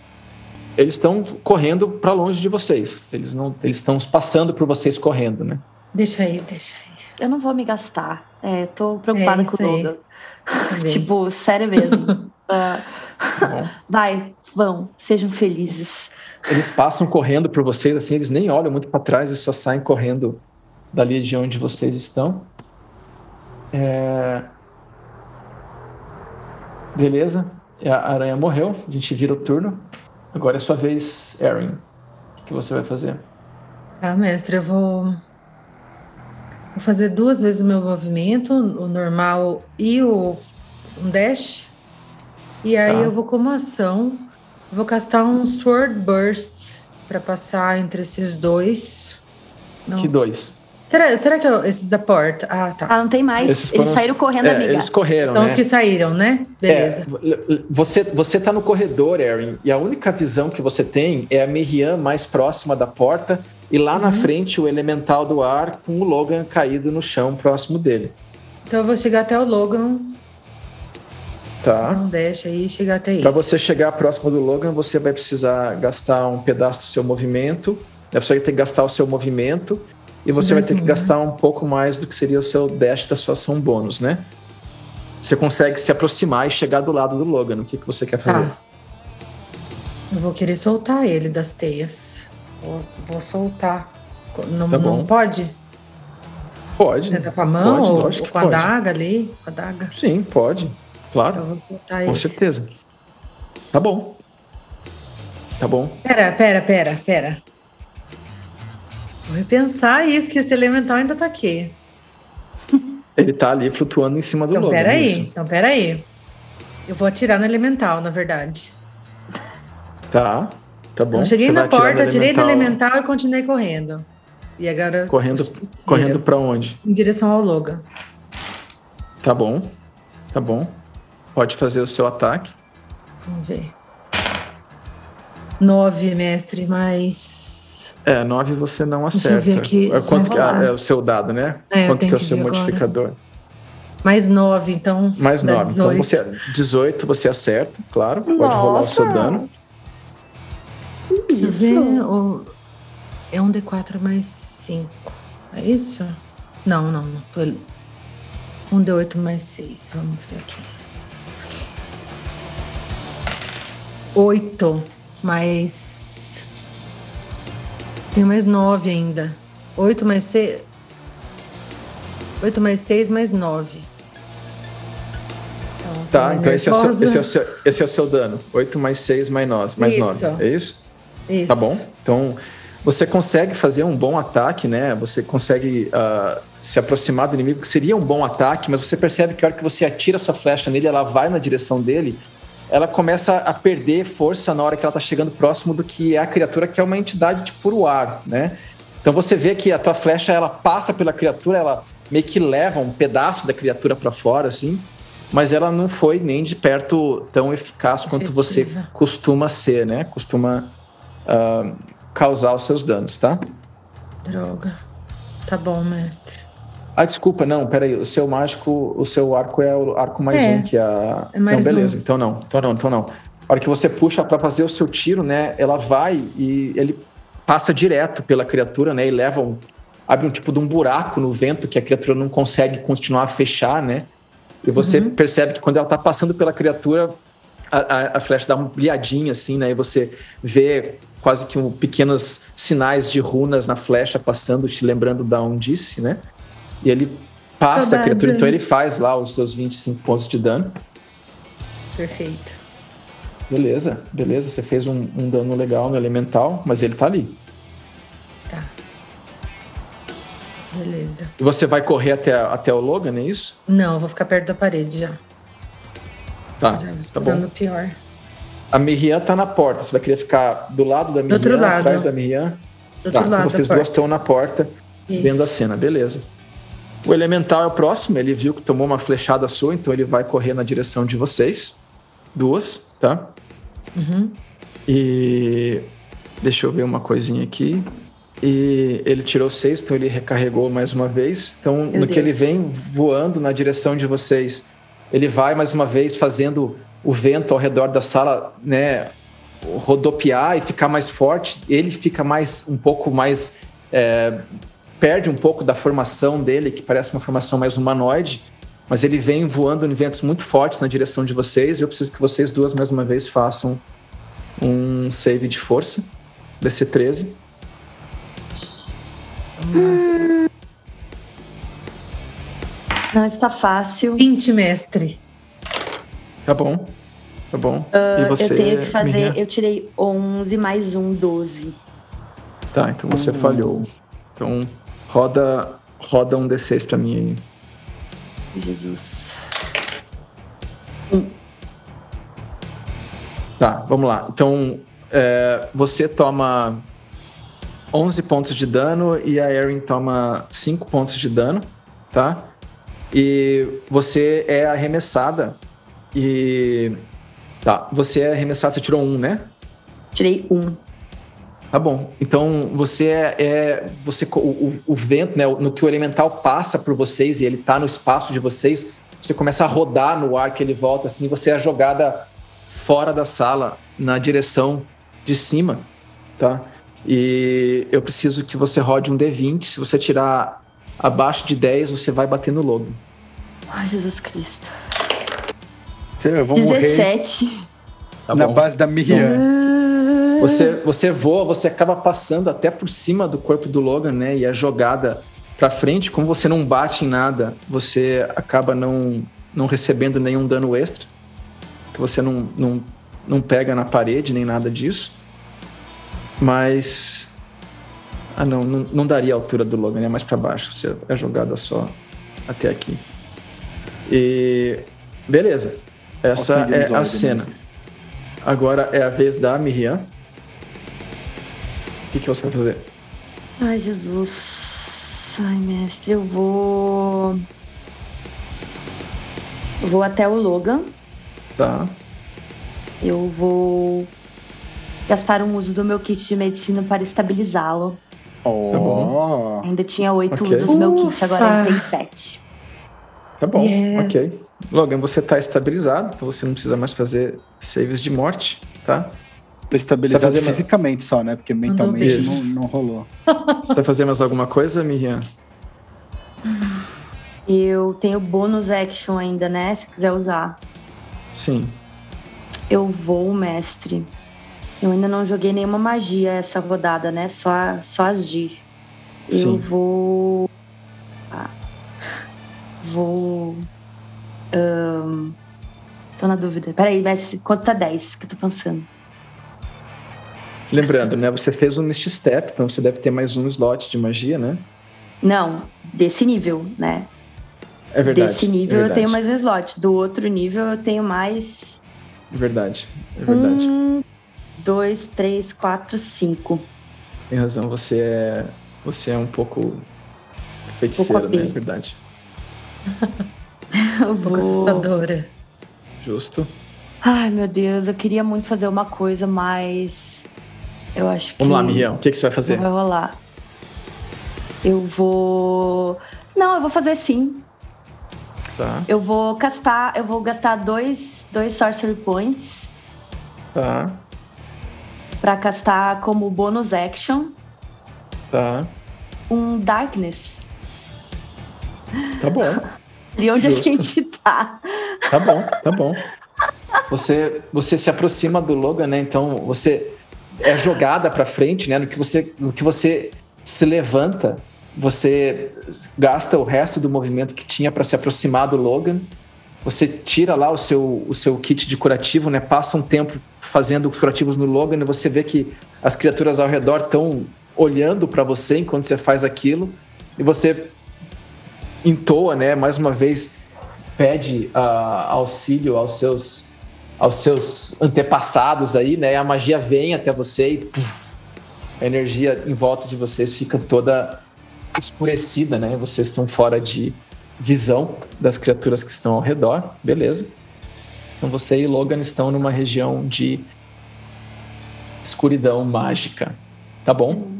eles estão correndo para longe de vocês. Eles não, eles estão passando por vocês correndo, né? Deixa aí, deixa aí. Eu não vou me gastar. É, tô preocupada é com o Logan. *laughs* tipo, sério mesmo. *laughs* uh, vai, vão, sejam felizes. Eles passam correndo por vocês, assim, eles nem olham muito para trás e só saem correndo dali de onde vocês estão. É... Beleza, a aranha morreu, a gente vira o turno. Agora é sua vez, Erin. O que você vai fazer? Tá, mestre, eu vou, vou fazer duas vezes o meu movimento, o normal e o um dash. E aí tá. eu vou como ação, vou castar um Sword Burst para passar entre esses dois. Não. Que dois? Será, será que é esses da porta? Ah, tá. Ah, não tem mais. Esses eles saíram correndo, é, amiga. Eles correram, São né? os que saíram, né? Beleza. É, você, você tá no corredor, Erin, e a única visão que você tem é a Miriam mais próxima da porta e lá uhum. na frente o elemental do ar com o Logan caído no chão próximo dele. Então eu vou chegar até o Logan. Tá. Um dash aí e chegar até ele. Para você chegar próximo do Logan, você vai precisar gastar um pedaço do seu movimento. Você vai ter que gastar o seu movimento e você vai ter que gastar um pouco mais do que seria o seu dash da sua ação bônus, né? Você consegue se aproximar e chegar do lado do Logan. O que, que você quer fazer? Tá. Eu vou querer soltar ele das teias. Vou, vou soltar. Não, tá não pode? Pode. Tentar com a mão pode, ou, ou, com a pode. adaga ali? Com a adaga? Sim, pode. Claro. Eu vou soltar com ele. certeza. Tá bom. Tá bom. Pera, pera, pera, pera. Vou repensar isso, que esse elemental ainda tá aqui. Ele tá ali flutuando em cima do então, lobo. Peraí, isso. então peraí. Eu vou atirar no elemental, na verdade. Tá, tá bom. Eu cheguei Você na porta, tirei do elemental e continuei correndo. E agora. Correndo, correndo para onde? Em direção ao Logan. Tá bom, tá bom. Pode fazer o seu ataque. Vamos ver. Nove, mestre, mais é, 9 você não acerta. Aqui, é, quanto que é, é, o seu dado, né? É, quanto que é o seu modificador? Agora. Mais 9, então. Mais 9. Então você 18 você acerta, claro. Nossa. Pode rolar o seu dano. Deixa eu ver. É um D4 mais 5. É isso? Não, não, não. Um D8 mais 6. Vamos ver aqui. 8 mais tem mais nove ainda. Oito mais seis. Oito mais seis mais nove. Então, tá, então esse é, seu, esse, é seu, esse é, o seu, dano. Oito mais seis mais nove. Mais isso. nove. É isso? Isso. Tá bom. Então, você consegue fazer um bom ataque, né? Você consegue uh, se aproximar do inimigo, que seria um bom ataque, mas você percebe que a hora que você atira sua flecha nele, ela vai na direção dele ela começa a perder força na hora que ela está chegando próximo do que é a criatura, que é uma entidade de puro ar, né? Então você vê que a tua flecha ela passa pela criatura, ela meio que leva um pedaço da criatura para fora, assim, mas ela não foi nem de perto tão eficaz Efetiva. quanto você costuma ser, né? Costuma uh, causar os seus danos, tá? Droga. Tá bom, mestre. Ah, desculpa, não, peraí, o seu mágico, o seu arco é o arco mais é, um, que é a. É mais não, beleza, um. então não, então não, então não. A hora que você puxa para fazer o seu tiro, né, ela vai e ele passa direto pela criatura, né, e leva um. abre um tipo de um buraco no vento que a criatura não consegue continuar a fechar, né? E você uhum. percebe que quando ela tá passando pela criatura, a, a, a, flecha dá uma brilhadinha assim, né? E você vê quase que um, pequenos sinais de runas na flecha passando, te lembrando da Undice, né? E ele passa Saudades a criatura, então ele faz lá os seus 25 pontos de dano. Perfeito. Beleza, beleza. Você fez um, um dano legal no elemental, mas ele tá ali. Tá. Beleza. E você vai correr até, até o Logan, é isso? Não, eu vou ficar perto da parede já. Tá, já tá bom. pior. A Miriam tá na porta. Você vai querer ficar do lado da Miriam, atrás da Miriam? Do tá, então vocês duas estão na porta, isso. vendo a cena. Beleza. O elemental é o próximo, ele viu que tomou uma flechada sua, então ele vai correr na direção de vocês. Duas, tá? Uhum. E. Deixa eu ver uma coisinha aqui. E ele tirou seis, então ele recarregou mais uma vez. Então, Meu no Deus. que ele vem voando na direção de vocês, ele vai mais uma vez fazendo o vento ao redor da sala, né? Rodopiar e ficar mais forte. Ele fica mais um pouco mais é, perde um pouco da formação dele, que parece uma formação mais humanoide, mas ele vem voando em ventos muito fortes na direção de vocês, e eu preciso que vocês duas, mais uma vez, façam um save de força, DC 13. Não está fácil. 20, mestre. Tá bom. Tá bom. Uh, e você, eu tenho que fazer. Minha... Eu tirei 11 mais um, 12. Tá, então você hum. falhou. Então roda, roda um D6 pra mim aí. Jesus. Um. Tá, vamos lá. Então é, você toma 11 pontos de dano e a Erin toma 5 pontos de dano, tá? E você é arremessada e. Tá, você é arremessada, você tirou um, né? Tirei um. Tá bom. Então você é. é você, o, o, o, vento, né? No que o elemental passa por vocês e ele tá no espaço de vocês, você começa a rodar no ar que ele volta, assim, você é jogada fora da sala, na direção de cima, tá? E eu preciso que você rode um D20. Se você tirar abaixo de 10, você vai bater no lobo. Ai, Jesus Cristo. Eu vou 17. Morrer tá na base da Miriam. Você, você voa, você acaba passando até por cima do corpo do Logan, né? E a jogada para frente, como você não bate em nada, você acaba não, não recebendo nenhum dano extra. Que você não, não, não pega na parede nem nada disso. Mas. Ah, não, não, não daria a altura do Logan, é mais para baixo. Você é jogada só até aqui. E. Beleza. Essa é a cena. Agora é a vez da Miriam. O que, que você vai fazer? Ai, Jesus. Ai, mestre, eu vou. vou até o Logan. Tá. Eu vou gastar um uso do meu kit de medicina para estabilizá-lo. Oh. Tá bom. Ainda tinha oito okay. usos do meu kit, agora tem sete. Tá bom, yes. ok. Logan, você está estabilizado, então você não precisa mais fazer saves de morte, tá? Tô estabilizado fisicamente só, né? Porque mentalmente não, não, rolou. *laughs* Você vai fazer mais alguma coisa, Miriam? Eu tenho bônus action ainda, né? Se quiser usar. Sim. Eu vou, mestre. Eu ainda não joguei nenhuma magia essa rodada, né? Só, só agir. Sim. Eu vou. Ah. Vou. Um... Tô na dúvida. Peraí, mas quanto tá 10 que eu tô pensando? Lembrando, né? Você fez um Misty Step, então você deve ter mais um slot de magia, né? Não, desse nível, né? É verdade. Desse nível é eu tenho mais um slot. Do outro nível eu tenho mais. É verdade. É verdade. Um, dois, três, quatro, cinco. Tem razão, você é. Você é um pouco feiticeira, um né? É verdade. *laughs* um pouco assustadora. Justo. Ai, meu Deus, eu queria muito fazer uma coisa, mas eu acho que. Vamos lá, Miriam, o que, que você vai fazer? Vai rolar. Eu vou. Não, eu vou fazer sim. Tá. Eu vou castar, eu vou gastar dois, dois Sorcery Points. Tá. Pra castar como bônus action. Tá. Um Darkness. Tá bom. *laughs* E onde Justo. a gente tá. Tá bom, tá bom. Você, você se aproxima do Logan, né? Então você é jogada para frente, né? No que você, no que você se levanta, você gasta o resto do movimento que tinha para se aproximar do Logan. Você tira lá o seu, o seu kit de curativo, né? Passa um tempo fazendo os curativos no Logan e você vê que as criaturas ao redor estão olhando para você enquanto você faz aquilo e você entoa, né? Mais uma vez pede uh, auxílio aos seus aos seus antepassados aí, né? A magia vem até você e puf, a energia em volta de vocês fica toda escurecida, né? Vocês estão fora de visão das criaturas que estão ao redor, beleza? Então você e Logan estão numa região de escuridão mágica, tá bom?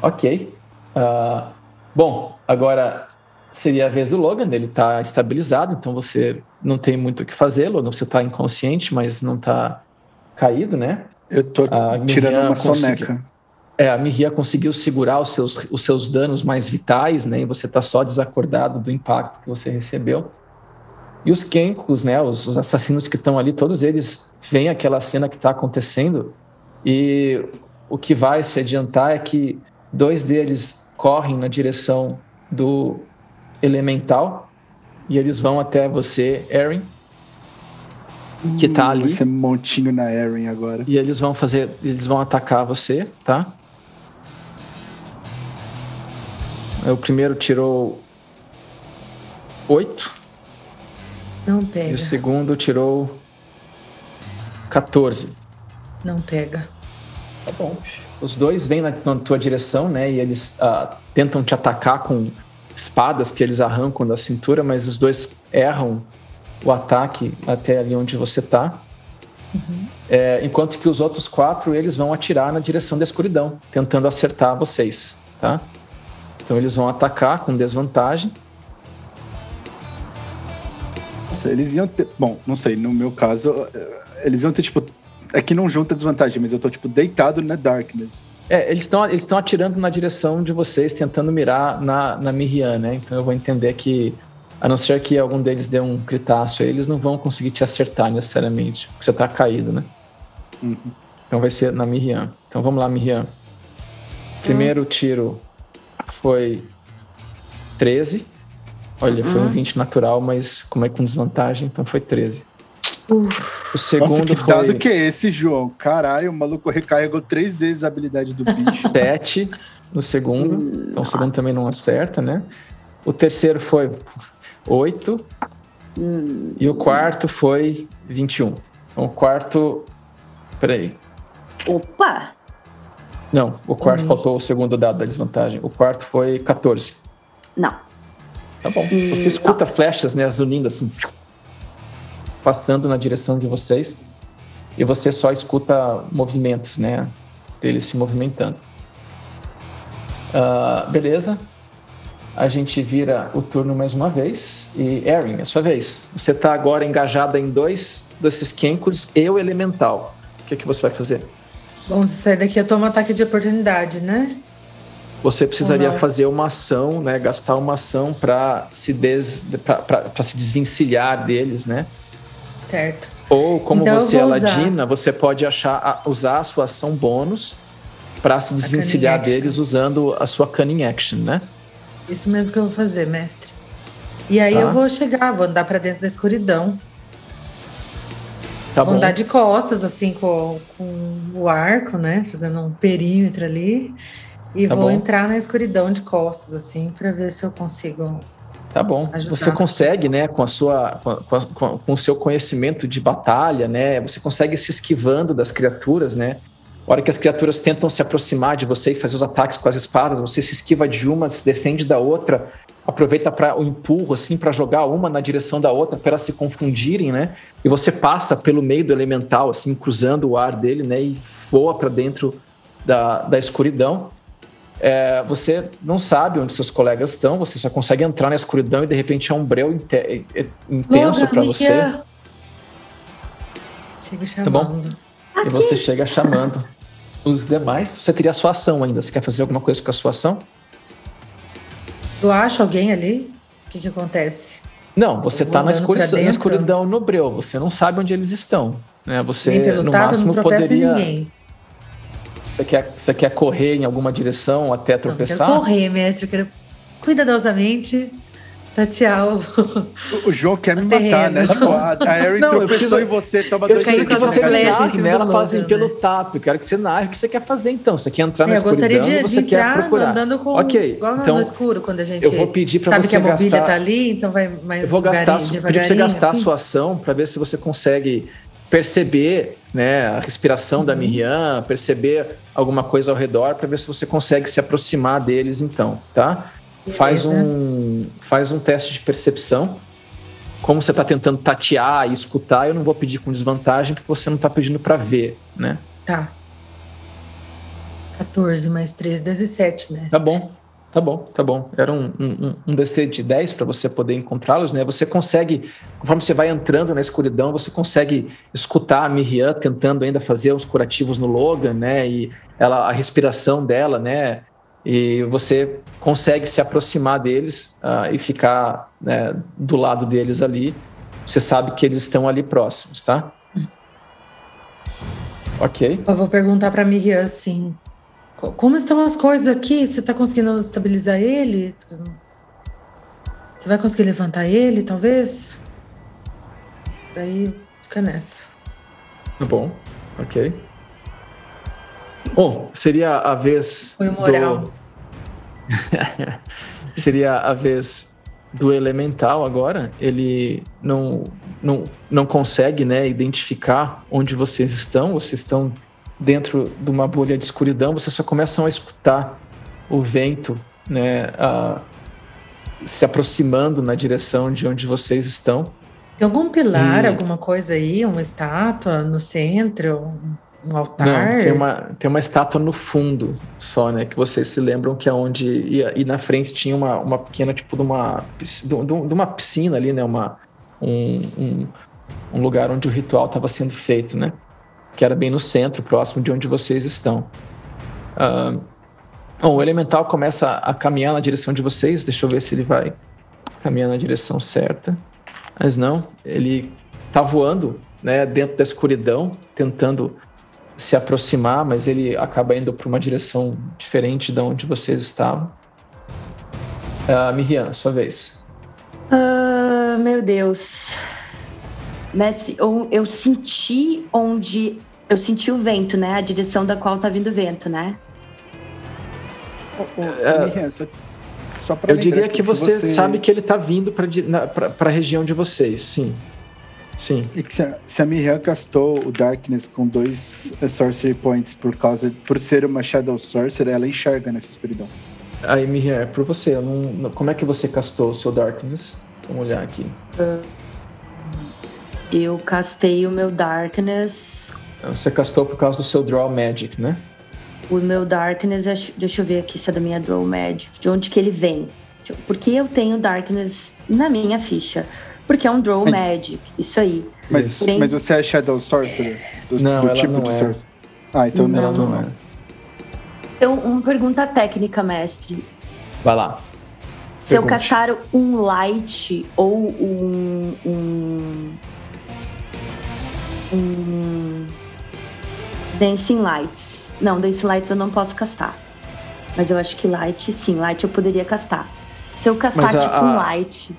Ok. Uh, bom, agora seria a vez do Logan, ele está estabilizado, então você não tem muito o que fazer, Logan, você está inconsciente, mas não está caído, né? Eu tô a tirando uma soneca. É, a Mihia conseguiu segurar os seus, os seus danos mais vitais, né? E você está só desacordado do impacto que você recebeu. E os Kenkos, né? Os, os assassinos que estão ali, todos eles veem aquela cena que está acontecendo e o que vai se adiantar é que dois deles correm na direção do elemental e eles vão até você, Erin, que está ali. Vai ser montinho na Erin agora. E eles vão fazer, eles vão atacar você, tá? É, o primeiro tirou 8. Não pega. E o segundo tirou 14. Não pega. Tá bom. Os dois vêm na, na tua direção, né? E eles ah, tentam te atacar com espadas que eles arrancam da cintura, mas os dois erram o ataque até ali onde você tá. Uhum. É, enquanto que os outros quatro eles vão atirar na direção da escuridão, tentando acertar vocês, tá? Então eles vão atacar com desvantagem. Eles iam ter. Bom, não sei, no meu caso, eles iam ter, tipo. É que não junta desvantagem, mas eu tô, tipo, deitado na Darkness. É, eles estão eles atirando na direção de vocês, tentando mirar na, na Miriam, né? Então eu vou entender que, a não ser que algum deles dê um gritaço aí, eles não vão conseguir te acertar necessariamente, porque você tá caído, né? Uhum. Então vai ser na Miriam. Então vamos lá, Miriam. Primeiro tiro foi 13. Olha, foi um 20 uhum. natural, mas como é com desvantagem, então foi 13. O segundo Nossa, que foi... dado que é esse, João? Caralho, o maluco recarregou três vezes a habilidade do bicho. *laughs* 7 no segundo. Então o segundo também não acerta, né? O terceiro foi 8. E o quarto foi 21. Então o quarto. Peraí. Opa! Não, o quarto hum. faltou o segundo dado da desvantagem. O quarto foi 14. Não. Tá bom. Você escuta não. flechas, né, zunindo assim, passando na direção de vocês. E você só escuta movimentos, né, deles se movimentando. Uh, beleza. A gente vira o turno mais uma vez. E Erin, é sua vez. Você está agora engajada em dois desses Kenkos e o Elemental. O que, é que você vai fazer? Bom, se sair daqui eu tomo ataque de oportunidade, né? Você precisaria fazer uma ação, né? Gastar uma ação para se, des... para se desvencilhar deles, né? Certo. Ou como então, você é ladina, você pode achar, usar a sua ação bônus para se desvencilhar deles usando a sua cunning action, né? Isso mesmo que eu vou fazer, mestre. E aí tá. eu vou chegar, vou andar para dentro da escuridão. Tá vou bom. andar de costas, assim, com, com o arco, né? Fazendo um perímetro ali. E tá vou bom. entrar na escuridão de costas, assim, para ver se eu consigo. Tá bom. Você consegue, né, com a sua, com, a, com, o seu conhecimento de batalha, né? Você consegue se esquivando das criaturas, né? A hora que as criaturas tentam se aproximar de você e fazer os ataques com as espadas, você se esquiva de uma, se defende da outra, aproveita para o empurro assim para jogar uma na direção da outra para elas se confundirem, né? E você passa pelo meio do elemental assim, cruzando o ar dele, né, e voa para dentro da, da escuridão. É, você não sabe onde seus colegas estão, você só consegue entrar na escuridão e de repente é um breu intenso para você. Chega chamando. Tá bom? E você chega chamando os demais. Você teria a sua ação ainda. Você quer fazer alguma coisa com a sua ação? Tu acha alguém ali? O que, que acontece? Não, você está na, escuridão, na escuridão no breu. Você não sabe onde eles estão. Né? Você, no máximo, não poderia. Ninguém. Você quer, você quer correr em alguma direção até tropeçar? Não, eu quero correr, mestre. Eu quero cuidadosamente tchau. O João quer me matar, né? Tipo, a, a Erin *laughs* não, tropeçou preciso, em você, toma eu dois quero que você narre, né? Ela fala assim, pelo tato. Eu quero que você narre o que você quer fazer, então. Você quer entrar é, na eu escuridão de, você de quer procurar. andando com... Ok, igual então, no escuro, quando a gente eu vou pedir para você que a mobília tá ali, então vai mais Eu vou gastar, pedir para você gastar assim? a sua ação para ver se você consegue perceber né, a respiração uhum. da Miriam, perceber alguma coisa ao redor para ver se você consegue se aproximar deles então, tá? Faz um, faz um teste de percepção. Como você está tentando tatear e escutar, eu não vou pedir com desvantagem, porque você não está pedindo para ver, né? Tá. 14 mais 3, 17, mestre. Tá bom. Tá bom, tá bom. Era um, um, um DC de 10 para você poder encontrá-los, né? Você consegue, conforme você vai entrando na escuridão, você consegue escutar a Miriam tentando ainda fazer os curativos no Logan, né? E ela, a respiração dela, né? E você consegue se aproximar deles uh, e ficar né, do lado deles ali. Você sabe que eles estão ali próximos, tá? Ok. Eu vou perguntar para Miriam assim: como estão as coisas aqui? Você está conseguindo estabilizar ele? Você vai conseguir levantar ele, talvez? Daí fica nessa. Tá bom, ok. Bom, seria a vez. Foi moral. Do... *laughs* seria a vez do elemental agora. Ele não, não, não consegue né, identificar onde vocês estão. Vocês estão dentro de uma bolha de escuridão. Vocês só começam a escutar o vento né, a, se aproximando na direção de onde vocês estão. Tem algum pilar, e... alguma coisa aí, uma estátua no centro, um altar? Não, tem uma, tem uma estátua no fundo só, né? Que vocês se lembram que é onde. E, e na frente tinha uma, uma pequena, tipo, de uma, de, uma piscina ali, né? Uma, um, um, um lugar onde o ritual estava sendo feito, né? Que era bem no centro, próximo de onde vocês estão. Uh, bom, o elemental começa a caminhar na direção de vocês. Deixa eu ver se ele vai caminhar na direção certa. Mas não, ele tá voando, né, dentro da escuridão, tentando se aproximar, mas ele acaba indo para uma direção diferente de onde vocês estavam. Uh, Miriam, sua vez. Uh, meu Deus. Mestre, eu, eu senti onde. Eu senti o vento, né? A direção da qual tá vindo o vento, né? Uh, Miriam, só só Eu diria que, que você, você, sabe que ele está vindo para a região de vocês, sim. Sim. E que se a, se a Miriam castou o Darkness com dois uh, Sorcery Points por causa por ser uma Shadow Sorcerer, ela enxerga nessa escuridão. Aí, Miriam, é por você. Não, como é que você castou o seu Darkness? Vamos olhar aqui. Eu castei o meu Darkness. Você castou por causa do seu Draw Magic, né? O meu Darkness, é, deixa eu ver aqui se é da minha Draw Magic, de onde que ele vem. Porque eu tenho Darkness na minha ficha. Porque é um Draw mas, Magic, isso aí. Mas, Porém, mas você é Shadow Sorcerer? Do, não, do tipo de é. Sorcerer? Ah, então não, não, não é. Então, uma pergunta técnica, mestre. Vai lá. Se Pergunte. eu castar um Light ou um, um um Dancing Lights, não, Dance Lights eu não posso castar. Mas eu acho que Light, sim, Light eu poderia castar. Se eu castar, a, tipo, um Light.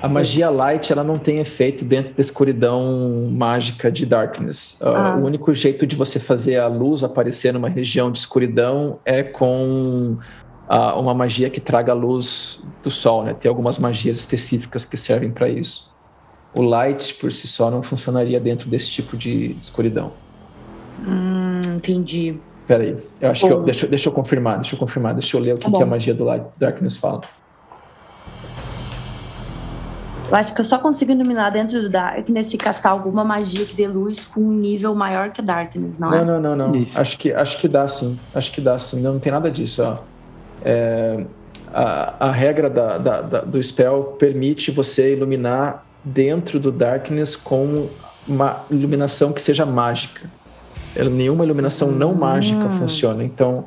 A magia Light, ela não tem efeito dentro da escuridão mágica de Darkness. Uh, ah. O único jeito de você fazer a luz aparecer numa região de escuridão é com uh, uma magia que traga a luz do sol, né? Tem algumas magias específicas que servem para isso. O Light, por si só, não funcionaria dentro desse tipo de escuridão. Hum, entendi. Peraí, eu acho Bom. que eu, deixa, deixa eu confirmar, deixa eu confirmar, deixa eu ler o que, tá que a magia do Light Darkness fala. Eu acho que eu só consigo iluminar dentro do Darkness se castar alguma magia que dê luz com um nível maior que Darkness, não, não é? Não, não, não, não. Acho que, acho que dá sim. Acho que dá sim. Não, não tem nada disso. Ó. É, a, a regra da, da, da, do spell permite você iluminar dentro do Darkness com uma iluminação que seja mágica nenhuma iluminação não mágica hum. funciona. Então,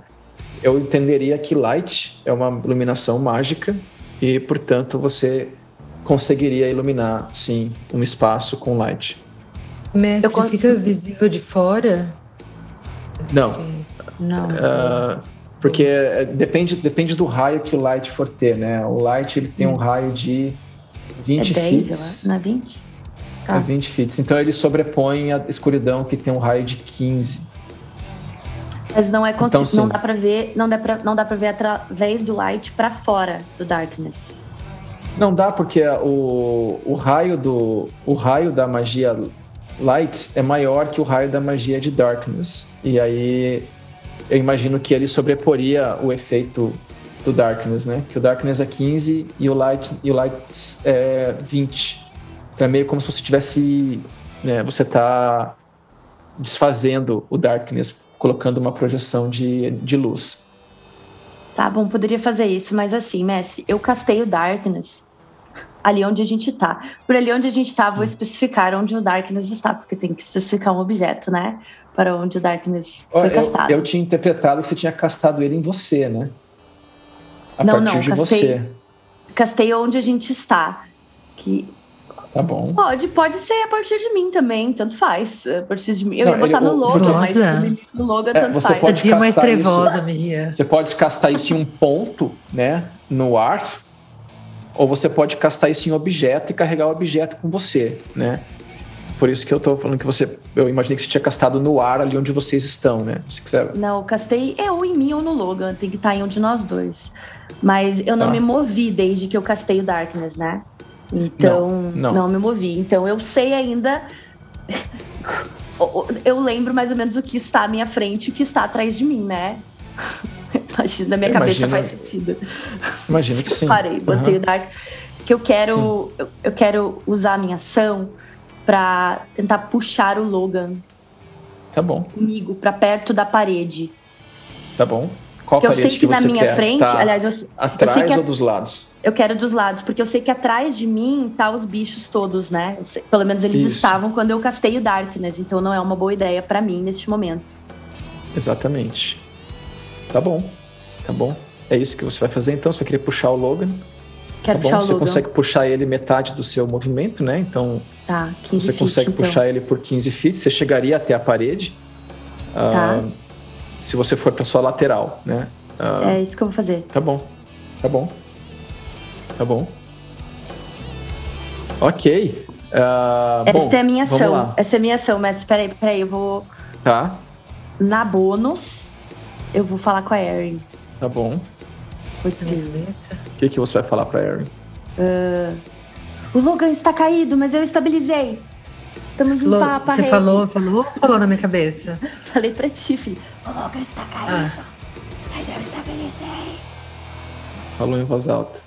eu entenderia que light é uma iluminação mágica e, portanto, você conseguiria iluminar, sim, um espaço com light. Mestre, eu... fica visível de fora? Não. Não. Uh, porque depende, depende do raio que o light for ter, né? O light ele tem um raio de 20 é 10, feet. Não é 20? Tá. É 20 fits. Então ele sobrepõe a escuridão que tem um raio de 15. Mas não é então, não dá para ver, não dá para não dá para ver através do light para fora do darkness. Não dá porque o, o raio do o raio da magia light é maior que o raio da magia de darkness. E aí eu imagino que ele sobreporia o efeito do darkness, né? Que o darkness é 15 e o light e o light é 20. É meio como se você tivesse. Né, você está desfazendo o darkness, colocando uma projeção de, de luz. Tá bom, poderia fazer isso, mas assim, mestre, eu castei o darkness ali onde a gente tá. Por ali onde a gente tá, vou especificar onde o darkness está, porque tem que especificar um objeto, né? Para onde o darkness foi castado. Eu, eu tinha interpretado que você tinha castado ele em você, né? A não, partir não, de castei, você. Castei onde a gente está. Que Tá bom. Pode, pode ser a partir de mim também, tanto faz. A partir de mim. Eu não, ia botar ele, no logo, nossa. mas no logo é, tanto você faz. Pode dia mais trevosa, Miriam. Você pode castar isso em um ponto, né? No ar. Ou você pode castar isso em objeto e carregar o objeto com você, né? Por isso que eu tô falando que você. Eu imaginei que você tinha castado no ar ali onde vocês estão, né? Se quiser. Não, eu castei é ou em mim ou no Logan. Tem que estar em um de nós dois. Mas eu não Tá. me movi desde que eu castei o Darkness, né? Então, Não, não, não. me movi. Então eu sei ainda. *laughs* eu lembro mais ou menos o que está à minha frente e o que está atrás de mim, né? *laughs* Imagina, na minha Eu cabeça imagino- faz sentido. Imagino que *laughs* sim. Parei, botei Aham. o Dark. Que eu quero. Eu, eu quero usar a minha ação pra tentar puxar o Logan Tá bom, comigo pra perto da parede. tá bom. Qual Porque eu sei que, na você minha quer? frente, Tá aliás, eu, atrás que a- ou dos lados? eu quero dos lados, porque eu sei que atrás de mim tá os bichos todos, né? Eu sei- pelo menos eles Isso. estavam quando eu castei o Darkness, então não é uma boa ideia pra mim neste momento. Exatamente. Tá bom, tá bom. É isso que você vai fazer então? Você vai querer puxar o Logan? Quero tá bom, puxar o você Logan. consegue puxar ele metade do seu movimento, né? Então Tá, 15 você feet, consegue então. puxar ele por 15 feet, você chegaria até a parede. Tá. ah, se você for para sua lateral, né? Ah, É isso que eu vou fazer. Tá bom, tá bom, tá bom. Ok. ah, Essa bom, é a minha ação. Essa é a minha ação, mas peraí, peraí, eu vou. Tá, Na bônus, eu vou falar com a Erin. tá bom. Porque Beleza. O que, que você vai falar para Erin? o Logan está caído, mas eu estabilizei. Estamos em Falou- papo, você falou, falou ou falou na minha cabeça? *laughs* Falei pra ti, filho. O Logan está caído, Ah, mas eu estabilizei. Falou em voz alta.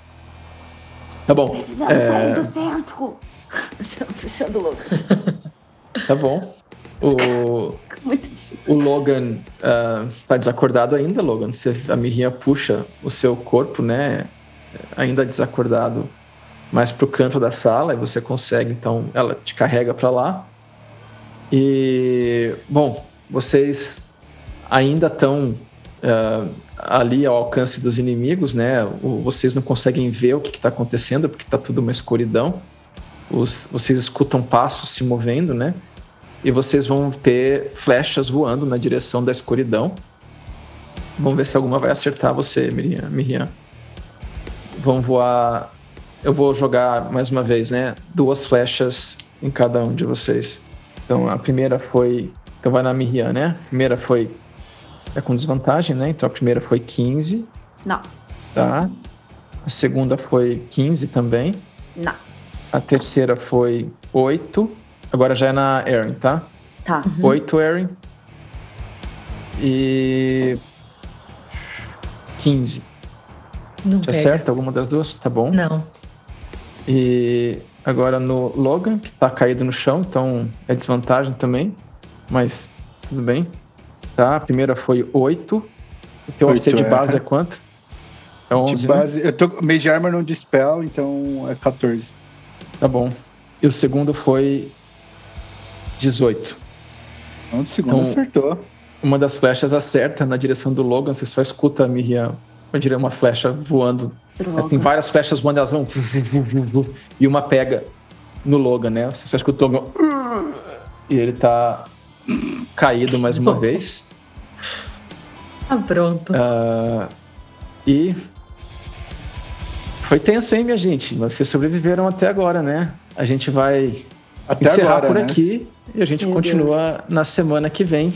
Tá bom. Precisamos é, sair do centro. *laughs* Puxando o Logan. Tá bom. O, *laughs* o Logan ah, tá desacordado ainda, Logan. Você, a Miriam puxa o seu corpo, né? Ainda desacordado, mais pro canto da sala e você consegue, então ela te carrega para lá. E, bom, vocês ainda estão ah, ali ao alcance dos inimigos, né? O- vocês não conseguem ver o que está acontecendo porque tá tudo uma escuridão. Os- vocês escutam passos se movendo, né? E vocês vão ter flechas voando na direção da escuridão. Vamos ver se alguma vai acertar você, Miriam. Miriam. Vão voar. Eu vou jogar mais uma vez, né? Duas flechas em cada um de vocês. Então a primeira foi. Então vai na Miriam, né? A primeira foi. É com desvantagem, né? Então a primeira foi 15, Não, tá? A segunda foi 15 também. não. A terceira foi 8. Agora já é na Erin, tá? Tá. 8, Erin. E. 15. não Te pega. acerta alguma das duas? Tá bom. Não. E agora no Logan, que tá caído no chão, então é desvantagem também. Mas tudo bem. Tá, a primeira foi 8. O teu AC de é. base é quanto? É 11, De né? base, eu tô Mage Armor não dispel, então é 14. Tá bom. E o segundo foi 18. Um de segundo Então, acertou. Uma das flechas acerta na direção do Logan, você só escuta a Miriam, uma flecha voando. Droga. Tem várias flechas voando, elas vão e uma pega no Logan, né? Você só escuta o Logan e ele tá caído mais uma vez. Ah, pronto. Ah, e foi tenso, hein, minha gente? Vocês sobreviveram até agora, né? A gente vai Até encerrar agora, por né? aqui e a gente Meu continua na semana que vem.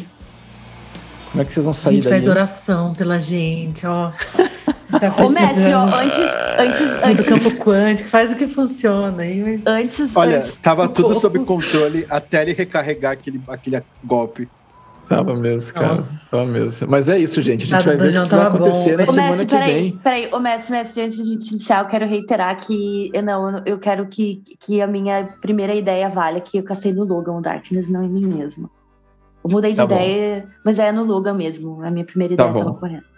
Como é que vocês vão A sair gente daí? faz oração pela gente, ó. Tá Ô, Messi, ó, precisando. antes, antes, Do antes, campo quântico, faz o que funciona aí, mas antes, Olha, antes- tava tudo sob controle até ele recarregar aquele, aquele golpe. Tava mesmo, cara. Nossa. Tava mesmo. Mas é isso, gente. A gente Nada vai ver o que vai bom, acontecer na Ô, semana Messi, que peraí, vem. peraí, ô Messi, Messi, antes de a gente iniciar, eu quero reiterar que eu não, eu quero que, que a minha primeira ideia valha que eu castei no Logan o Darkness, não em mim mesma. Eu mudei de Tá bom. ideia, mas é no Logan mesmo. A minha primeira Tá ideia bom. tava correta.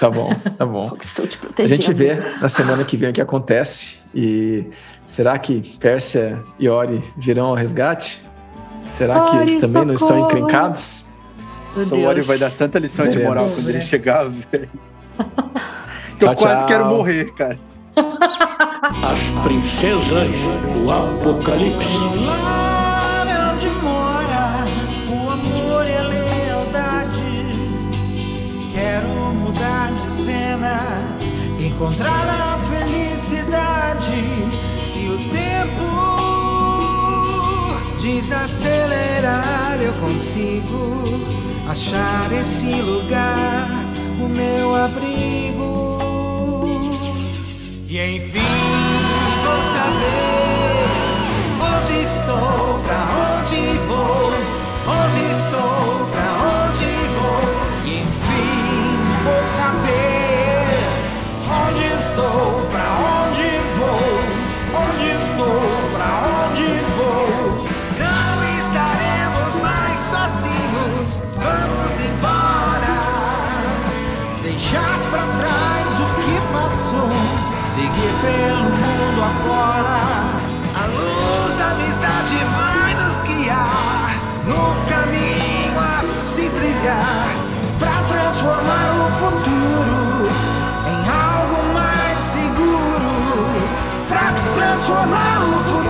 Tá bom, tá bom. Estou te A protegendo. gente vê na semana que vem o que acontece. E será que Pérsia e Ori virão ao resgate? Será que Ori, eles também não estão socorro! encrencados? Meu Só o Ori vai dar tanta lição de Veremos. moral quando ele chegar, velho. *laughs* Tchau, Eu quase tchau. quero morrer, cara. As princesas do Apocalipse. Cena, encontrar a felicidade. Se o tempo desacelerar eu consigo achar esse lugar, o meu abrigo. E enfim vou saber onde estou, pra onde pelo mundo afora. A luz da amizade vai nos guiar no caminho a se trilhar para transformar o futuro em algo mais seguro. Para transformar o futuro.